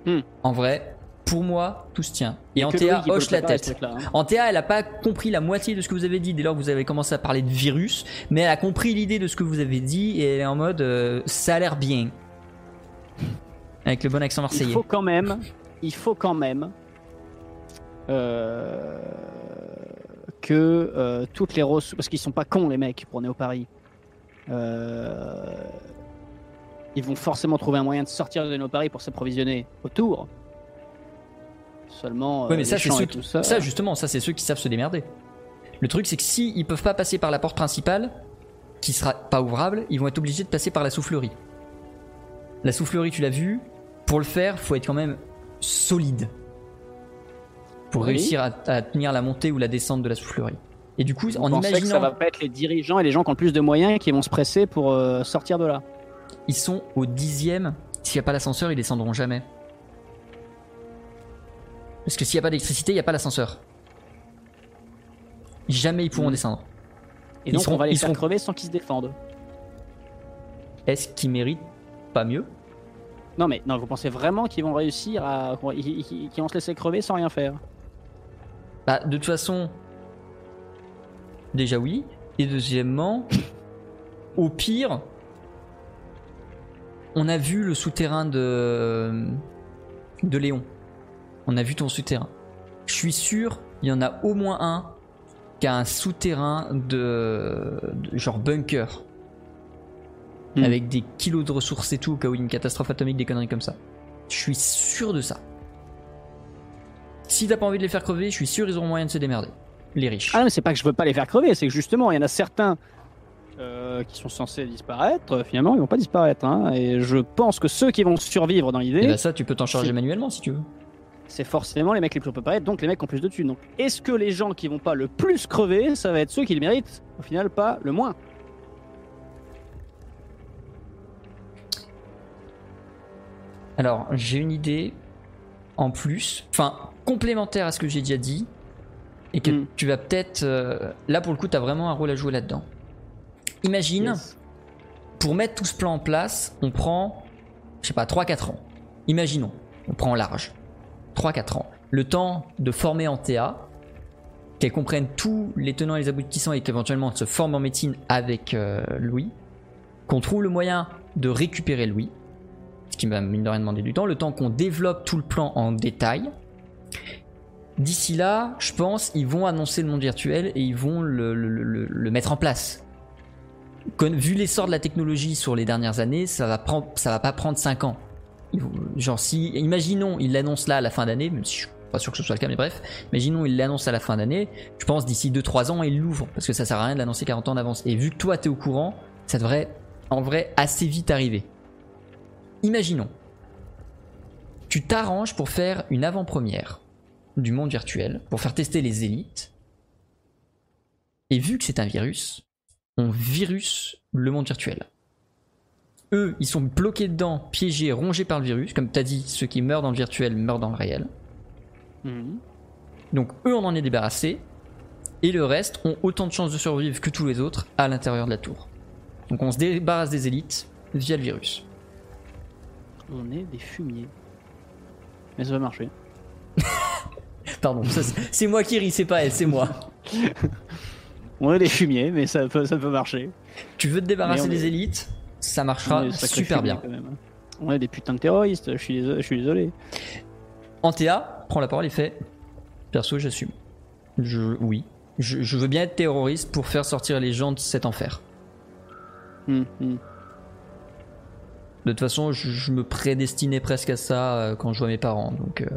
Hmm. En vrai, pour moi, tout se tient. Et Antea hoche la tête. truc-là, hein. Antea, elle a pas compris la moitié de ce que vous avez dit dès lors que vous avez commencé à parler de virus, mais elle a compris l'idée de ce que vous avez dit et elle est en mode euh, ça a l'air bien. Avec le bon accent Il marseillais. faut quand même, il faut quand même euh, que euh, toutes les ressources, parce qu'ils sont pas cons les mecs pour Néo Paris. Euh, ils vont forcément trouver un moyen de sortir de Néo Paris pour s'approvisionner autour. Seulement. Euh, mais ça, les c'est ceux ça. Ça, justement, ça, c'est ceux qui savent se démerder. Le truc, c'est que si ils peuvent pas passer par la porte principale, qui sera pas ouvrable, ils vont être obligés de passer par la soufflerie. La soufflerie, tu l'as vu, pour le faire, faut être quand même solide. Pour Oui. réussir à, à tenir la montée ou la descente de la soufflerie. Et du coup, Vous en pensez que imaginant. ça va pas être les dirigeants et les gens qui ont le plus de moyens qui vont se presser pour euh, sortir de là? Ils sont au dixième. S'il n'y a pas l'ascenseur, ils descendront jamais. Parce que s'il n'y a pas d'électricité, il n'y a pas l'ascenseur. Jamais ils pourront Mhm. descendre. Et Ils donc seront- on va les ils faire seront- crever sans qu'ils se défendent. Est-ce qu'ils méritent pas mieux? Non mais non, vous pensez vraiment qu'ils vont réussir à, qu'ils vont se laisser crever sans rien faire? Bah, de toute façon, déjà oui. Et deuxièmement, au pire, on a vu le souterrain de de Léon. On a vu ton souterrain. Je suis sûr, il y en a au moins un qui a un souterrain de, de genre bunker. Hmm. Avec des kilos de ressources et tout, au cas où il y a une catastrophe atomique, des conneries comme ça. Je suis sûr de ça. Si t'as pas envie de les faire crever, je suis sûr ils auront moyen de se démerder. Les riches. Ah non, mais c'est pas que je veux pas les faire crever, c'est que justement, il y en a certains euh, qui sont censés disparaître, finalement, ils vont pas disparaître. hein. et je pense que ceux qui vont survivre dans Et l'idée, bah ça, tu peux t'en charger manuellement si tu veux. C'est forcément les mecs les plus préparés, donc les mecs qui ont plus de thunes. Donc, est-ce que les gens qui vont pas le plus crever, ça va être ceux qui le méritent Au final, pas le moins. Alors, j'ai une idée en plus, enfin, complémentaire à ce que j'ai déjà dit, et que Mm. tu vas peut-être. euh, là, pour le coup, tu as vraiment un rôle à jouer là-dedans. Imagine, Yes. pour mettre tout ce plan en place, on prend, je sais pas, 3-4 ans. Imaginons, on prend large. 3-4 ans. Le temps de former en TA, qu'elle comprenne tous les tenants et les aboutissants et qu'éventuellement elle se forme en médecine avec euh, Louis. Qu'on trouve le moyen de récupérer Louis, ce qui va mine de rien demander du temps. Le temps qu'on développe tout le plan en détail. D'ici là, je pense, ils vont annoncer le monde virtuel et ils vont le, mettre en place. Vu l'essor de la technologie sur les dernières années, ça va prendre, va pas prendre 5 ans. Genre si, imaginons, ils l'annoncent là à la fin d'année, même si je suis pas sûr que ce soit le cas, mais bref, imaginons ils l'annoncent à la fin d'année, je pense d'ici 2-3 ans ils l'ouvrent, parce que ça sert à rien de l'annoncer 40 ans d'avance. Et vu que toi t'es au courant, ça devrait en vrai assez vite arriver. Imaginons, tu t'arranges pour faire une avant-première du monde virtuel, pour faire tester les élites, et vu que c'est un virus, on virus le monde virtuel. Eux, ils sont bloqués dedans, piégés, rongés par le virus. Comme tu as dit, ceux qui meurent dans le virtuel meurent dans le réel. Mhm. Donc eux, on en est débarrassé. Et le reste ont autant de chances de survivre que tous les autres à l'intérieur de la tour. Donc on se débarrasse des élites via le virus. On est des fumiers. Mais ça va marcher. Pardon, c'est- moi qui ris, c'est pas elle, c'est moi. On est des fumiers, mais ça peut, ça peut marcher. Tu veux te débarrasser est- des élites? Ça marchera super bien. quand même. On est des putains de terroristes, je suis désolé. Je suis désolé. Antea prend la parole et fait Perso, j'assume. Je, oui. Je, je veux bien être terroriste pour faire sortir les gens de cet enfer. Hum, hum. De toute façon, je, je me prédestinais presque à ça euh, quand je vois mes parents. Donc, euh,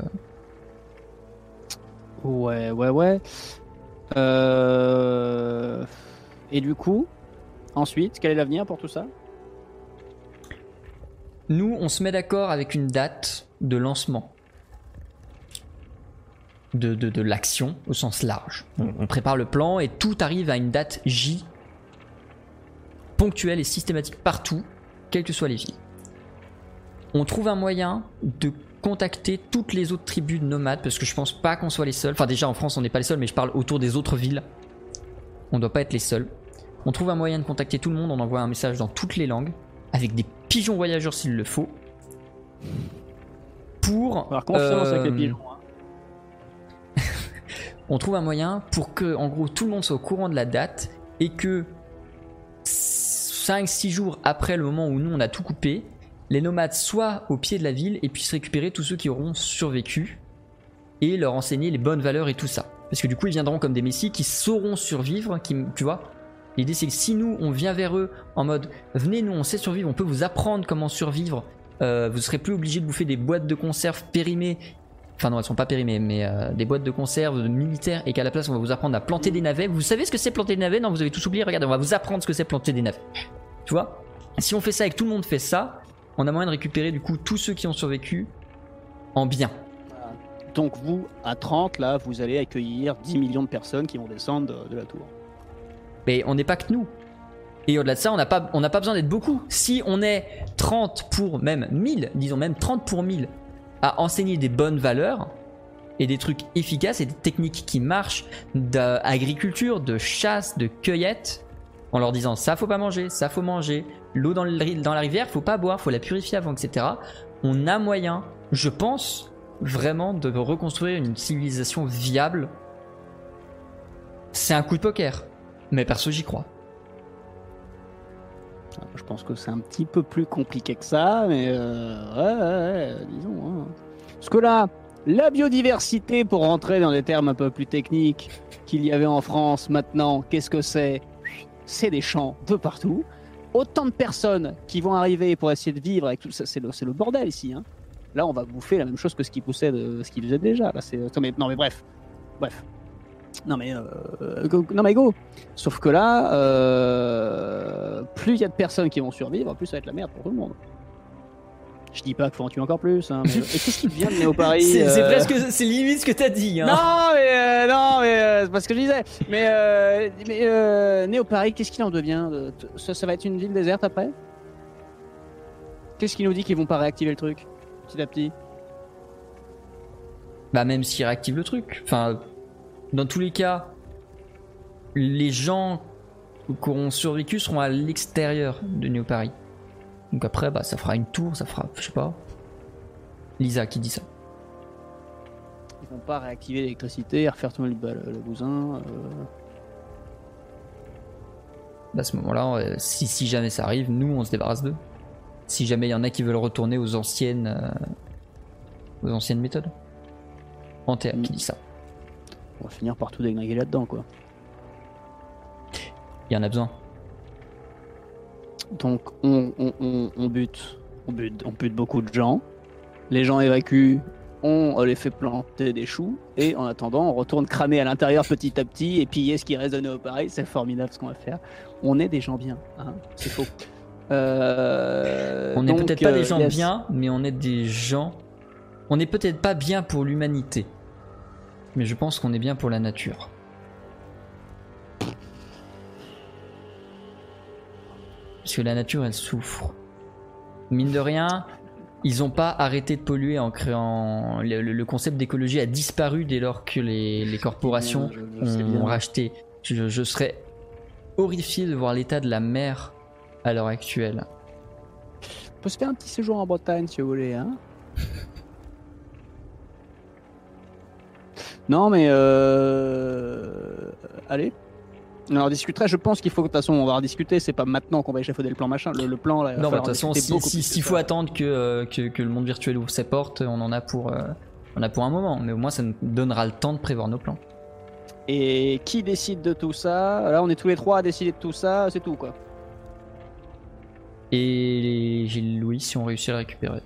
Ouais, ouais, ouais. Euh... Et du coup, ensuite, quel est l'avenir pour tout ça? Nous, on se met d'accord avec une date de lancement de, l'action au sens large. On, prépare le plan et tout arrive à une date J ponctuelle et systématique partout, quelles que soient les villes. On trouve un moyen de contacter toutes les autres tribus de nomades parce que je pense pas qu'on soit les seuls. Enfin déjà en France on n'est pas les seuls mais je parle autour des autres villes. On doit pas être les seuls. On trouve un moyen de contacter tout le monde, on envoie un message dans toutes les langues avec des pigeons voyageurs s'il le faut. Pour On va avoir confiance avec les euh, pigeons. hein. on trouve un moyen pour que, en gros, tout le monde soit au courant de la date et que 5-6 jours après le moment où nous on a tout coupé, les nomades soient au pied de la ville et puissent récupérer tous ceux qui auront survécu et leur enseigner les bonnes valeurs et tout ça. Parce que du coup, ils viendront comme des messies qui sauront survivre, qui, tu vois. L'idée, c'est que si nous, on vient vers eux en mode venez, nous, on sait survivre, on peut vous apprendre comment survivre. euh, vous serez plus obligé de bouffer des boîtes de conserve périmées. Enfin non elles sont pas périmées mais euh, des boîtes de conserve militaires et qu'à la place on va vous apprendre à planter des navets. Vous savez ce que c'est planter des navets? Non vous avez tous oublié regardez on va vous apprendre ce que c'est planter des navets. Tu vois? Si on fait ça et que tout le monde fait ça on a moyen de récupérer du coup tous ceux qui ont survécu en bien. Donc vous, à 30, là, vous allez accueillir 10 millions de personnes qui vont descendre de, de la tour. Mais on n'est pas que nous et au-delà de ça on n'a pas, pas besoin d'être beaucoup si on est 30 pour même 1000 disons même 30 pour 1000 à enseigner des bonnes valeurs et des trucs efficaces et des techniques qui marchent d'agriculture, de chasse, de cueillette, en leur disant ça faut pas manger, ça faut manger, l'eau dans, le dans la rivière faut pas boire, faut la purifier avant, etc. On a moyen, je pense, vraiment de reconstruire une civilisation viable. C'est un coup de poker, mais perso j'y crois. Je pense que c'est un petit peu plus compliqué que ça, mais euh, ouais, disons. hein. Parce que là, la biodiversité, pour rentrer dans des termes un peu plus techniques qu'il y avait en France maintenant, qu'est-ce que c'est? C'est des champs de partout. Autant de personnes qui vont arriver pour essayer de vivre avec tout ça, c'est le, bordel ici. Hein. Là, on va bouffer la même chose que ce qui poussait ce qu'il faisait déjà. Là, non non mais bref, bref. Non mais euh, go- non mais go. Sauf que là, euh, plus il y a de personnes qui vont survivre, plus ça va être la merde pour tout le monde. Je dis pas qu'il faut en tuer encore plus. Hein, mais... Et qu'est-ce qui devient de Néo Paris C'est euh, presque, c'est limite ce que t'as dit. Hein. Non mais euh, non mais euh, c'est pas ce que je disais. Mais euh, mais euh, Néo Paris, qu'est-ce qu'il en devient ça, ça va être une ville déserte après? Qu'est-ce qui nous dit qu'ils vont pas réactiver le truc petit à petit? Bah même s'il réactive le truc. Enfin, dans tous les cas, les gens qui auront survécu seront à l'extérieur de Néo Paris. Donc après, bah ça fera une tour, ça fera, je sais pas. Lisa qui dit ça. Ils vont pas réactiver l'électricité, refaire tourner le, le, le bousin. euh, Bah, à ce moment-là, si, si jamais ça arrive, nous on se débarrasse d'eux. Si jamais il y en a qui veulent retourner aux anciennes, euh, aux anciennes méthodes. Antea qui dit ça. On va finir par tout déglinguer là-dedans quoi. Il y en a besoin. Donc on, on, on, on bute, on bute, on bute beaucoup de gens. Les gens évacuent, on les fait planter des choux et en attendant on retourne cramer à l'intérieur petit à petit et piller ce qui reste de nos pareil. C'est formidable ce qu'on va faire. On est des gens bien, hein c'est faux. Euh, On n'est peut-être pas euh, des gens yes. bien, mais on est des gens. On n'est peut-être pas bien pour l'humanité. Mais je pense qu'on est bien pour la nature. Parce que la nature, elle souffre. Mine de rien, ils n'ont pas arrêté de polluer en créant. Le, le- le concept d'écologie a disparu dès lors que les, les corporations Je- je bien. ont racheté. Je, je serais horrifié de voir l'état de la mer à l'heure actuelle. On peut se faire un petit séjour en Bretagne si vous voulez, hein Non, mais euh... allez. On en discuterait. Je pense qu'il faut que de toute façon on va en discuter. C'est pas maintenant qu'on va échafauder le plan machin. Le, le plan là. Non, de toute façon, si- si- s'il que faut attendre que, euh, que, que le monde virtuel ouvre ses portes, on en a pour, euh, on a pour un moment. Mais au moins, ça nous donnera le temps de prévoir nos plans. Et qui décide de tout ça? Là, on est tous les trois à décider de tout ça. C'est tout quoi. Et j'ai Louis si on réussit à le récupérer.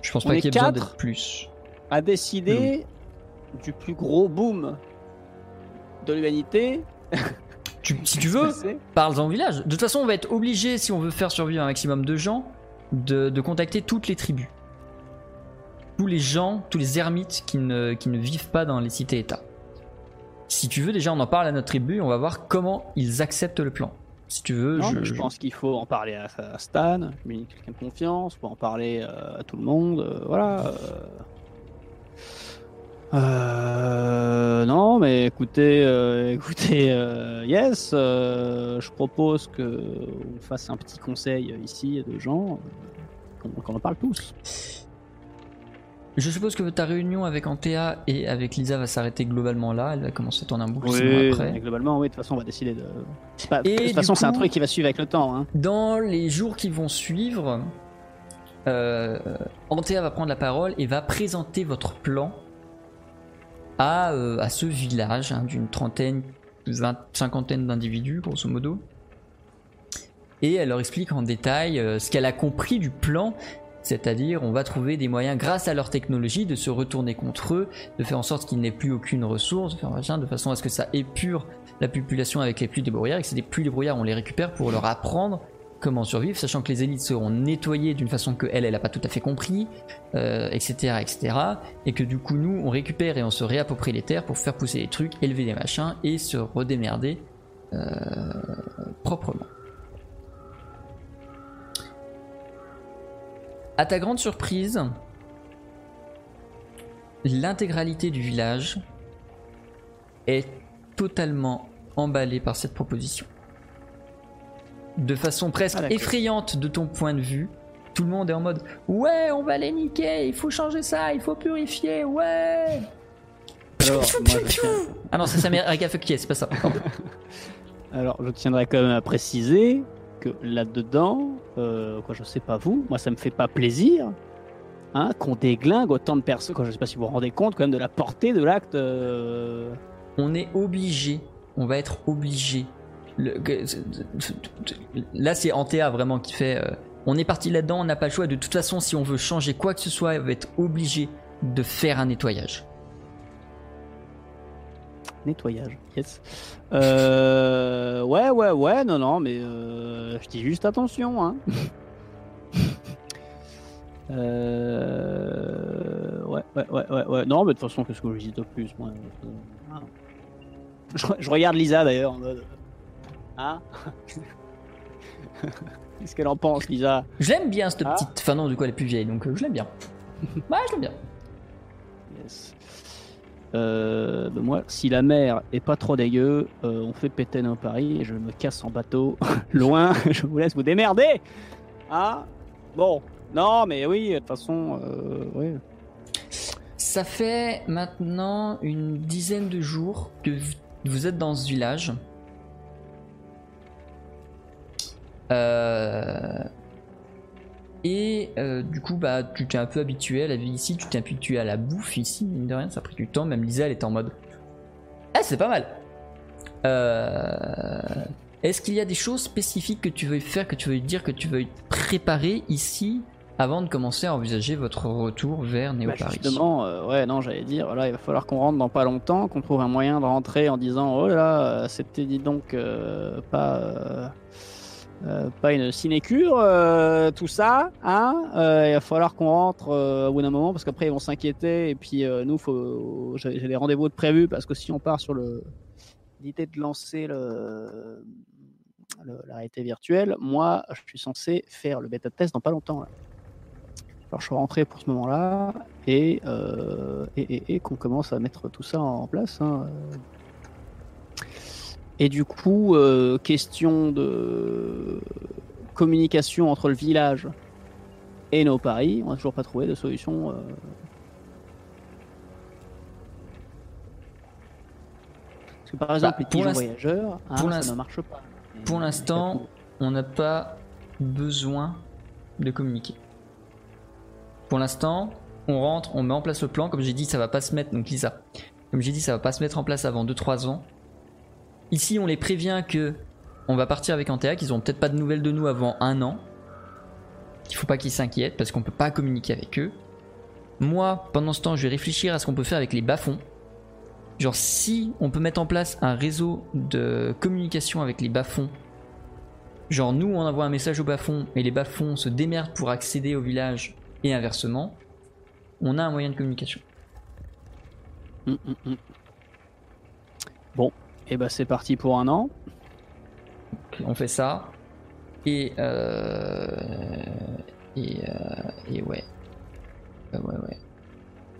Je pense On pas qu'il y ait besoin d'être plus. À décider du plus gros boom de l'humanité. Tu- si tu veux, parle-en au village. De toute façon, on va être obligé, si on veut faire survivre un maximum de gens, de, de contacter toutes les tribus. Tous les gens, tous les ermites qui ne, qui ne vivent pas dans les cités-états. Si tu veux, déjà, on en parle à notre tribu, on va voir comment ils acceptent le plan. Si tu veux, Non, je, je pense qu'il faut en parler à, à Stan, lui quelqu'un de confiance, faut en parler euh, à tout le monde, euh, voilà. euh. Euh, non, mais écoutez, euh, écoutez, euh, yes, euh, je propose que on fasse un petit conseil ici de gens, euh, qu'on en parle tous. Je suppose que ta réunion avec Antea et avec Lisa va s'arrêter globalement là. Elle va commencer à tourner un boucle mais après. globalement, oui, de toute façon, on va décider de. c'est Pas, Et de toute façon, c'est un truc qui va suivre avec le temps. Hein. Dans les jours qui vont suivre, euh, Antea va prendre la parole et va présenter votre plan à, euh, à ce village hein, d'une trentaine, vingt, cinquantaine d'individus, grosso modo. Et elle leur explique en détail euh, ce qu'elle a compris du plan, c'est-à-dire on va trouver des moyens, grâce à leur technologie, de se retourner contre eux, de faire en sorte qu'il n'ait plus aucune ressource, de faire de façon à ce que ça épure la population avec les pluies débrouillards, et que des pluies débrouillards, on les récupère pour leur apprendre comment survivre, sachant que les élites seront nettoyées d'une façon que elle, elle a pas tout à fait compris, euh, etc., etc., et que du coup nous, on récupère et on se réapproprie les terres pour faire pousser les trucs, élever des machins et se redémerder euh, proprement. À ta grande surprise, l'intégralité du village est totalement emballée par cette proposition. De façon presque Ah, effrayante de ton point de vue, tout le monde est en mode Ouais, on va les niquer, il faut changer ça, il faut purifier, ouais Alors, moi, Ah non, ça c'est America Fuck Yeah, c'est pas ça. Alors, je tiendrai quand même à préciser que là-dedans, euh, quoi, je sais pas vous, moi ça me fait pas plaisir hein, qu'on déglingue autant de personnes. Quoi, je sais pas si vous vous rendez compte quand même de la portée de l'acte. euh, on est obligé, on va être obligé. Le- que- Là, c'est Antea vraiment qui fait. euh, On est parti là-dedans, on n'a pas le choix. De toute façon, si on veut changer quoi que ce soit, on va être obligé de faire un nettoyage. Nettoyage, yes. Euh, ouais, ouais, ouais, non, non, mais euh, je dis juste attention, hein. euh, ouais, ouais, ouais, ouais, ouais. Non, mais de toute façon, qu'est-ce que je dis de plus, moi euh, je, je regarde Lisa d'ailleurs en mode. Hein Qu'est-ce qu'elle en pense, Lisa Je l'aime bien cette Ah. petite. Enfin non, du coup elle est plus vieille, donc euh, je l'aime bien. Ouais, je l'aime bien. Yes. Euh, ben moi, si la mer est pas trop dégueu, euh, on fait péter nos paris et je me casse en bateau loin. je vous laisse vous démerder. Hein Bon, non, mais oui, de toute façon, euh, ouais. Ça fait maintenant une dizaine de jours que vous êtes dans ce village. Et euh, du coup, bah, tu t'es un peu habitué à la vie ici, tu t'es habitué à la bouffe ici, mine de rien, ça a pris du temps. Même Lisa, elle était en mode Ah, c'est pas mal. Euh, Est-ce qu'il y a des choses spécifiques que tu veux faire, que tu veux dire, que tu veux préparer ici avant de commencer à envisager votre retour vers Bah, Néo-Paris justement, euh, ouais, non, j'allais dire, voilà, il va falloir qu'on rentre dans pas longtemps, qu'on trouve un moyen de rentrer en disant, oh là euh, c'était dis donc euh, pas, euh, pas une sinécure, euh, tout ça, hein Euh, Il va falloir qu'on rentre au bout d'un moment parce qu'après ils vont s'inquiéter et puis nous, j'ai des rendez-vous de prévus parce que si on part sur le l'idée de lancer le, le- la moi, je suis censé faire le bêta test dans pas longtemps. Alors je suis rentré pour ce moment-là et, qu'on commence à mettre tout ça en place. hein. Et du coup, euh, question de communication entre le village et nos paris, on n'a toujours pas trouvé de solution. euh. Parce que par exemple, les pour pigeons l'inst- voyageurs, hein, pour ça l'inst- ne marche pas. pour l'instant, on n'a pas besoin de communiquer. Pour l'instant, on rentre, on met en place le plan. Comme j'ai dit, ça va pas se mettre. Donc Lisa, comme j'ai dit, ça va pas se mettre en place avant 2-3 ans. Ici, on les prévient que on va partir avec Antea, qu'ils ont peut-être pas de nouvelles de nous avant un an. Qu'il faut pas qu'ils s'inquiètent parce qu'on peut pas communiquer avec eux. Moi, pendant ce temps, je vais réfléchir à ce qu'on peut faire avec les bas-fonds. Genre, si on peut mettre en place un réseau de communication avec les bas-fonds, genre nous on envoie un message aux bas-fonds et les bas-fonds se démerdent pour accéder au village et inversement, on a un moyen de communication. Hum, hum, hum. Bon, et ben c'est parti pour un an. On fait ça. Et euh, et, euh, et ouais. Euh, ouais, ouais.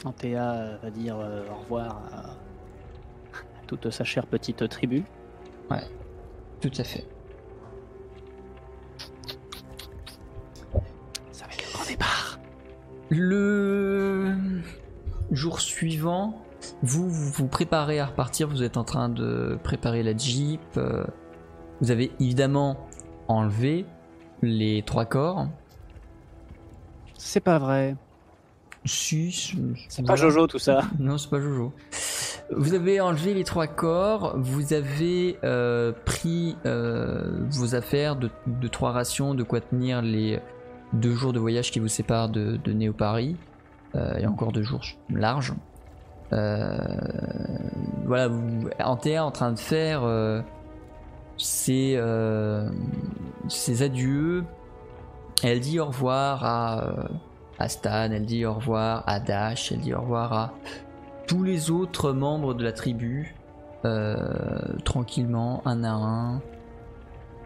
Antea euh, va dire euh, au revoir à, à toute sa chère petite tribu. Tout à fait. Ça va être le grand départ. Le jour suivant, vous vous vous préparez à repartir, vous êtes en train de préparer la Jeep. euh, Vous avez évidemment enlevé les trois corps. C'est pas vrai. Si, C'est pas Jojo tout ça. Non, c'est pas Jojo. Vous avez enlevé les trois corps, vous avez euh, pris euh, vos affaires de, de trois rations, de quoi tenir les deux jours de voyage qui vous séparent de, de Néo Paris, euh, et encore deux jours larges. Euh, voilà, vous, en train de faire euh, ses, euh, ses adieux. Elle dit au revoir à, euh, Stan, elle dit au revoir à Dash, elle dit au revoir à tous les autres membres de la tribu, euh, tranquillement, un à un.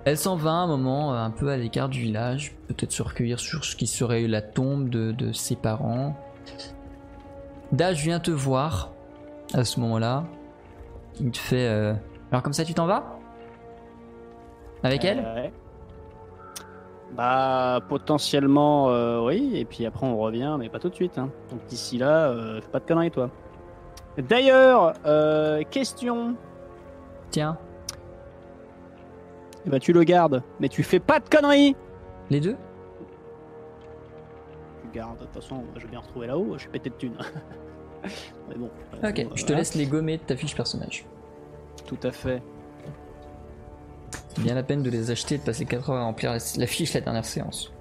Elle s'en va un moment euh, un peu à l'écart du village, peut-être se recueillir sur ce qui serait la tombe de ses parents. Dash vient te voir à ce moment-là. Il te fait euh, Alors comme ça tu t'en vas Avec elle? Ouais. Bah potentiellement euh, oui, et puis après on revient, mais pas tout de suite. hein. Donc d'ici là, euh, fais pas de conneries toi. D'ailleurs, euh, question. Tiens, Eh ben, tu le gardes, mais tu fais pas de conneries. les deux? De toute façon, je vais bien retrouver là-haut. Je suis pété de thunes. mais bon. euh, Ok, bon, je te voilà. laisse les gommer de ta fiche personnage. Tout à fait. C'est bien la peine de les acheter et de passer 4 heures à remplir la, la fiche la dernière séance.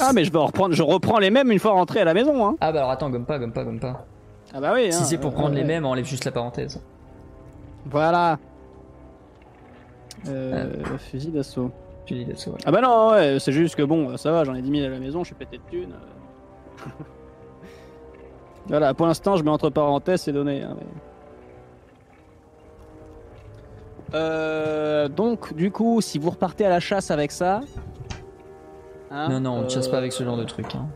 Ah, mais je vais en reprendre, je reprends les mêmes une fois rentré à la maison. Hein. Ah bah alors attends, gomme pas, gomme pas, gomme pas. Ah bah oui. Si hein, c'est pour euh, prendre les mêmes, enlève juste la parenthèse. Voilà. Euh, Fusil d'assaut. Dis d'assaut, ouais. Ah bah non, ouais, c'est juste que bon, ça va, j'en ai 10 000 à la maison, je suis pété de thunes. Euh. voilà, pour l'instant, je mets entre parenthèses, c'est donné. hein, mais- Euh, donc, du coup, si vous repartez à la chasse avec ça. hein, Non, non, on ne chasse pas euh, avec ce genre de truc. Hein.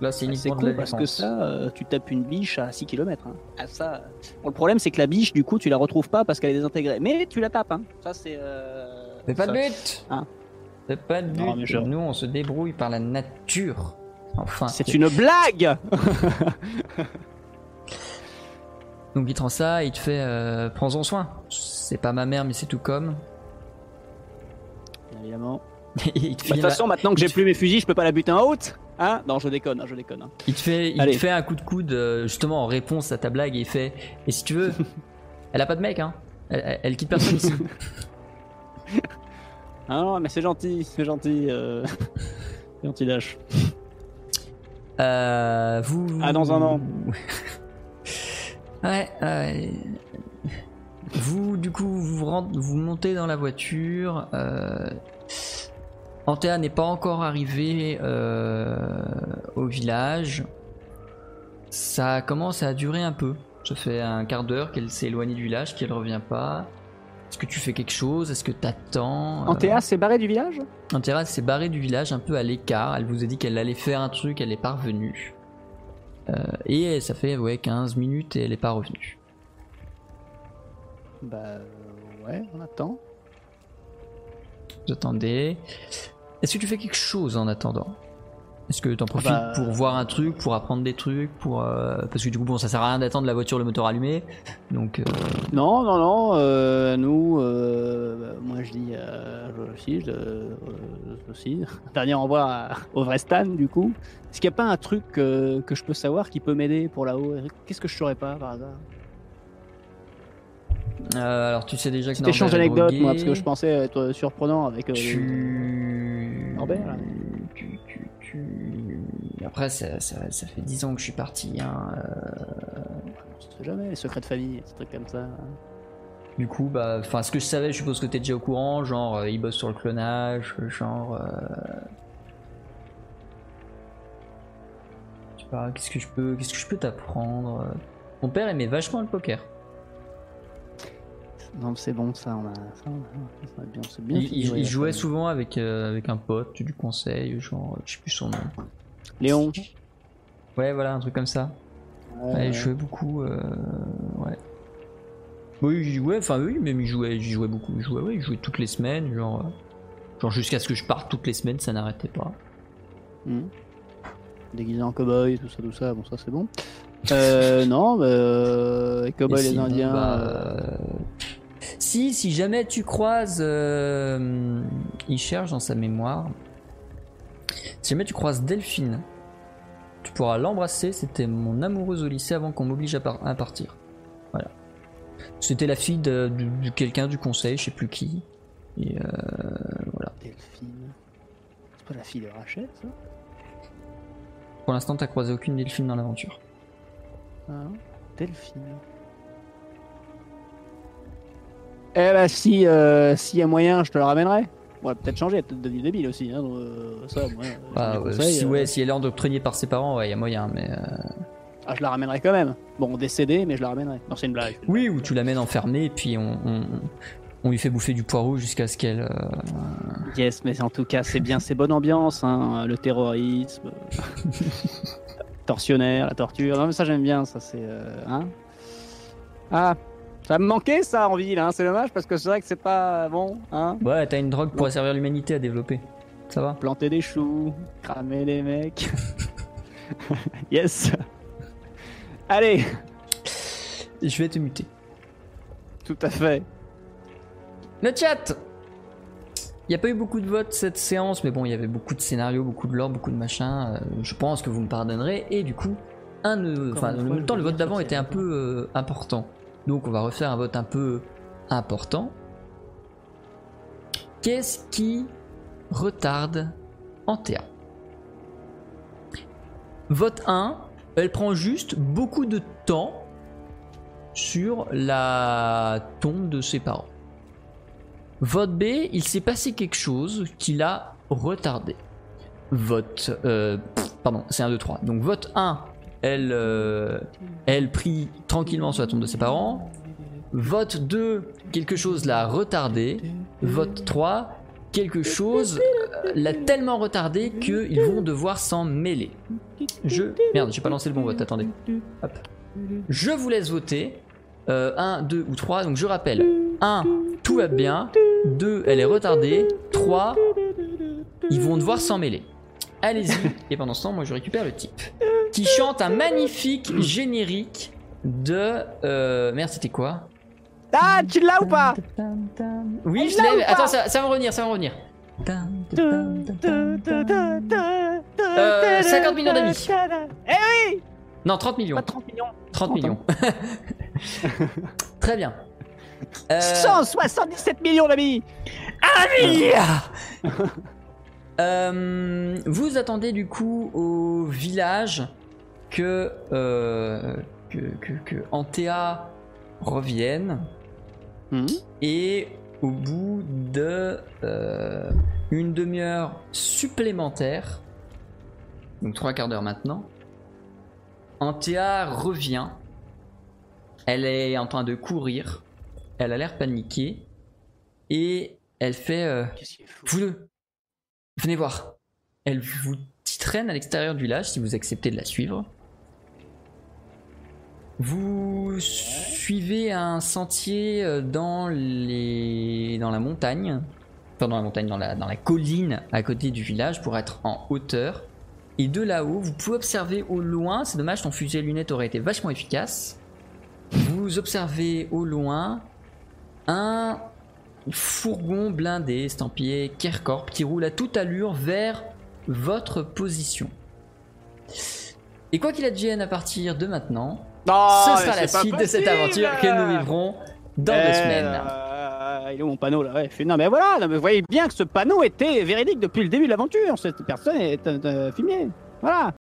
Là, c'est C'est uniquement de cool la parce que ça, euh, tu tapes une biche à 6 km. Ah, ça... Bon, le problème, c'est que la biche, du coup, tu la retrouves pas parce qu'elle est désintégrée. Mais tu la tapes. Hein. Ça, c'est. euh, Fais pas ça- de but Hein Fais pas de but Nous, on se débrouille par la nature. Enfin. C'est une blague Donc, il te rend ça, il te fait. Euh, Prends-en soin. C'est pas ma mère, mais c'est tout comme. Bien Évidemment. il, te Bah, De toute la- façon, maintenant que j'ai plus mes fusils, je peux pas la buter en haute. Hein? Non, je déconne, hein, je déconne. hein. il te fait, il te fait un coup de coude, euh, justement, en réponse à ta blague, et il fait. Et si tu veux, elle a pas de mec, hein. Elle, elle- elle quitte personne ici. Ah non, mais c'est gentil, c'est gentil. Euh... c'est gentil Dash. Euh, vous. Ah, dans un an. ouais, ouais. Vous, du coup, vous, vous montez dans la voiture. Euh... Antea n'est pas encore arrivé euh, au village. Ça commence à durer un peu. Ça fait un quart d'heure qu'elle s'est éloignée du village, qu'elle revient pas. Est-ce que tu fais quelque chose? Est-ce que t'attends Antea s'est barré du village? Antera s'est barrée du village un peu à l'écart. Elle vous a dit qu'elle allait faire un truc, elle est pas revenue. Euh, et ça fait ouais, 15 minutes et elle est pas revenue. Bah euh, ouais, on attend. Vous attendez. Est-ce que tu fais quelque chose en attendant? Est-ce que t'en profites Bah, pour voir un truc, pour apprendre des trucs, pour euh, parce que du coup bon ça sert à rien d'attendre la voiture le moteur allumé. Donc euh, Non, non, non, euh, nous, euh, moi je dis euh, aussi, je, aussi, dernier envoi à- au vrai Stan du coup. Est-ce qu'il n'y a pas un truc que je peux savoir qui peut m'aider pour là-haut? Qu'est-ce que je saurais pas par hasard? Euh, alors tu sais déjà que échange d'anecdotes, moi, parce que je pensais être surprenant avec. euh, Tu... Norbert, tu, tu, Après, ça, ça, ça fait 10 ans que je suis parti. Hein. euh, On sait jamais, les secrets de famille, des trucs comme ça. Du coup, bah, enfin, ce que je savais, je suppose que t'es déjà au courant. Genre, euh, il bosse sur le clonage, genre. euh, Je sais pas, qu'est-ce que je peux, qu'est-ce que je peux t'apprendre euh? Mon père aimait vachement le poker. Non, c'est bon, ça, on a. Ça, on a- bien, c'est bien Il, jouait famille. souvent avec, euh, avec un pote, du conseil, genre, je sais plus son nom. Léon. Ouais, voilà, un truc comme ça. Ouais, il jouait beaucoup. euh, ouais. Oui, il jouait, enfin oui, même il jouait, j'y jouais beaucoup. Il jouait, ouais, il jouait toutes les semaines, genre, euh, genre jusqu'à ce que je parte toutes les semaines, ça n'arrêtait pas. Hmm. Déguisé en cow-boy, tout ça, tout ça, bon, ça c'est bon. Euh, non, bah, euh, les cow-boys, Et les indiens. bah, euh, euh, Si, si jamais tu croises, euh, il cherche dans sa mémoire. Si jamais tu croises Delphine, tu pourras l'embrasser. C'était mon amoureuse au lycée avant qu'on m'oblige à, par- à partir. Voilà. C'était la fille de, de- de quelqu'un du conseil, je sais plus qui. Et euh, voilà. Delphine. C'est pas la fille de Rachel, ça? Pour l'instant, t'as croisé aucune Delphine dans l'aventure. Ah, Delphine. Eh bah, si euh, s'il y a moyen, je te la ramènerai. Bon, elle a peut-être est peut-être devenue débile aussi. Hein, euh, ça, moi, euh, Ah, ouais, conseille, si, euh, ouais, si elle est endoctrinée par ses parents, ouais, y a moyen, mais. euh, ah, je la ramènerai quand même. Bon, décédée, mais je la ramènerai. Non, c'est une blague. Oui, ou tu l'amènes enfermée et puis on, on, on lui fait bouffer du poireau jusqu'à ce qu'elle. euh, Yes, mais en tout cas, c'est bien, c'est bonne ambiance, hein, le terrorisme, tortionnaire, la torture. Non, mais ça, j'aime bien, ça, c'est. euh, hein ah, ça me manquait, ça, en ville, hein, c'est dommage, parce que c'est vrai que c'est pas bon, hein. Ouais, t'as une drogue pour servir l'humanité à développer. Ça va Planter des choux, cramer des mecs. yes. Allez, Je vais te muter. tout à fait. Le chat Il n'y a pas eu beaucoup de votes cette séance, mais bon, il y avait beaucoup de scénarios, beaucoup de lore, beaucoup de machin. euh, je pense que vous me pardonnerez. Et du coup, un, euh, enfin, en même temps, le vote d'avant était un peu euh, important. Donc, on va refaire un vote un peu important. Qu'est-ce qui retarde Antea? Vote 1, elle prend juste beaucoup de temps sur la tombe de ses parents. Vote B, il s'est passé quelque chose qui l'a retardé. Vote. euh, pardon, c'est 1, 2, 3. Donc vote 1, elle, euh, prie tranquillement sur la tombe de ses parents. Vote 2, quelque chose l'a retardé. Vote 3, quelque chose euh, l'a tellement retardé qu'ils vont devoir s'en mêler. Je. Merde, j'ai pas lancé le bon vote, attendez. Je vous laisse voter. 1, 2 ou 3. Donc je rappelle 1, tout va bien. 2, elle est retardée. 3, ils vont devoir s'en mêler. Allez-y. Et pendant ce temps, moi je récupère le type qui chante un magnifique générique de. Euh... Merde, c'était quoi? Ah, tu l'as ou pas? Oui, je l'ai. Attends, ça, ça va revenir, ça va revenir. Euh, 50 millions d'amis. Eh Non, 30 millions. Pas 30 millions. 30 millions. Très bien. Euh, 177 millions d'amis euh, vous attendez du coup au village que, euh, que, que, que Antea revienne Hmm. et au bout de euh, une demi-heure supplémentaire, donc trois quarts d'heure maintenant, Antea revient. Elle est en train de courir. Elle a l'air paniquée et elle fait. euh, Qu'est-ce qu'il est fou vous deux, venez voir. Elle vous titraine à l'extérieur du village si vous acceptez de la suivre. Vous suivez un sentier euh, dans les dans la montagne, enfin dans la montagne, dans la, dans la colline à côté du village pour être en hauteur. Et de là-haut, vous pouvez observer au loin, c'est dommage, ton fusil à lunettes aurait été vachement efficace. Vous observez au loin un fourgon blindé estampillé Kerkorp qui roule à toute allure vers votre position. Et quoi qu'il advienne à partir de maintenant, Non, ce sera la suite de cette aventure que nous vivrons dans deux Eh, semaines. euh, il est où mon panneau là? Ouais, Non mais voilà, non, mais vous voyez bien que ce panneau était véridique depuis le début de l'aventure. Cette personne est euh, euh, filmée. Voilà.